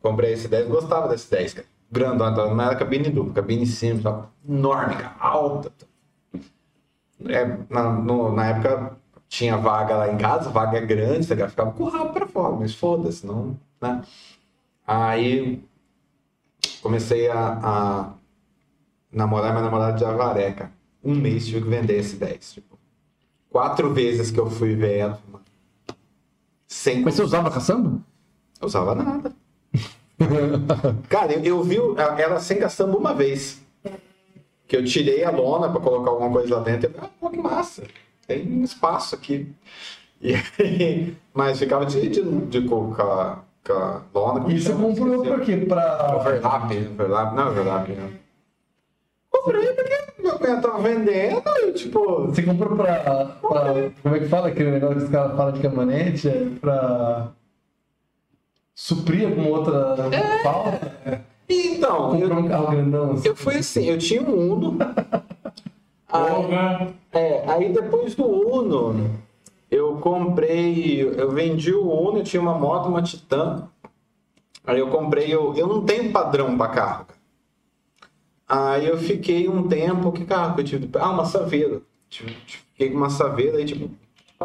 Comprei esse 10, gostava desse 10, cara. Grandão, então, não era cabine dupla, cabine simples, enorme, cara, alta. É, na, no- na época tinha vaga lá em casa, vaga grande, você ficava com o rabo pra fora, mas foda-se, não. Né? Aí comecei a, a namorar minha namorada de Avaré, cara. Um mês tive que vender esse 10. Tipo, quatro vezes que eu fui ver ela. Sem Mas você usava caçamba? Eu usava nada. Cara, eu, eu vi ela sem caçamba uma vez. Que eu tirei a lona pra colocar alguma coisa lá dentro. Eu falei, ah, pô, que massa. Tem um espaço aqui. E aí, mas ficava de, de, de com a lona. como E você chama? comprou por quê? Pra. Overlap, overlap, não overlap, não. Comprei porque meu cunhado tava vendendo e tipo. Você comprou pra, pra- Como é que fala aquele negócio que os caras falam de caminhonete? É pra. Suprir alguma outra falta? Então, eu, Comprou um carro grandão assim. eu fui assim, eu tinha um Uno. aí, Porra. é, aí depois do Uno, eu comprei. Eu vendi o Uno, eu tinha uma moto, uma Titan. Aí eu comprei, eu, eu não tenho padrão pra carro. Aí eu fiquei um tempo, que carro que eu tive? Ah, uma Saveiro. Tipo, Fiquei com uma Saveiro, aí tipo,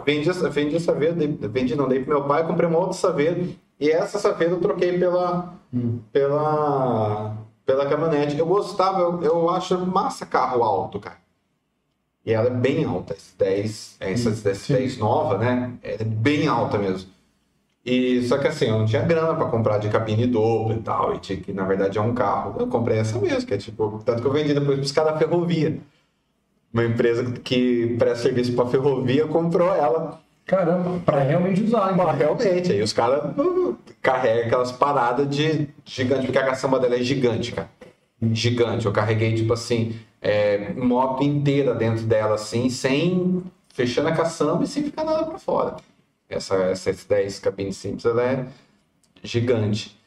vendi, vendi a Saveiro, dei, vendi não, dei pro meu pai, comprei uma outra Saveiro. E essa Saveiro eu troquei pela, pela, pela caminhonete. Eu gostava, eu, eu acho massa carro alto, cara. E ela é bem alta, esse 10, essa esse 10 nova, né? Ela é bem alta mesmo. E só que assim, eu não tinha grana pra comprar de cabine dupla e tal, e tinha que, na verdade, é um carro. Eu comprei essa mesmo, que é tipo, tanto que eu vendi depois pros caras da ferrovia. Uma empresa que presta serviço pra ferrovia comprou ela. Caramba, pra realmente usar. Mas realmente, aí os caras carregam aquelas paradas de gigante, porque a caçamba dela é gigante, cara. Gigante. Eu carreguei, tipo assim, é, moto inteira dentro dela, assim, sem. fechando a caçamba e sem ficar nada pra fora. Essa, essa S10 cabine simples, ela é gigante.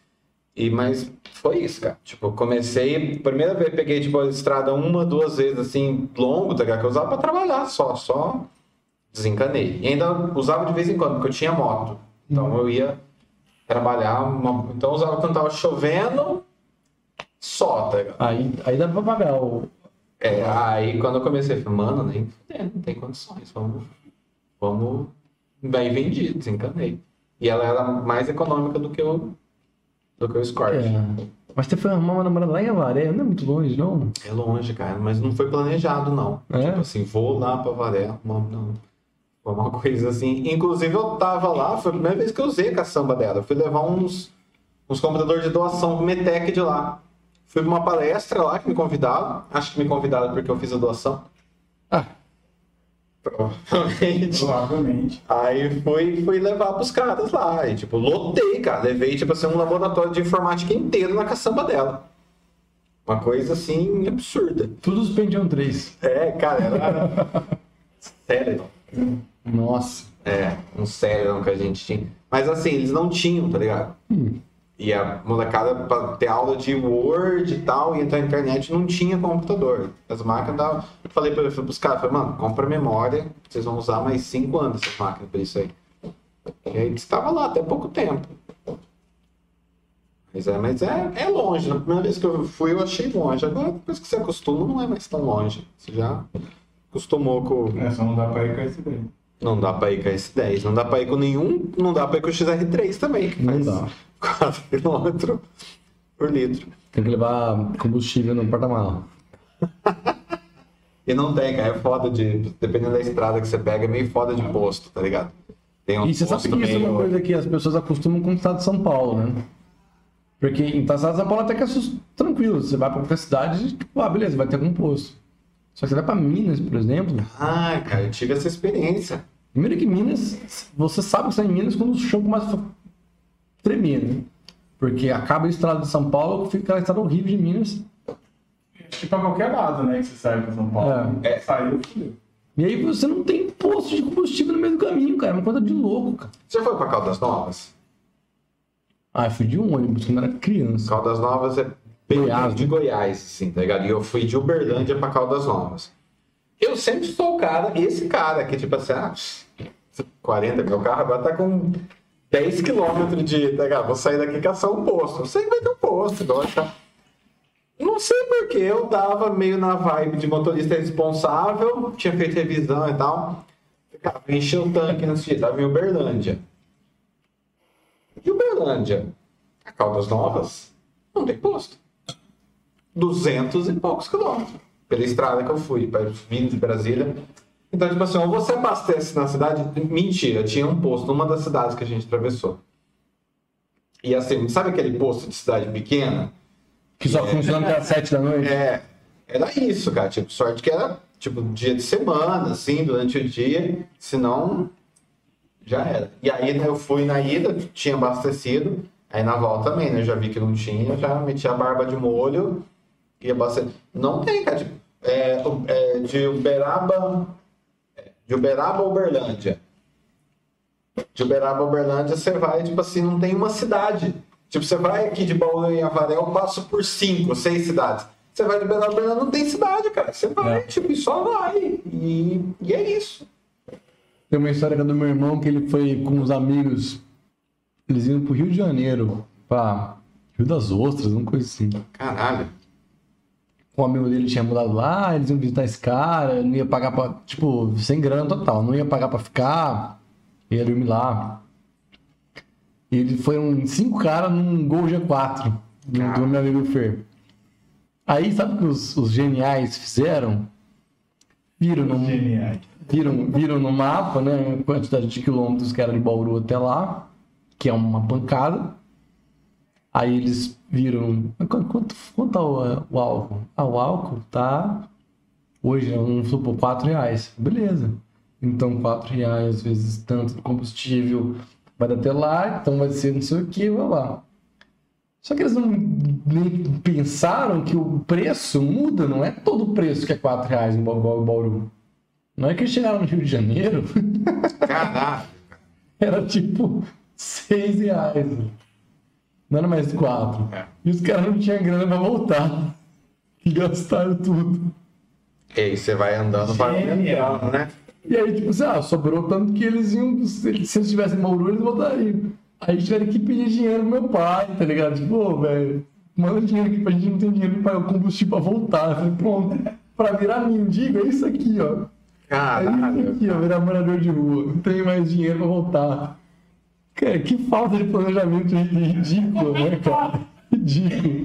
E, mas foi isso, cara. Tipo, comecei. Primeira vez peguei, tipo, a estrada uma, duas vezes, assim, longo, tá ligado? Que eu usava pra trabalhar só, só desencanei. E ainda usava de vez em quando, porque eu tinha moto. Então eu ia trabalhar. uma- Então eu usava quando tava chovendo, só, tá ligado? Aí, aí dá pra pagar o. É, aí quando eu comecei, eu falei, mano, nem fudendo, não tem condições, vamos. Vamos. Bem vendido, desencanei. E ela era mais econômica do que o. do que o Escort. É. É. Mas você foi arrumar uma namorada lá em Avaré, não é muito longe, não? longe, cara, mas não foi planejado, não. É? Tipo assim, vou lá pra Varé, não. não. Foi uma coisa assim. Inclusive eu tava lá, foi a primeira vez que eu usei a caçamba dela. Eu fui levar uns, uns computadores de doação do Metec de lá. Fui pra uma palestra lá que me convidaram. Acho que me convidaram porque eu fiz a doação. Provavelmente. Provavelmente. Aí fui, fui levar pros caras lá. E, tipo, lotei, cara. Levei, tipo assim, um laboratório de informática inteiro na caçamba dela. Uma coisa, assim, absurda. tudo os Pentium 3. É, cara, era... Sério. Nossa. É, um sério que a gente tinha. Mas, assim, eles não tinham, tá ligado? E a molecada, pra ter aula de Word e tal, e entrar na internet, não tinha computador. As máquinas davam... Eu falei pra, pros caras, falei, mano, compra memória, vocês vão usar mais cinco anos essas máquinas pra isso aí. E aí estava lá até pouco tempo. Mas é, mas é, é longe. Na primeira vez que eu fui, eu achei longe. Agora, depois que você acostuma, não é mais tão longe. Você já acostumou com. É, só não dá pra ir com esse daí. Não dá pra ir com a S10, não dá pra ir com nenhum, não dá pra ir com o XR3 também, que Não faz dá. 4 km por litro. Tem que levar combustível no porta-mala. E não tem, cara, é foda de. Dependendo da estrada que você pega, é meio foda de posto, tá ligado? Tem um E você sabe que isso é uma coisa que as pessoas acostumam com o estado de São Paulo, né? Porque em estado de São Paulo até que é sus- tranquilo. Você vai pra qualquer cidade, tipo, ah, beleza, vai ter algum posto. Só que você vai pra Minas, por exemplo. Ah, cara, eu tive essa experiência. Primeiro que Minas, você sabe que você está em Minas quando o chão começa a tremer, né? Porque acaba a estrada de São Paulo, fica aquela estrada horrível de Minas. Acho que pra qualquer lado, né, que você sai pra São Paulo. É. Saiu, fudeu. E aí você não tem posto de combustível no meio do caminho, cara. É uma coisa de louco, cara. Você foi pra Caldas Novas? Ah, eu fui de um ônibus quando era criança. Caldas Novas é bem Goiás, de né? Goiás, assim, tá ligado? E eu fui de Uberlândia pra Caldas Novas. Eu sempre sou o cara, esse cara que, tipo assim, ah, 40, meu carro agora tá com 10 km de, tá? Vou sair daqui caçar um posto. Sempre vai ter um posto, igual tá. Não sei porque eu dava meio na vibe de motorista responsável, tinha feito revisão e tal. Ficava, encher o tanque nesse dia, tava em Uberlândia. E Uberlândia, a Caldas Novas, não tem posto. 200 e poucos quilômetros pela estrada que eu fui, para vindo de Brasília. Então, tipo assim, ou você abastece na cidade. Mentira, tinha um posto numa das cidades que a gente atravessou. E assim, sabe aquele posto de cidade pequena? Que só funciona até as 7 da noite. É, era isso, cara. Tipo, sorte que era, tipo, dia de semana, assim, durante o dia. Senão, já era. E aí, né, eu fui na ida, tinha abastecido. Aí na volta também, né? Já vi que não tinha, já meti a barba de molho e abasteci. Não tem, cara. Tipo, é, é, de Uberaba. É, De Uberaba a Uberlândia. De Uberaba a Uberlândia, você vai, tipo assim, não tem uma cidade. Tipo, você vai aqui de Bauru em Avaré, eu passo por cinco, seis cidades. Você vai de Uberaba a Uberlândia, não tem cidade, cara. Você vai, É. tipo, e só vai. E, e é isso. Tem uma história do meu irmão que ele foi com os amigos. Eles iam pro Rio de Janeiro, pra Rio das Ostras, uma coisa assim. Caralho. Um amigo dele tinha mudado lá, eles iam visitar esse cara, não ia pagar pra. Tipo, sem grana total, não ia pagar pra ficar, ia dormir lá. E ele foram cinco caras num Gol G4 do, do meu amigo Fer. Aí, sabe o que os, os geniais fizeram? Viram Geniais. viram, viram no mapa, né, a quantidade de quilômetros que era de Bauru até lá, que é uma pancada. Aí eles viram. Quanto, quanto, tá o, o álcool? Ah, o álcool tá. Hoje, vamos supor, 4 reais. Beleza. Então, 4 reais vezes tanto do combustível vai dar até lá, então vai ser não sei o que, blá blá. Só que eles não nem pensaram que o preço muda, não é todo o preço que é 4 reais Ba- Bauru. Não é que eles chegaram no Rio de Janeiro, Caralho. era tipo 6 reais. Não era mais 4. É. E os caras não tinham grana pra voltar. E gastaram tudo. E aí você vai andando, vai Genial. aumentando, né? E aí, tipo assim, ah, sobrou tanto que eles iam. Se eles se eles tivessem em Bauru, eles voltariam. Aí tiveram que pedir dinheiro pro meu pai, tá ligado? Tipo, ô, velho, manda dinheiro aqui pra gente não tem dinheiro pra pagar o combustível pra voltar. Eu falei, pronto, pra virar mendigo é isso aqui, ó. É isso Caralho. aqui, ó, virar morador de rua. Não tem mais dinheiro pra voltar. Cara, que falta de planejamento ridículo, né, cara? Ridículo.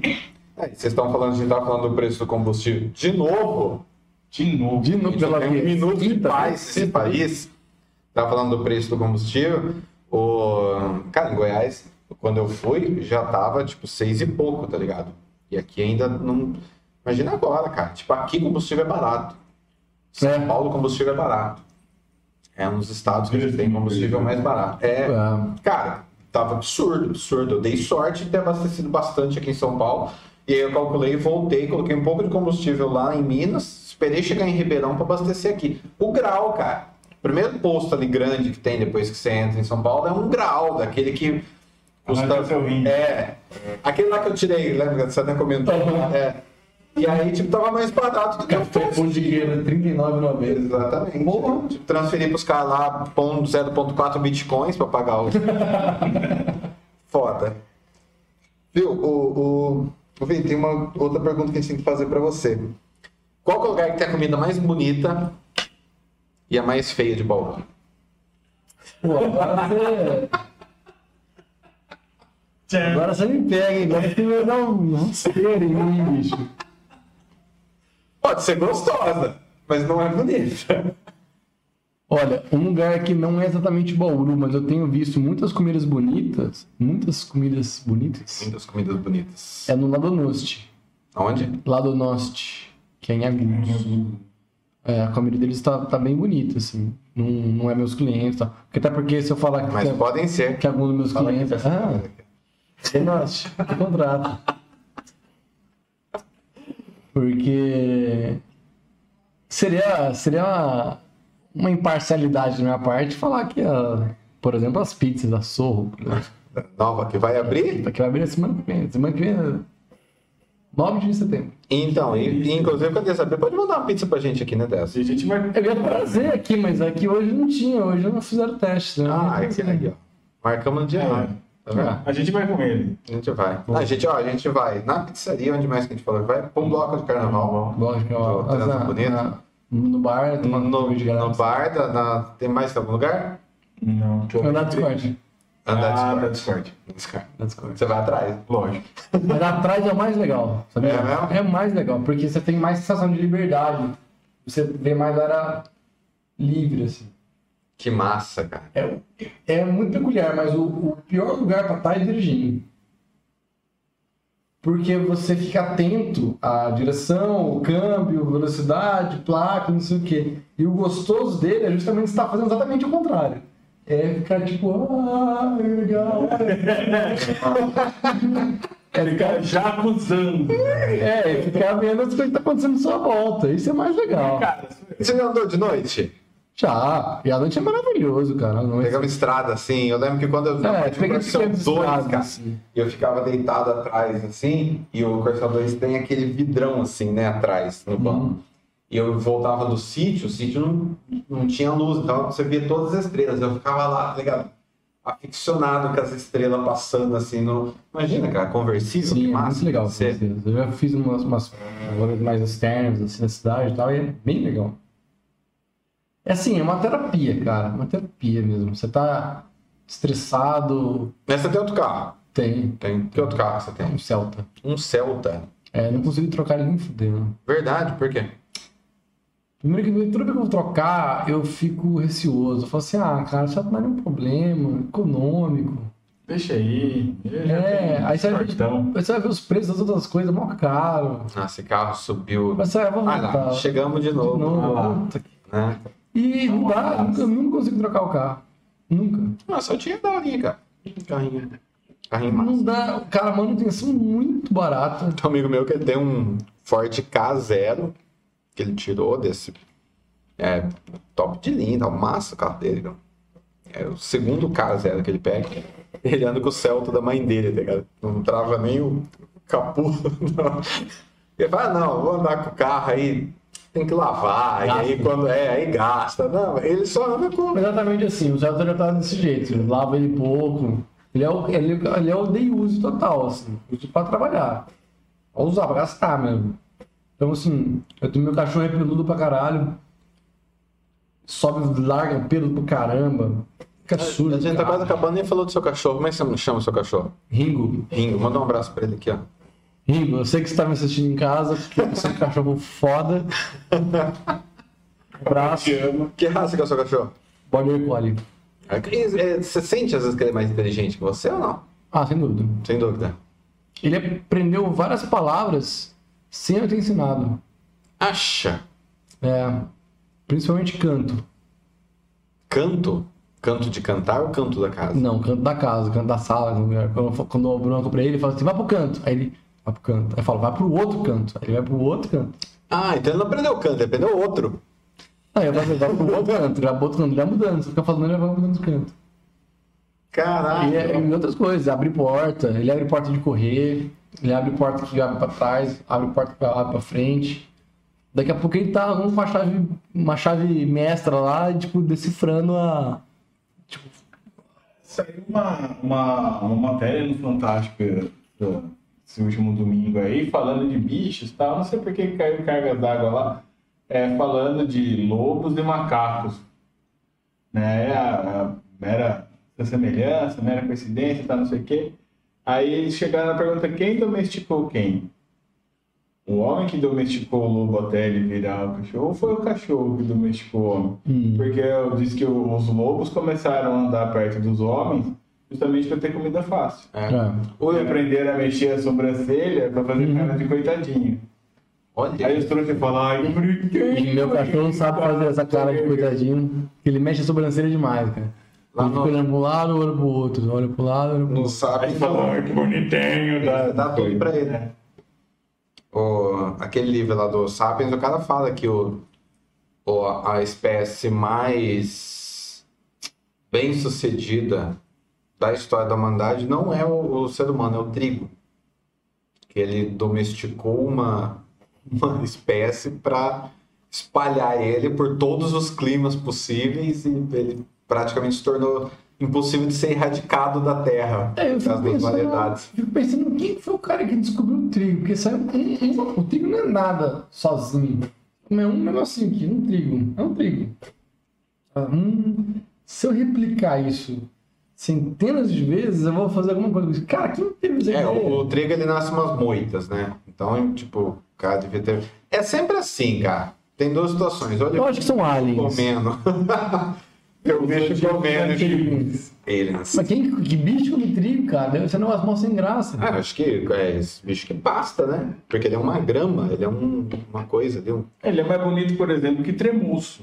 É, vocês estão falando, a gente falando do preço do combustível de novo. De novo. De novo, Pela tem um minuto de paz nesse país. Tá falando do preço do combustível. O... Cara, em Goiás, quando eu fui, já tava tipo seis e pouco, tá ligado? E aqui ainda não. Imagina agora, cara. Tipo, aqui combustível é barato. São É. Paulo combustível é barato. É um dos estados que a gente tem combustível mais barato. É, Ah, Cara, tava absurdo, absurdo. Eu dei sorte de ter abastecido bastante aqui em São Paulo. E aí eu calculei, voltei, coloquei um pouco de combustível lá em Minas, esperei chegar em Ribeirão para abastecer aqui. O grau, cara. O primeiro posto ali grande que tem depois que você entra em São Paulo é um grau, daquele que seu rim. É. Aquele lá que eu tirei, lembra que você até comentou? Uhum. É. E aí, tipo, tava mais barato do que o Café posto. pão de queijo, R$39,90. Exatamente. Porra. Tipo, transferir pros caras lá pão 0.4 bitcoins pra pagar o. Foda. Viu, o, o, o Vini, tem uma outra pergunta que a gente tem que fazer pra você. Qual que é o lugar que tem a comida mais bonita e a mais feia de Bauru? Pô, agora você. Agora você me pega, hein? Agora você vai dar um rasteiro em mim, bicho. Pode ser gostosa, mas não é bonita. Olha, um lugar que não é exatamente Bauru, mas eu tenho visto muitas comidas bonitas, muitas comidas bonitas, Muitas comidas bonitas. é no Lado Norte. Aonde? Lado Norte, que é em Agudos. É, a comida deles tá, tá bem bonita, assim. Não, não é meus clientes, tá? Porque até porque se eu falar que, Mas que, podem ser. que algum dos meus Fala clientes. Ah, é Norte, que contrato. Porque seria, seria uma, uma imparcialidade da minha parte falar que, a, por exemplo, as pizzas da Sorro? Nova que vai abrir? que vai abrir na semana que vem. Semana que vem é 9 de setembro. Então, e, e inclusive, eles abrir, pode mandar uma pizza pra gente aqui, né, Dessa? A gente vai. Eu ia trazer aqui, mas aqui hoje não tinha, hoje não fizeram teste. Né? Ah, aqui, aí, ó. Marcamos no dia É. Tá vendo? A gente vai com ele. A gente vai. A gente, ó, a gente vai na pizzaria, onde mais que a gente falou? Vai pra um bloco de carnaval. Tô trazendo na- bonito. no bar, No, no, de no bar, da, na- tem mais algum lugar? Não. Andar de Discord. Andar Ah, de Discord. Discord. Discord. Você vai atrás. Lógico. Mas atrás é o mais legal, sabia? É mesmo? É mais legal, porque você tem mais sensação de liberdade. Você vê mais área livre, assim. Que massa, cara. É, é muito peculiar, mas o, o pior lugar pra estar é dirigindo. Porque você fica atento à direção, o câmbio, velocidade, placa, não sei o quê. E o gostoso dele é justamente estar fazendo exatamente o contrário. É ficar tipo, ah, legal. é ficar, Já acusando. é, é ficar vendo as coisas que estão acontecendo à sua volta. Isso é mais legal. Cara, Você já andou de noite? Já. E a noite é maravilhoso, cara. Noite- Pegava estrada assim. Eu lembro que quando eu É, tinha o peguei Corcel pequenas 2, estradas, cara, assim. eu ficava deitado atrás assim, e o Corcel 2 tem aquele vidrão assim, né, atrás no banco. Uhum. E eu voltava do sítio, o sítio não, não tinha luz, então você via todas as estrelas. Eu ficava lá, tá ligado? Aficionado com as estrelas passando assim no. Imagina, cara, conversível, que Sim, é massa. muito legal. Você... Eu já fiz umas, umas mais externas, assim, na cidade e tal, e é bem legal. É assim, é uma terapia, cara. Uma terapia mesmo. Você tá estressado, Mas você tem outro carro? tem. Tem. Que outro carro você É tem? um Celta. Um Celta. É, não consigo trocar ele nem fudendo. Verdade, por quê? Primeiro que toda vez que eu vou trocar, eu fico receoso. Eu falo assim, ah, cara, isso não é um problema econômico. deixa aí. É, aí você vai, ver, você vai ver os preços das outras coisas, mó caro. Ah, esse carro subiu. Mas você vai Ah, lá, voltar. chegamos de novo. De novo. Ah lá. Puta que- Né? E não dá, nunca, nunca consigo trocar o carro. Nunca. Ah, só tinha daorinha, cara. Carrinho. Carrinho Não massa. dá. Cara, manutenção muito barata. Tem um amigo meu que tem um Ford K0 que ele tirou desse. É, top de linha, tá massa o carro dele, cara. É o segundo K0 que ele pega. Ele anda com o Celta da mãe dele, tá ligado? Não trava nem o capô. Não. Ele fala, ah, não, vou andar com o carro aí, tem que lavar, e aí Gasta. quando é, aí gasta. Não, ele só anda com. Exatamente assim, o Celta já tá desse jeito. Ele lava ele pouco. Ele é o, ele, ele é o day use total, assim. Uso pra trabalhar. Pra usar, pra gastar mesmo. Então, assim, eu tenho meu cachorro é peludo pra caralho. Sobe, larga pelo pro caramba. Fica sujo. A gente tá quase acabando nem falou do seu cachorro. Como é que você chama o seu cachorro? Ringo. Ringo, manda um abraço pra ele aqui, ó. Ringo, eu sei que você tá me assistindo em casa, porque você é um cachorro foda. Abraço. Te amo. Que raça que é o seu cachorro? Border Collie. É, é, Você sente às vezes que ele é mais inteligente que você ou não? Ah, sem dúvida. Sem dúvida. Ele aprendeu várias palavras sem eu ter ensinado. Acha? É, principalmente canto. Canto? Canto de cantar ou canto da casa? Não, canto da casa, canto da sala. Quando quando eu bronco pra ele, ele fala assim, vai pro canto. Aí ele, vai pro canto. Aí eu falo, vai pro outro canto. Aí ele vai pro outro canto. Ah, então ele não aprendeu canto, ele aprendeu outro. Aí eu falo, assim, vai pro outro canto, já pro outro canto, ele vai mudando. Você fica falando, ele vai mudando de canto. Caralho. E, é, e outras coisas, abre porta, ele abre porta de correr, ele abre porta que abre pra trás, abre porta que abre pra frente. Daqui a pouco ele tá com uma chave, uma chave mestra lá, tipo, decifrando a. Saiu uma, uma, uma matéria no Fantástico eh, esse último domingo aí, falando de bichos tal. Não sei por que caiu carga d'água lá. É, falando de lobos e macacos. Né? A, a mera semelhança, mera coincidência, tá, não sei o quê. Aí eles chegaram na pergunta: quem domesticou quem? O homem que domesticou o lobo até ele virar o cachorro ou foi o cachorro que domesticou o homem? Hum. Porque eu disse que os lobos começaram a andar perto dos homens justamente para ter comida fácil. É. É. E aprenderam a mexer a sobrancelha para fazer cara de coitadinho. Olha. Aí os trouxas falam, ai, bonitinho. E meu cachorro sabe fazer essa cara de coitadinho. que Ele mexe a sobrancelha demais, cara. Lá Ele fica no- olhando pro lado, olha pro outro, olha pro lado, olha pro Não outro. sabe. Aí falam, ai, que bonitinho. Dá, Dá tudo pra ele. É. O, aquele livro lá do Sapiens, o cara fala que o, o, a espécie mais bem sucedida da história da humanidade não é o, o ser humano, é o trigo. Que ele domesticou uma, uma espécie para espalhar ele por todos os climas possíveis e ele praticamente se tornou impossível de ser erradicado da Terra. É, das pensando, variedades. fico pensando quem foi o cara que descobriu o trigo, porque saiu, o trigo não é nada sozinho. É um negocinho aqui, um trigo. É um trigo. Ah, hum, se eu replicar isso centenas de vezes, eu vou fazer alguma coisa. Cara, quem teve essa É, ideia? o, o trigo ele nasce umas moitas, né? Então, tipo, o cara devia ter. É sempre assim, cara. Tem duas situações. Olha, Eu acho que são aliens. comendo. Eu bicho comendo Aliens. aliens. Mas quem, que bicho come trigo, cara? Deve ser um negócio mal sem graça. Ah, acho que é esse bicho que pasta, né? Porque ele é uma grama, ele é um- uma coisa, viu? Ele é mais bonito, por exemplo, que tremoço.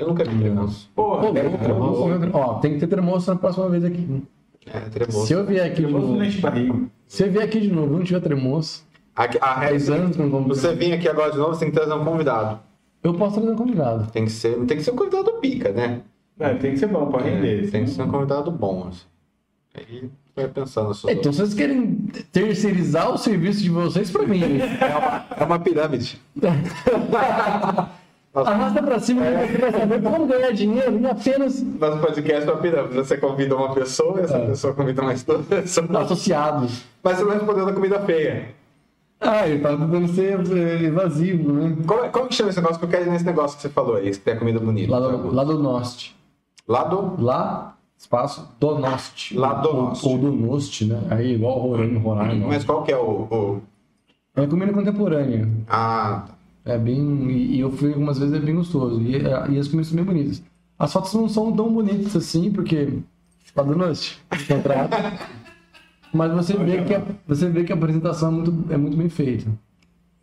Eu nunca vi tremoço. Porra, Pô, é tremoço, tremoço. Ó, tem que ter tremoço na próxima vez aqui. É, tremoço. Se eu vier aqui de Tremoço novo. enche barriga. Se eu vier aqui de novo e não tiver tremoço, Aqui, a regra é faz anos que não Você vir aqui agora de novo, você tem que trazer um convidado. Eu posso trazer um convidado. Tem que ser, tem que ser um convidado pica, né? É, tem que ser bom pra render. tem que ser um convidado bom. Assim. Aí vai pensando. Então vocês querem terceirizar o serviço de vocês pra mim. É uma pirâmide. Arrasta pra cima que você vai saber como ganhar dinheiro em apenas Nosso podcast é uma pirâmide. Você convida uma pessoa, essa É. pessoa convida mais duas pessoas. associados. Mas você não respondeu da comida feia. Ah, ele tá tentando ser eh, evasivo, né? Como, como que chama esse negócio? Que eu quero ir nesse negócio que você falou aí, que tem a comida bonita. Lá do, lá do Nost. Lá do- Lá, espaço, do Nost. Lá do Ou- Nost. Ou do Nost, né? Aí igual Roraima, Roraima. Mas qual que é o. o- É comida contemporânea. Ah, tá. É bem. E eu fui algumas vezes, é bem gostoso. E, eh, e as comidas são bem bonitas. As fotos não são tão bonitas assim, porque. Lá do Nost. Contrato. Mas você vê, que a, você vê que a apresentação é muito, é muito bem feita.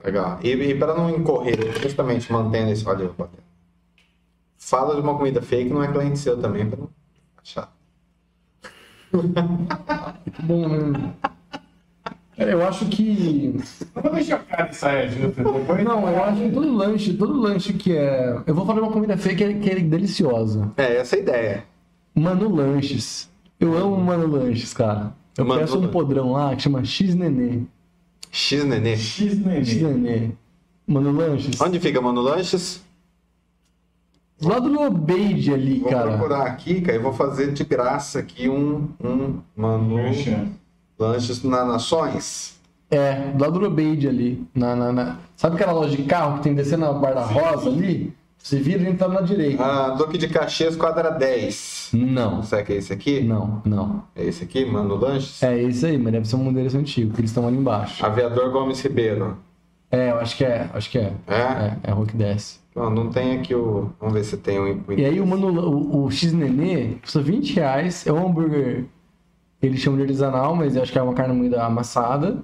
Legal. E, e para não incorrer, justamente mantendo esse. Olha. Fala de uma comida que não é cliente seu também, para não achar. Muito bom, né? Cara, eu acho que. Vou deixar o cara justa depois. Não, eu acho que todo lanche, todo lanche que é. Eu vou falar de uma comida feia que é, que é deliciosa. É, essa é a ideia. Mano Lanches. Eu amo Mano Lanches, cara. Eu Mano peço um Lanches. podrão lá que chama X Nenê. X Nenê. X X neném. Nenê. Mano Lanches. Onde fica, Mano Lanches? Do lado do Obeide ali, Vou cara. procurar aqui, cara, e vou fazer de graça aqui um, um Mano Merchan. Lanches na Nações. É, do lado do Obeide ali. Na, na, na- Sabe aquela loja de carro que tem descendo a Bar da Rosa ali? Você vira e a gente tá na direita. Ah, Duque de Caxias, quadra 10. Não. Será que é esse aqui? Não, não. É esse aqui, Mano Lanches? É esse aí, mas deve ser um endereço antigo, que eles estão ali embaixo. Aviador Gomes Ribeiro. É, eu acho que é, acho que é. É? É, é a rua que desce. Não, não tem aqui o. Vamos ver se tem o. E aí o, mano, o, o X-Nenê custa 20 reais. É um hambúrguer, eles chamam de artesanal, mas eu acho que é uma carne moída amassada.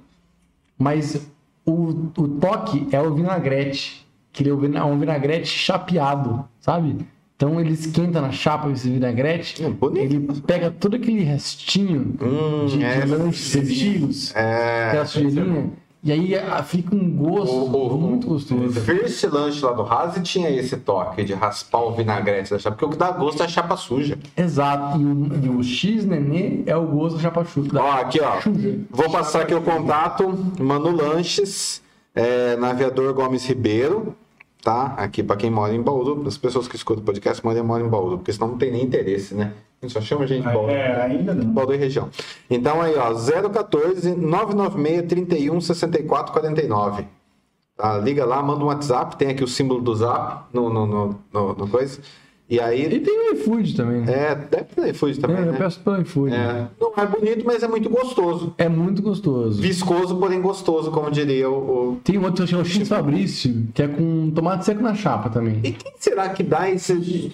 Mas o, o toque é o vinagrete, que ele é é um vinagrete chapeado, sabe? Então ele esquenta na chapa esse vinagrete, É bonito. ele pega todo aquele restinho Hum, de, de é, lanches antigos, É. aquela sujeirinha, e aí fica um gosto O, o, muito gostoso. First Lunch lá do Hazy tinha esse toque de raspar o vinagrete da chapa, porque o que dá gosto é a chapa suja. Exato, e o, e o X-Nenê é o gosto da chapa chuta. Ó, aqui, ó. Vou passar aqui o contato, Mano Lanches, é, na Aviador Gomes Ribeiro, tá? Aqui pra quem mora em Bauru, para as pessoas que escutam o podcast moram, moram em Bauru, porque senão não tem nem interesse, né? A gente só chama gente de Bauru. É, ainda não. Bauru e região. Então aí, ó, 014 996 31 64 49. Tá? Liga lá, manda um WhatsApp, tem aqui o símbolo do Zap no, no, no, no- no coisa. E E aí, tem o iFood também. né? é, deve ter iFood também, É, eu né? peço pelo iFood. É, não é bonito, mas é muito gostoso. É muito gostoso. Viscoso, porém gostoso, como diria o. o- Tem outro que chama X Fabrício, que é com tomate seco na chapa também. E quem será que dá esse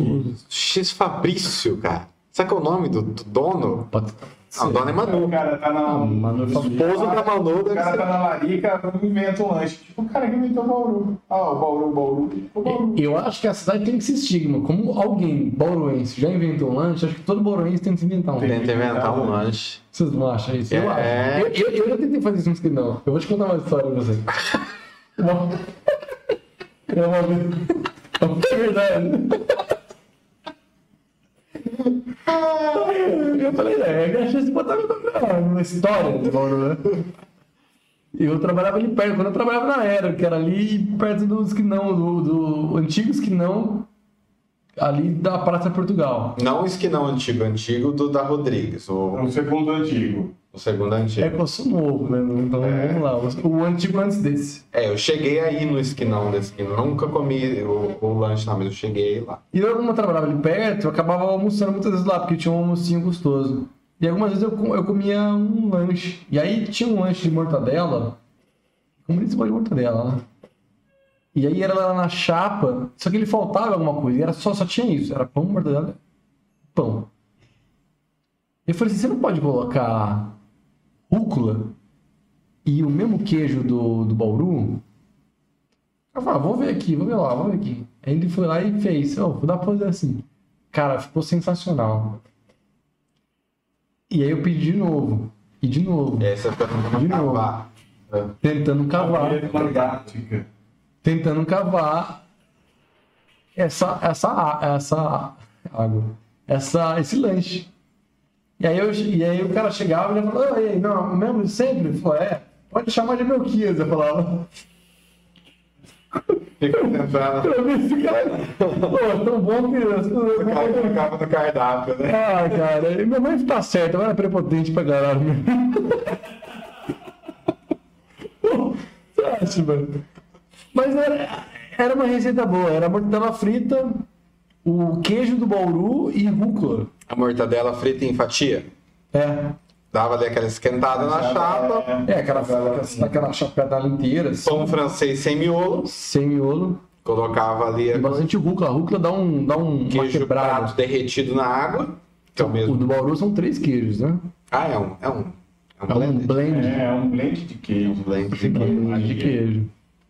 X Fabrício, cara? Será que é o nome do, do dono? Pode Ah, o dono é O Manu. cara tá na. Ah, Manu o Fabrício. Esposo da Manu O cara ser. tá na larica, inventa um lanche. Tipo, o cara que inventou o Bauru. Ah, o Bauru, o Bauru. O Bauru. Eu acho que a cidade tem esse estigma. Como alguém bauruense já inventou um lanche, acho que todo bauruense tem que inventar um. Tenta inventar um lanche. Vocês não acham isso? Eu acho. É. Eu, eu, eu já tentei fazer isso, mas que não. Eu vou te contar uma história pra você. É uma vez. É verdade. Eu falei, é, eu achei que botar na história de Bauru, né? Eu trabalhava ali perto, quando eu trabalhava na Era, que era ali perto dos que não, do, do antigos que não. Ali da Praça Portugal. Não o esquinão antigo, antigo do da Rodrigues, o, O segundo antigo. o segundo É antigo. que eu sou novo, né? Então vamos lá. O, o antigo antes desse. É, eu cheguei aí no esquinão desse esquina. Nunca comi o, o lanche lá, mas eu cheguei lá. E eu, como eu trabalhava ali perto, eu acabava almoçando muitas vezes lá, porque tinha um almocinho gostoso. E algumas vezes eu, eu comia um lanche. E aí tinha um lanche de mortadela. Como eles de mortadela, né? E aí era lá na chapa, só que ele faltava alguma coisa. E era só, só tinha isso. Era pão, mortadela, pão. Eu falei assim, você não pode colocar rúcula e o mesmo queijo do, do Bauru? Eu falei, ah, vou ver aqui, vou ver lá, vou ver aqui. Aí ele foi lá e fez, oh, vou dar pra fazer assim. Cara, ficou sensacional. E aí eu pedi de novo. E de novo. E aí você fica De tentando novo. cavar. É. Tentando cavar. Tentando cavar essa, essa, essa água. Essa, esse lanche. E aí, eu, e aí o cara chegava e ele falava, "Ah, e aí, não, mesmo sempre? Falou, é, pode chamar de Melquias, eu falava. Eu vi esse cara, pô, é tão bom que O cara colocava no cardápio, né? Ah, cara, minha mãe tá certa, ela é prepotente pra caralho. Você acha, mano? Mas era, era uma receita boa, era mortadela frita, o queijo do Bauru e rúcula. A mortadela frita em fatia. É. Dava ali aquela esquentada na chapa. É, aquela, aquela, aquela chapéu inteira, assim, Pão francês sem miolo. sem miolo. Colocava ali E bastante rúcula. A rúcula dá um, dá um, queijo prato derretido na água. Que é o O mesmo. do Bauru são três queijos, né? Ah, é um. É um, é um É um blend. blend. É, é um blend de queijo. blend de Um blend de queijo.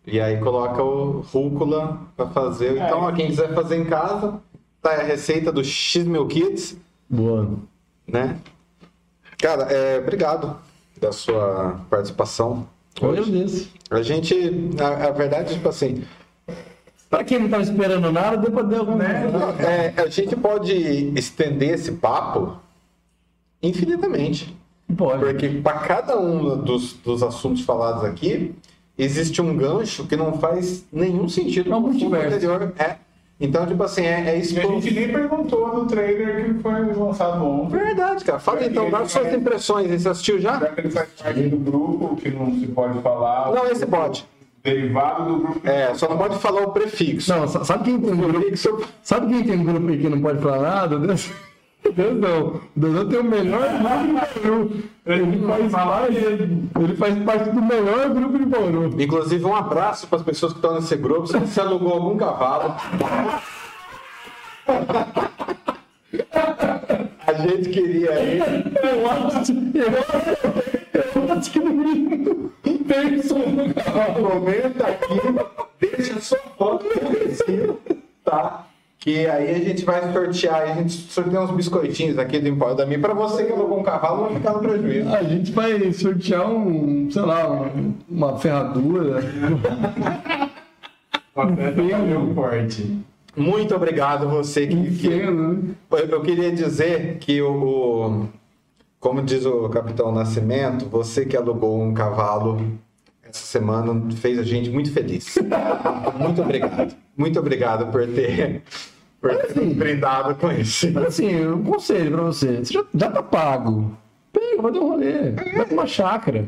E aí coloca o rúcula pra fazer. Então, ó, quem quiser fazer em casa, tá aí a receita do X-Mil Kids, Boa. né? Cara, é, obrigado da sua participação. Eu hoje. agradeço. A gente, a, a verdade, tipo assim, Pra quem não tava esperando nada, deu pra dar alguma é, a gente pode estender esse papo infinitamente. Pode. Porque para cada um dos, dos assuntos falados aqui, existe um gancho que não faz nenhum sentido um com o anterior. É. Então, tipo assim, é, é E a gente nem perguntou no trailer que foi lançado ontem. Verdade, cara. Fala então, dá suas impressões. Você assistiu já? Já que ele faz parte do grupo, que não se pode falar. Não, esse pode. Derivado do grupo. É, só não pode falar o prefixo. Não, sa- sabe quem tem um grupo? Sabe quem tem um grupo aí que não pode falar nada? Deus, Deus não. Deus tem o melhor grupo de Bauru. Ele faz, parte, ele faz parte do melhor grupo de Bauru. Inclusive, um abraço para as pessoas que estão nesse grupo. Se você alugou algum cavalo. A gente queria ir. Eu acho, eu, eu acho que no mínimo tem som no cavalo. Comenta aqui, deixa sua foto conhecida, tá? Que aí a gente vai sortear, a gente sorteia uns biscoitinhos aqui do Empório da Mi para você que alugou um cavalo não ficar no prejuízo. A gente vai sortear um, sei lá, um- uma ferradura. Trabalhou um forte. Muito obrigado você que, Um que né? Eu, eu queria dizer que o, o- como diz o Capitão Nascimento, você que alugou um cavalo essa semana fez a gente muito feliz. muito obrigado. Muito obrigado por ter, por ter Assim. brindado com isso. Mas assim, um conselho pra você. Você já, já tá pago. Pega, vai dar um rolê. Vai pra uma chácara.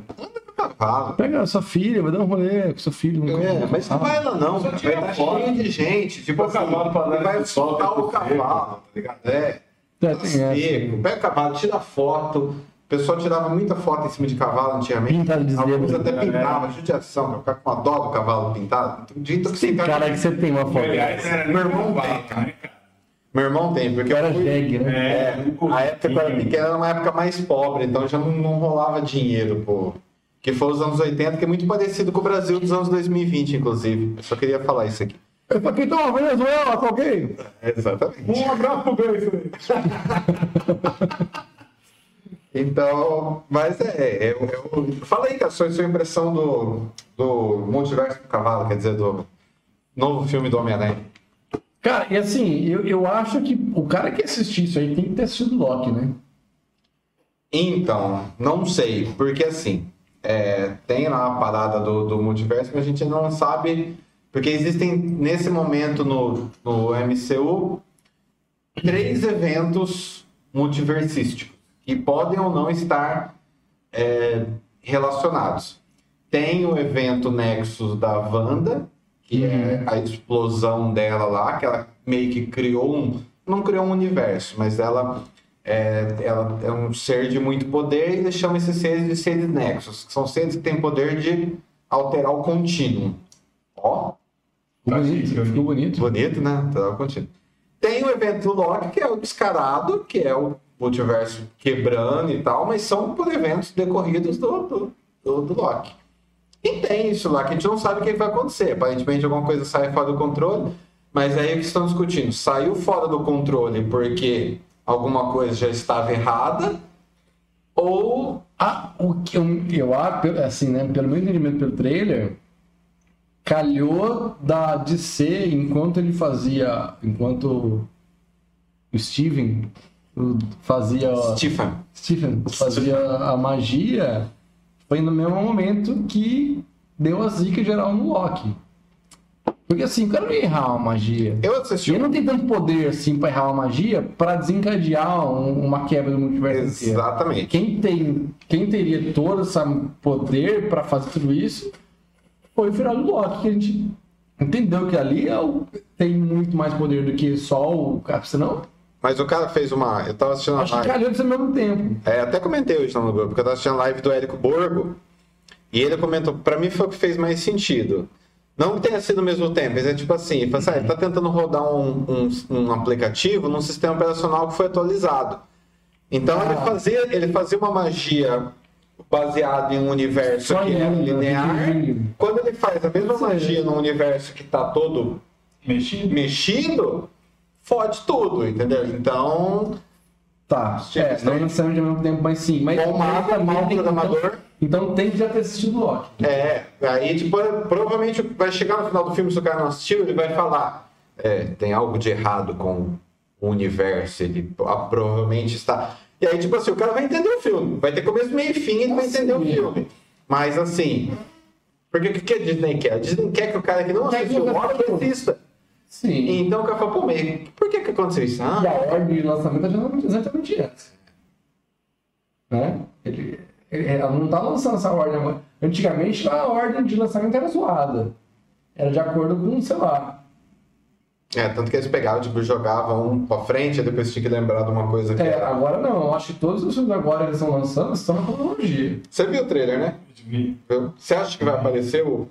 Cavalo. Pega a sua filha, vai dar um rolê com seu filho. É, mas não vai lá não, Só vai estar foto. cheio de gente. Tipo o assim, cavalo pra dar vai soltar o cavalo, tá ligado? É. É, Tá tem essa. seco. Pega o cavalo, tira foto. O pessoal tirava muita foto em cima de cavalo antigamente. Pintado de Alguns até pintavam, judiação, pra ficar com a dó do cavalo pintado. De intoxicar. Cara, que você tem uma foto. Aliás, nem Meu irmão tem, cara. né, cara? Meu irmão tem, porque Era eu fui- jegue, né? É, a época que eu era pequeno era uma época mais pobre, então já não, não rolava dinheiro, pô. Que foi os anos 80, que é muito parecido com o Brasil dos anos 2020, inclusive. Eu só queria falar isso aqui. É pra quem toma Venezuela, tá ok? Exatamente. Um abraço pro aí. Então, mas é, eu, eu, fala aí, cara, sua, sua impressão do, do multiverso do cavalo, quer dizer, do novo filme do Homem-Aranha. Cara, e assim, eu, eu acho que o cara que assistir isso aí tem que ter assistido Loki, né? Então, não sei, porque assim, é, tem lá a parada do, do multiverso, mas a gente não sabe, porque existem nesse momento no, no MCU três eventos multiversísticos que podem ou não estar é, relacionados. Tem o evento Nexus da Wanda, que é a explosão dela lá, que ela meio que criou um. Não criou um universo, mas ela é, ela é um ser de muito poder e eles chamam esses seres de seres Nexus, que são seres que têm poder de alterar o contínuo. Ó, Tá bonito, bonito. bonito, né? Alterar o contínuo. Tem o evento Loki, que é o descarado, que é o multiverso quebrando e tal, mas são por eventos decorridos do, do, do, do Loki. E tem isso lá, que a gente não sabe o que vai acontecer. Aparentemente alguma coisa sai fora do controle, mas aí é o que estão discutindo. Saiu fora do controle porque alguma coisa já estava errada, ou Ah, o que eu, eu acho, assim, né, pelo meu entendimento pelo trailer, calhou da DC enquanto ele fazia, enquanto o Steven fazia, Stephen. Stephen fazia a magia, foi no mesmo momento que deu a zica geral no Loki. Porque assim, o cara não ia errar uma magia. Eu assisti ele não tem tanto poder assim pra errar uma magia pra desencadear um- uma quebra do multiverso inteiro. Exatamente. Quem tem, quem teria todo esse poder pra fazer tudo isso foi o final do Loki, que a gente entendeu que ali é o- tem muito mais poder do que só o Capitão. Não, Mas o cara fez uma. Eu tava assistindo a acho que live. calhou de ser ao mesmo tempo. É, até comentei hoje no grupo, porque eu tava assistindo a live do Érico Borgo. E ele comentou, pra mim foi o que fez mais sentido. Não que tenha sido ao mesmo tempo, mas é tipo assim, ele, falou assim, ah, ele tá tentando rodar um, um, um aplicativo num sistema operacional que foi atualizado. Então ele, fazia, ele fazia uma magia baseada em um universo Só que é né? linear. Quando ele faz a mesma magia num universo que tá todo Mexido? mexido, fode tudo, entendeu? Então, Tá, é, não necessariamente ao mesmo tempo, mas sim. Mas Bom mau tem- programador. Então, então tem que já ter assistido o Loki. É, aí tipo, provavelmente vai chegar no final do filme, se o cara não assistiu, ele vai falar. É, tem algo de errado com o universo, ele ah, provavelmente está. E aí, tipo assim, o cara vai entender o filme. Vai ter começo, meio e fim, ele vai entender o filme. Mas assim. Porque o que a Disney quer? A Disney quer que o cara que não assistiu o Loki assista. Sim. Então o cara fala, pô, mas por que que aconteceu isso? E Ah, a ordem de lançamento é exatamente- exatamente essa. Né? Ele, ele- ela não tá lançando essa ordem. Antigamente a ordem de lançamento era zoada. Era de acordo com, sei lá. é, tanto que eles pegavam, tipo, jogavam um pra frente, e depois tinha que lembrar de uma coisa que É, era. agora não. Eu acho que todos os filmes agora eles estão lançando estão na cronologia. Você viu o trailer, né? Vi. Você acha que vai aparecer o,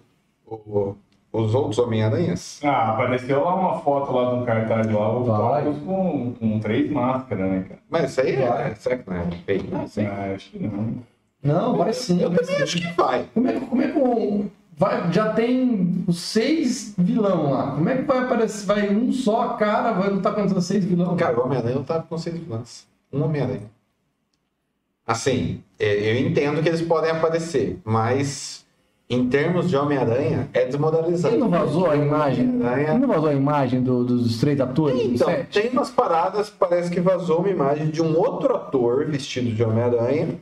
o- os outros Homem-Aranhas? Ah, apareceu lá uma foto lá de um cartaz lá, o. Octopus com, com três máscaras, né, cara? Mas isso aí é. Vai. Será que não é fake? Não. Ah, acho que não. Não, parece sim. Eu parece também sim. acho que vai. Como é que, como é que um- vai, já tem os seis vilão lá? Como é que vai aparecer? Vai um só cara, vai lutar contra seis vilão? Cara, o Homem-Aranha não tava com seis vilãs. Um Homem-Aranha. Assim, é, eu entendo que eles podem aparecer, mas em termos de Homem-Aranha, é desmoralizante. Ele não vazou a imagem? Não vazou a imagem do- dos três atores Então, tem umas paradas, parece que vazou uma imagem de um outro ator vestido de Homem-Aranha.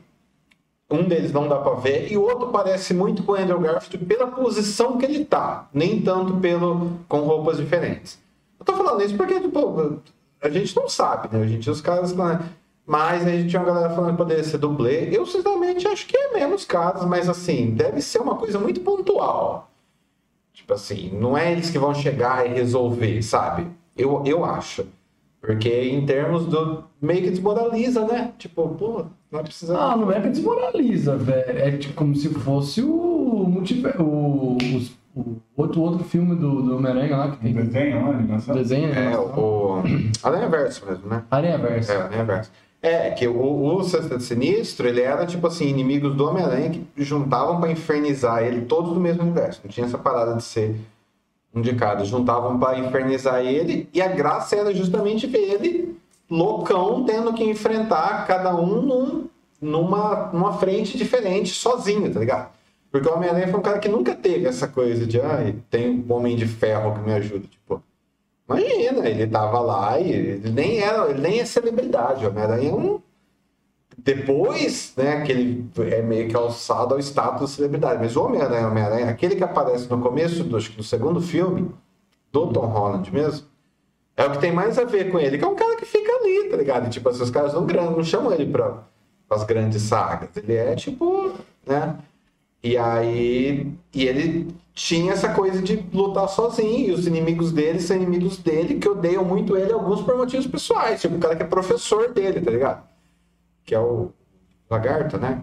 Um deles não dá pra ver, e o outro parece muito com o Andrew Garfield pela posição que ele tá, nem tanto pelo com roupas diferentes. Eu tô falando isso porque, tipo, a gente não sabe, né? A gente, os caras. né? Mas a gente tinha uma galera falando que poderia ser dublê. Eu, sinceramente, acho que é menos casos, mas assim, deve ser uma coisa muito pontual. Tipo assim, não é eles que vão chegar e resolver, sabe? Eu, eu acho. Porque em termos do. meio que desmoraliza, né? Tipo, pô, não é precisar. Ah, não é que desmoraliza, velho. É tipo como se fosse o multiverso. O, os- o outro, outro filme do, do Homem-Aranha lá que tem. desenho, animação. Desenho, É, né? o. Aranha Verso mesmo, né? Aranha Verso. É, Aranha Verso. É, que o, o Sexteto Sinistro, ele era tipo assim, inimigos do Homem-Aranha que juntavam pra infernizar ele todos do mesmo universo. Não tinha essa parada de ser de cada. Juntavam pra infernizar ele e a graça era justamente ver ele loucão tendo que enfrentar cada um num, numa, numa frente diferente, sozinho, tá ligado? Porque o Homem-Aranha foi um cara que nunca teve essa coisa de, ai, tem um homem de ferro que me ajuda. Tipo, Imagina, ele tava lá e ele nem era, ele nem é celebridade, o Homem-Aranha é um. Depois, né, que ele é meio que alçado ao status de celebridade. Mas o Homem-Aranha, Homem-Aranha, aquele que aparece no começo do, segundo filme, do Tom Holland mesmo, É o que tem mais a ver com ele, que é um cara que fica ali, tá ligado? E, tipo, assim, os caras não, não chamam ele pra as grandes sagas. Ele é tipo, né? E aí. E ele tinha essa coisa de lutar sozinho, e os inimigos dele são inimigos dele que odeiam muito ele, alguns por motivos pessoais. Tipo, o cara que é professor dele, tá ligado? Que é o Lagarto, né?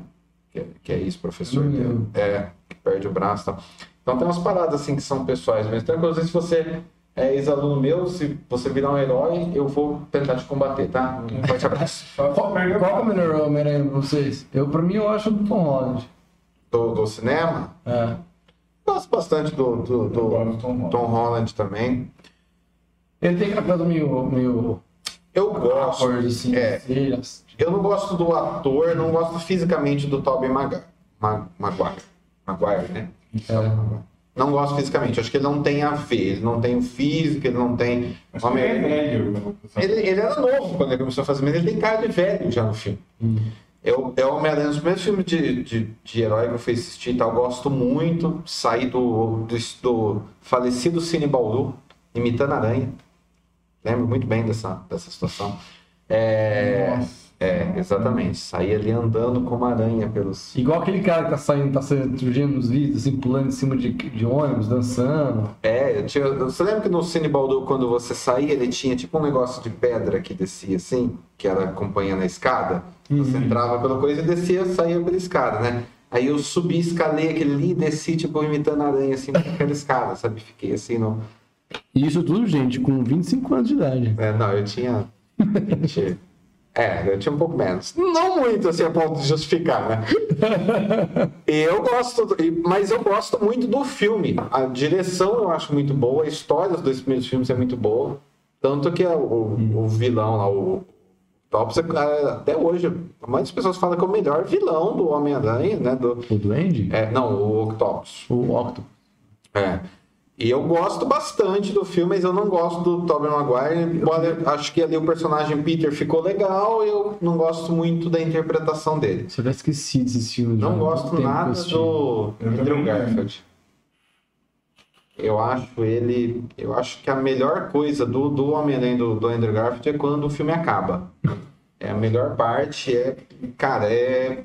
Que é, que é ex-professor Hum. dele. É, que perde o braço e tal. Então tem umas paradas assim que são pessoais mesmo. Então, inclusive, se você é ex-aluno meu, se você virar um herói, eu vou tentar te combater, tá? Um forte abraço. Qual, qual é o melhor Homem-Aranha pra vocês? Eu, pra mim, eu acho do Tom Holland. Do, do cinema, É. gosto bastante do, do, do Tom Holland. Tom Holland também. Ele tem aquela coisa meio. meio Eu gosto. awkward, assim. é. Eu não gosto do ator, não gosto fisicamente do Tobey Maguire. Ma- Maguire. Maguire, né? É. Não gosto fisicamente. Acho que ele não tem a ver. Ele não tem o físico, ele não tem. Ele é velho. Ele, ele era novo quando ele começou a fazer, mas ele tem cara de velho já no filme. É o é o Homem-Aranha, primeiros filmes de, de, de herói que eu fui assistir tal, eu gosto muito. Saí do, do, do falecido Cine Bauru, imitando aranha. Lembro muito bem dessa, dessa situação. É, Nossa. É, exatamente. Saí ali andando como aranha pelos. Igual aquele cara que tá saindo, tá surgindo nos vídeos, assim, pulando em cima de, de ônibus, dançando. É, eu tinha, você lembra que no Cine Baldur, quando você saía, ele tinha tipo um negócio de pedra que descia assim, que era acompanhando a escada? Você entrava pela coisa e descia, saía pela escada, né? Aí eu subi, escalei aquele ali e desci, tipo, imitando a aranha, assim, por aquela escada, sabe? Fiquei assim, no... E isso tudo, gente, com 25 anos de idade. É, não, eu tinha... 20... É, eu tinha um pouco menos. Não muito, assim, a ponto de justificar, né? E eu gosto, mas eu gosto muito do filme. A direção eu acho muito boa, a história dos dois primeiros filmes é muito boa. Tanto que é o, o vilão lá, o Tops, é- até hoje, das pessoas fala que é o melhor vilão do Homem-Aranha, né? Do, O Duende? é, não, o Octopus. O Octopus. É. E eu gosto bastante do filme, mas eu não gosto do Tobey Maguire. Embora acho que ali o personagem Peter ficou legal, eu não gosto muito da interpretação dele. Se eu tivesse esquecido esse filme. já, Não há gosto nada do Eu Andrew. Garfield. Eu acho ele. Eu acho que a melhor coisa do, do Homem-Aranha do, do Andrew Garfield é quando o filme acaba. É a melhor parte, é. Cara, é.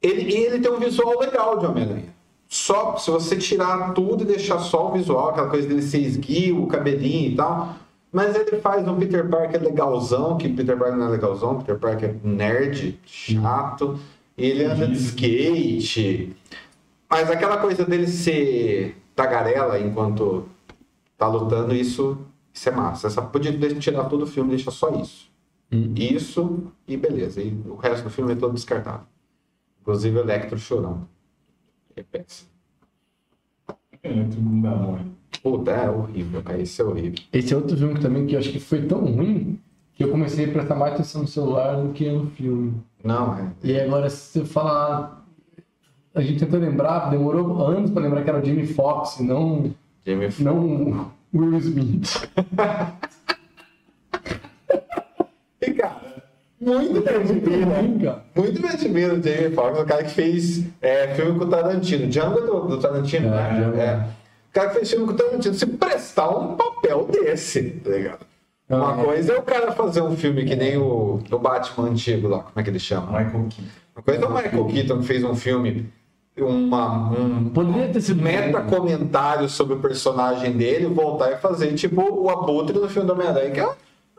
Ele, e ele tem um visual legal de Homem-Aranha. Só se você tirar tudo e deixar só o visual, aquela coisa dele ser esguio, o cabelinho e tal. Mas ele faz um Peter Parker legalzão, que Peter Parker não é legalzão, Peter Parker é nerd, chato. Ele anda de skate. Mas aquela coisa dele ser tagarela enquanto tá lutando, isso, isso é massa. Essa podia tirar todo o filme, deixa só isso. Isso e beleza. E o resto do filme é todo descartado. Inclusive o Electro chorando. É péssimo. É, todo mundo dá mole. Puta, é horrível, cara. Isso é horrível. Esse é outro filme que também que eu acho que foi tão ruim que eu comecei a prestar mais atenção no celular do que no filme. Não, é. E aí agora se você falar. A gente tentou lembrar, demorou anos pra lembrar que era o Jamie Foxx, não, Jamie F- não o Will Smith. E, cara, muito me admira. Ruim, cara. Muito me admira o Jamie Foxx, o cara que fez é, filme com o Tarantino. Django é do, do Tarantino, É, né? É. O cara que fez filme com o Tarantino, se prestar um papel desse, tá ligado? Uma Não, é. coisa é o cara fazer um filme que nem o, o Batman antigo lá, como é que ele chama? Michael Keaton. Uma coisa é o Michael Keaton que fez um filme, uma, um Poderia ter sido meta comentário sobre o personagem dele, voltar e fazer tipo o Abutre no filme do Homem-Aranha, que é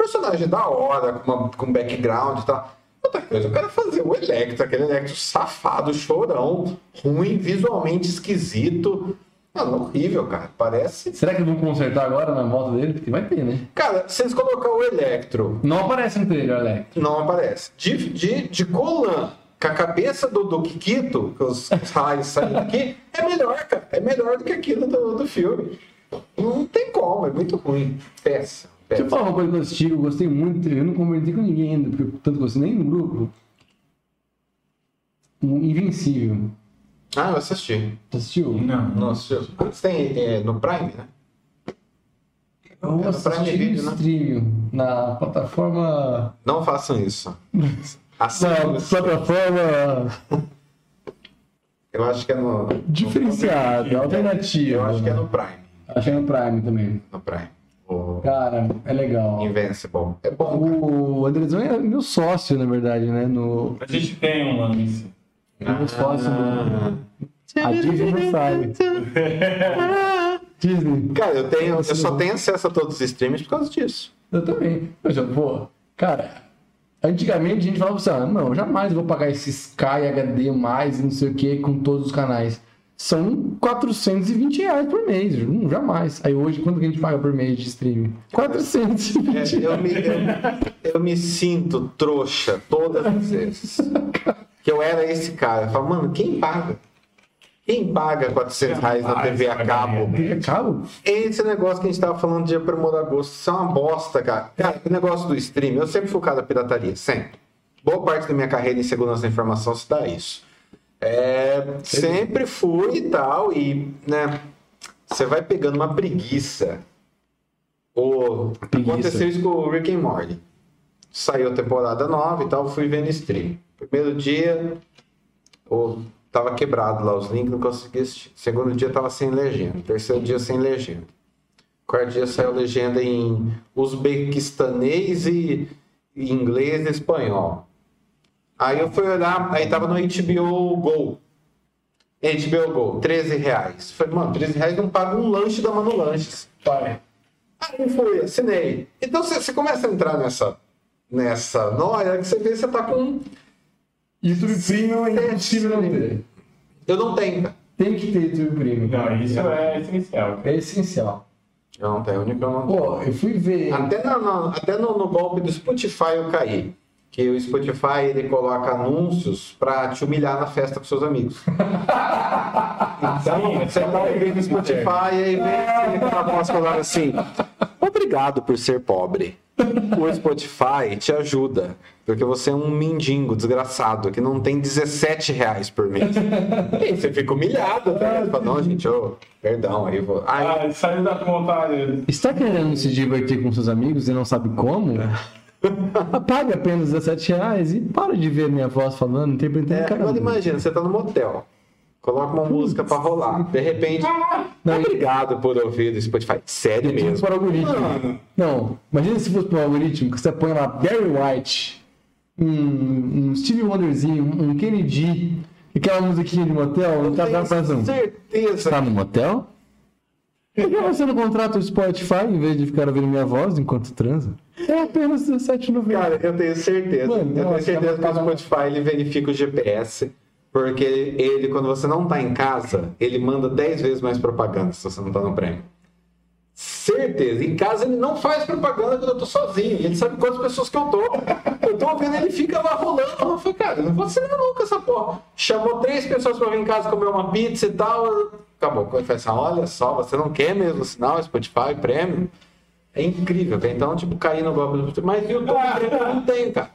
personagem da hora, com, uma, com background e tal. Outra coisa, eu quero fazer o Electro, aquele Electro safado, chorão, ruim, visualmente esquisito. Mano, horrível, cara. Parece. Será que vão consertar agora na volta dele? Porque vai ter, né? Cara, se eles colocar o Electro Não aparece no trailer, Alex. Não aparece. De, de, de Colan, com a cabeça do, do Kikito, que os raios saem daqui, é melhor, cara. É melhor do que aquilo do, do filme. Não tem como, é muito ruim. Peça. Deixa eu falar uma coisa que eu assisti, que eu gostei muito, eu não conversei com ninguém ainda, porque tanto gostei nem no grupo. Um Invencível. Ah, eu assisti. Você assistiu? Não, Não assistiu. Você tem é, no Prime, né? Eu É no assisti Prime Video, no né? stream, na plataforma... Não façam isso. Assim, Na plataforma eu acho que é no. diferenciada, alternativa. Eu acho que é no Prime. Achei no Prime também. No Prime. Cara, é legal. Invincible. É bom. O Andrezão é meu sócio, na verdade, né? No, A gente tem um lance. é meu sócio. do- A Disney não sabe. Disney. Cara, eu, tenho, eu só tenho acesso a todos os streams por causa disso. Eu também. Eu já, pô, cara, antigamente a gente falava assim, ah, não, jamais vou pagar esse Sky HD mais e não sei o que com todos os canais. São 420 reais por mês, hum, jamais. Aí hoje, quanto que a gente paga por mês de streaming? 420 É, eu, me, eu, eu me sinto trouxa todas as vezes. Que eu era esse cara. Eu falo, mano, quem paga? Quem paga 400 reais na TV a cabo? TV a cabo? Esse negócio que a gente tava falando de aprimorar gosto, isso é uma bosta, cara. Cara, o negócio do stream, eu sempre fui o cara da pirataria, sempre. Boa parte da minha carreira em segurança da informação se dá isso. É, sempre fui e tal, e, né, você vai pegando uma preguiça. O, Preguiça. aconteceu isso com o Rick and Morty. Saiu a temporada nova e tal, fui vendo stream. Primeiro dia, o, tava quebrado lá os links, não conseguia assistir. Segundo dia tava sem legenda. Terceiro dia sem legenda. Quarto dia saiu legenda em uzbequistanês e inglês e espanhol. Aí eu fui olhar, aí tava no HBO Go. HBO Go, 13 reais. Falei, mano, 13 reais não paga um lanche da Mano Lanches. Pai. Aí fui, assinei. Então você, começa a entrar nessa, nessa noia que você vê que você tá com. YouTube Premium é impossível não ter. Eu não tenho, cara. Tem que ter YouTube Premium. Não, isso é essencial. É essencial. Eu não tenho, o único que eu não tenho. Pô, eu fui ver. Até, na- na- até no, no golpe do Spotify eu caí. Que o Spotify ele coloca anúncios pra te humilhar na festa com seus amigos. Então, você tá ouvindo o Spotify e aí vem aquela voz falando assim: Obrigado por ser pobre. O Spotify te ajuda. Porque você é um mendigo desgraçado que não tem 17 reais por mês. E aí você fica humilhado, tá? Fala, não, gente, ô, perdão, aí vou. Aí, Ah, saiu da conta. Está querendo se divertir com seus amigos e não sabe como? Pague apenas 17 reais e para de ver minha voz falando, É, agora imagina, você tá no motel. Coloca uma música pra rolar. De repente, Não, obrigado por ouvir do Spotify. Sério Tipo mesmo. o algoritmo. Não, imagina se fosse o algoritmo que você põe lá Barry White, um, um Steve Wonderzinho, um Kennedy, e aquela musiquinha de motel, não tá Tenho certeza. Tá no motel? Por que você não contrata o Spotify em vez de ficar ouvindo minha voz enquanto transa? É apenas R$17,90. Cara, eu tenho certeza. Mano, eu tenho nossa, certeza que o Spotify ele verifica o GPS. Porque ele, quando você não tá em casa, ele manda 10 vezes mais propaganda se você não tá no prêmio. Certeza. Em casa ele não faz propaganda quando eu tô sozinho. Ele sabe quantas pessoas que eu tô. Eu tô ouvindo, ele fica lá rolando. Eu falei, cara, não vou ser nunca essa porra. Chamou três pessoas pra vir em casa comer uma pizza e tal. Acabou. Quando foi assim, olha só, você não quer mesmo sinal, Spotify, prêmio? É incrível, cara. Então, tipo, cair no golpe do Spotify. Mas YouTube Premium eu não tenho, cara.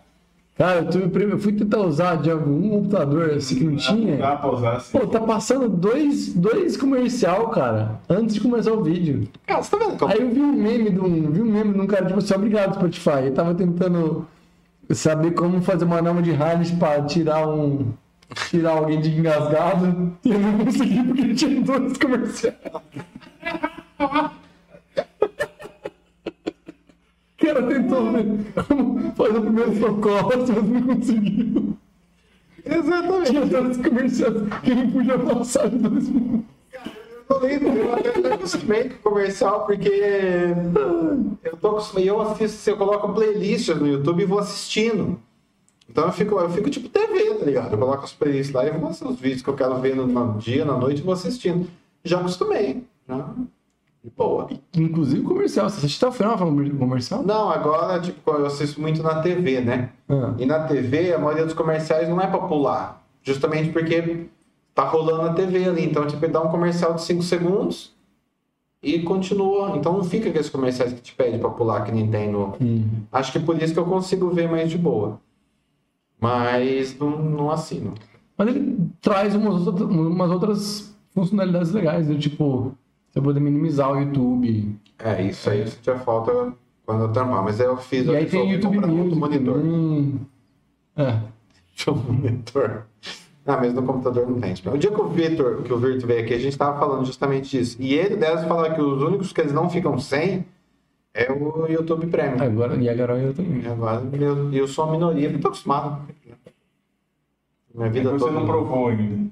Cara, eu, tive, eu fui tentar usar de algum computador assim que não tinha. Dá pra usar assim. Pô, tá passando dois, dois comercial, cara, antes de começar o vídeo. Cara, você tá vendo como Aí eu vi um meme de um, vi um meme de um cara, tipo assim, obrigado, Spotify. Ele tava tentando saber como fazer uma norma de Harness pra tirar um. Tirar alguém de engasgado. E eu não consegui porque ele tinha dois comerciais. O cara tentou como fazer o primeiro socorro, mas não conseguiu. Exatamente. Tinha dois comerciais que não podia passar de dois minutos. Eu lembro, eu acostumei com o comercial, porque eu tô acostumado, eu assisto, se eu coloco playlists no YouTube e vou assistindo. Então eu fico, eu fico tipo TV, tá ligado? Eu coloco as playlists lá e vou assistir os vídeos que eu quero ver no, dia, na noite, e vou assistindo. Já acostumei, né? De boa. Inclusive comercial. Você assiste até o final comercial? Não, agora, tipo, eu assisto muito na TV, né? Ah. E na TV, a maioria dos comerciais não é pra pular. Justamente porque tá rolando na TV ali. Então, tipo, ele dá um comercial de 5 segundos e continua. Então não fica aqueles comerciais que te pedem pra pular, que nem tem no. Acho que por isso que eu consigo ver mais de boa. Mas não, não assino. Mas ele traz umas outras, umas outras funcionalidades legais, né? tipo, você poder minimizar o YouTube. É, isso aí sentia falta quando eu trampar. Mas eu fiz E aí tem YouTube Music monitor. também. É. Deixa eu monitor. Ah, mas no computador não tem. O dia que o Vitor, que o Virto veio aqui, a gente tava falando justamente disso. E ele deve falar que os únicos que eles não ficam sem é o YouTube Premium. Agora, e agora eu também. Agora, eu, eu sou a minoria, eu tô acostumado. Minha vida Você toda. não provou ainda.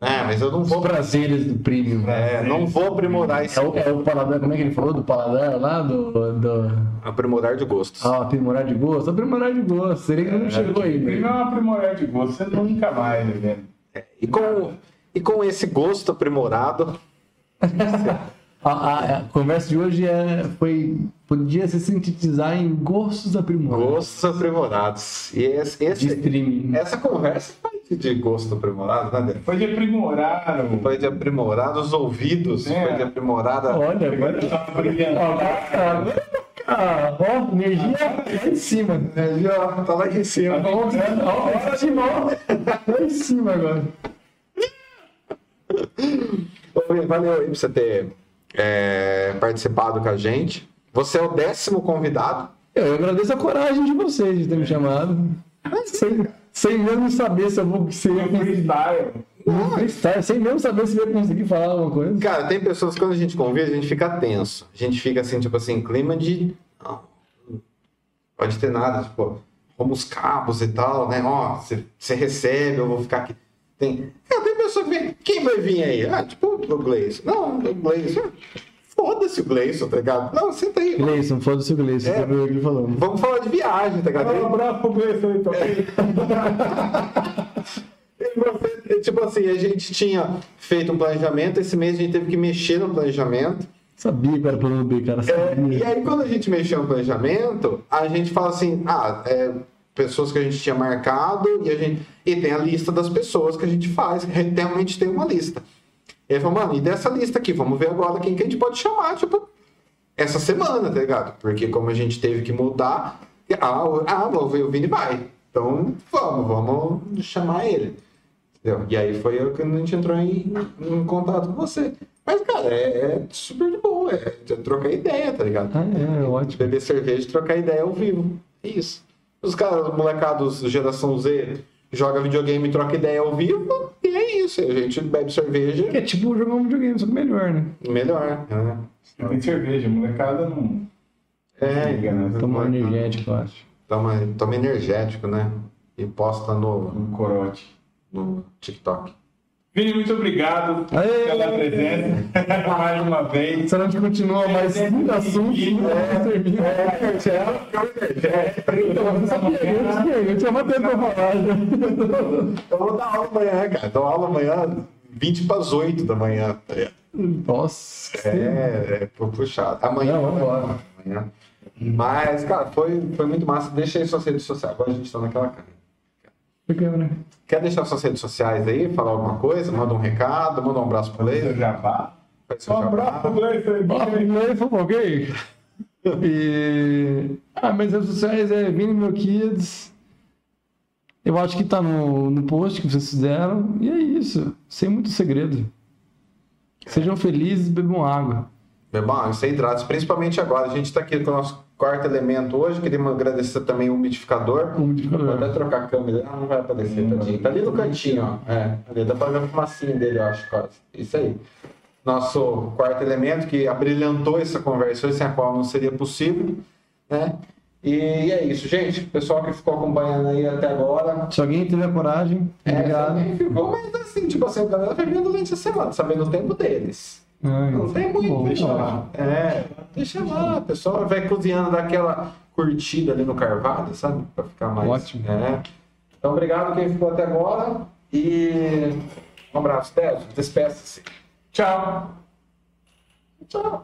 É, mas eu não Os vou. prazeres do premium. É, não vou aprimorar esse. É o, é o paladar, como é que ele falou? Do paladar lá? Do. do... Aprimorar de gostos. Ah, aprimorar de gosto? Aprimorar de gosto. Seria que não chegou Primeiro ainda. é aprimorar de gosto, você nunca mais, né? E com, e com esse gosto aprimorado, A, a- a conversa de hoje é, foi, podia se sintetizar em gostos aprimorados. gostos aprimorados. E esse, De esse- streaming. essa conversa foi de gosto aprimorado, né, Débora? Foi de aprimorar o. Foi de aprimorar os ouvidos, É. foi de aprimorar a... Olha, agora. Tava brilhando. Ah, ó, energia lá em cima. Energia, ó, tá lá em cima. Ó, ó, lá em cima, ó. Lá em cima agora. Ô, Valeu aí pra você ter é, participado com a gente. Você é o décimo convidado. Eu agradeço a coragem de vocês de ter me chamado. Sem, sem mesmo saber se eu vou se eu ia conseguir. Freestyle. Sem mesmo saber se eu ia conseguir falar alguma coisa. Cara, tem pessoas que quando a gente convida, a gente fica tenso. A gente fica assim, tipo assim, clima de. Não, pode ter nada, tipo, como os cabos e tal, né? Ó, você recebe, eu vou ficar aqui. Tem, cara, tem pessoa que vem. Quem vai vir aí? Ah, tipo, o Gleison. Não, o Gleison. Foda-se o Gleison, tá ligado? Não, senta aí. Gleison, foda-se o Gleison, É. que ele falou. Vamos falar de viagem, tá ligado? Um abraço pro Gleison aí, também. E você, Tipo assim, a gente tinha feito um planejamento, esse mês a gente teve que mexer no planejamento. Sabia que era plano B, cara. É, e aí, quando a gente mexeu no planejamento, a gente fala assim: ah, é, pessoas que a gente tinha marcado e a gente. E tem a lista das pessoas que a gente faz, realmente tem uma lista. E aí falou, mano, e dessa lista aqui, vamos ver agora quem que a gente pode chamar, tipo, essa semana, tá ligado? Porque como a gente teve que mudar, ah, ah vou ver o Vini vai. Então, vamos, vamos chamar ele. Entendeu? E aí foi o que a gente entrou em, em contato com você. Mas, cara, é, é super de boa, é, é trocar ideia, tá ligado? Ah, é, é ótimo. Beber cerveja e trocar ideia ao vivo. É isso. Os caras, os molecados geração Z, joga videogame e troca ideia ao vivo, isso. A gente bebe cerveja, É tipo jogar um videogame, só que melhor, né? melhor. né? Tem cerveja, molecada não. É, liga, né? Tomar energético, eu acho. Toma, toma energético, né? E posta no, Um corote. no TikTok. Vini, muito obrigado Aê! pela presença. Mais uma vez. Se a gente continua mais cinco assuntos, né? termina. Então, você sabia, eu tinha tempo pra falar. Eu vou dar aula amanhã, cara. Dou aula amanhã, 20 para as 8 da manhã. tá? Nossa. É, é pu- puxado. Amanhã. Não, vambora. Amanhã. Mas, cara, foi, foi muito massa. Deixa aí suas redes sociais. Agora a gente tá naquela câmera. Que, né? Quer deixar suas redes sociais aí? Falar alguma coisa? Manda um recado, manda um abraço pro Leio. jabá. Um abraço pro primeiro foi ok. E... Ah, minhas redes sociais é Vini Meu Kids. Eu acho que tá no, no post que vocês fizeram. E é isso. Sem muito segredo. Sejam felizes e bebam água. Bom, isso aí hidratos, principalmente agora. A gente está aqui com o nosso quarto elemento hoje. Queríamos agradecer também o umidificador. O. Vou até trocar a câmera. Não vai aparecer, tadinho. Tá ali no cantinho, ó. É, ali dá pra ver a fumacinha dele, eu acho, quase. Isso aí. Nosso quarto elemento que abrilhantou essa conversa hoje, sem a qual não seria possível, né? E é isso, gente. Pessoal que ficou acompanhando aí até agora, Se alguém tiver coragem, é, obrigado. ficou, mas assim, tipo assim, a galera vai vendo durante a semana, sabendo o tempo deles. Não tem muito, bom, deixa lá. É, deixa lá, o pessoal vai cozinhando daquela curtida ali no carvalho, sabe? Pra ficar mais. Ótimo. É. Então, obrigado quem ficou até agora. E um abraço, Teso. Despeça-se. Tchau. Tchau.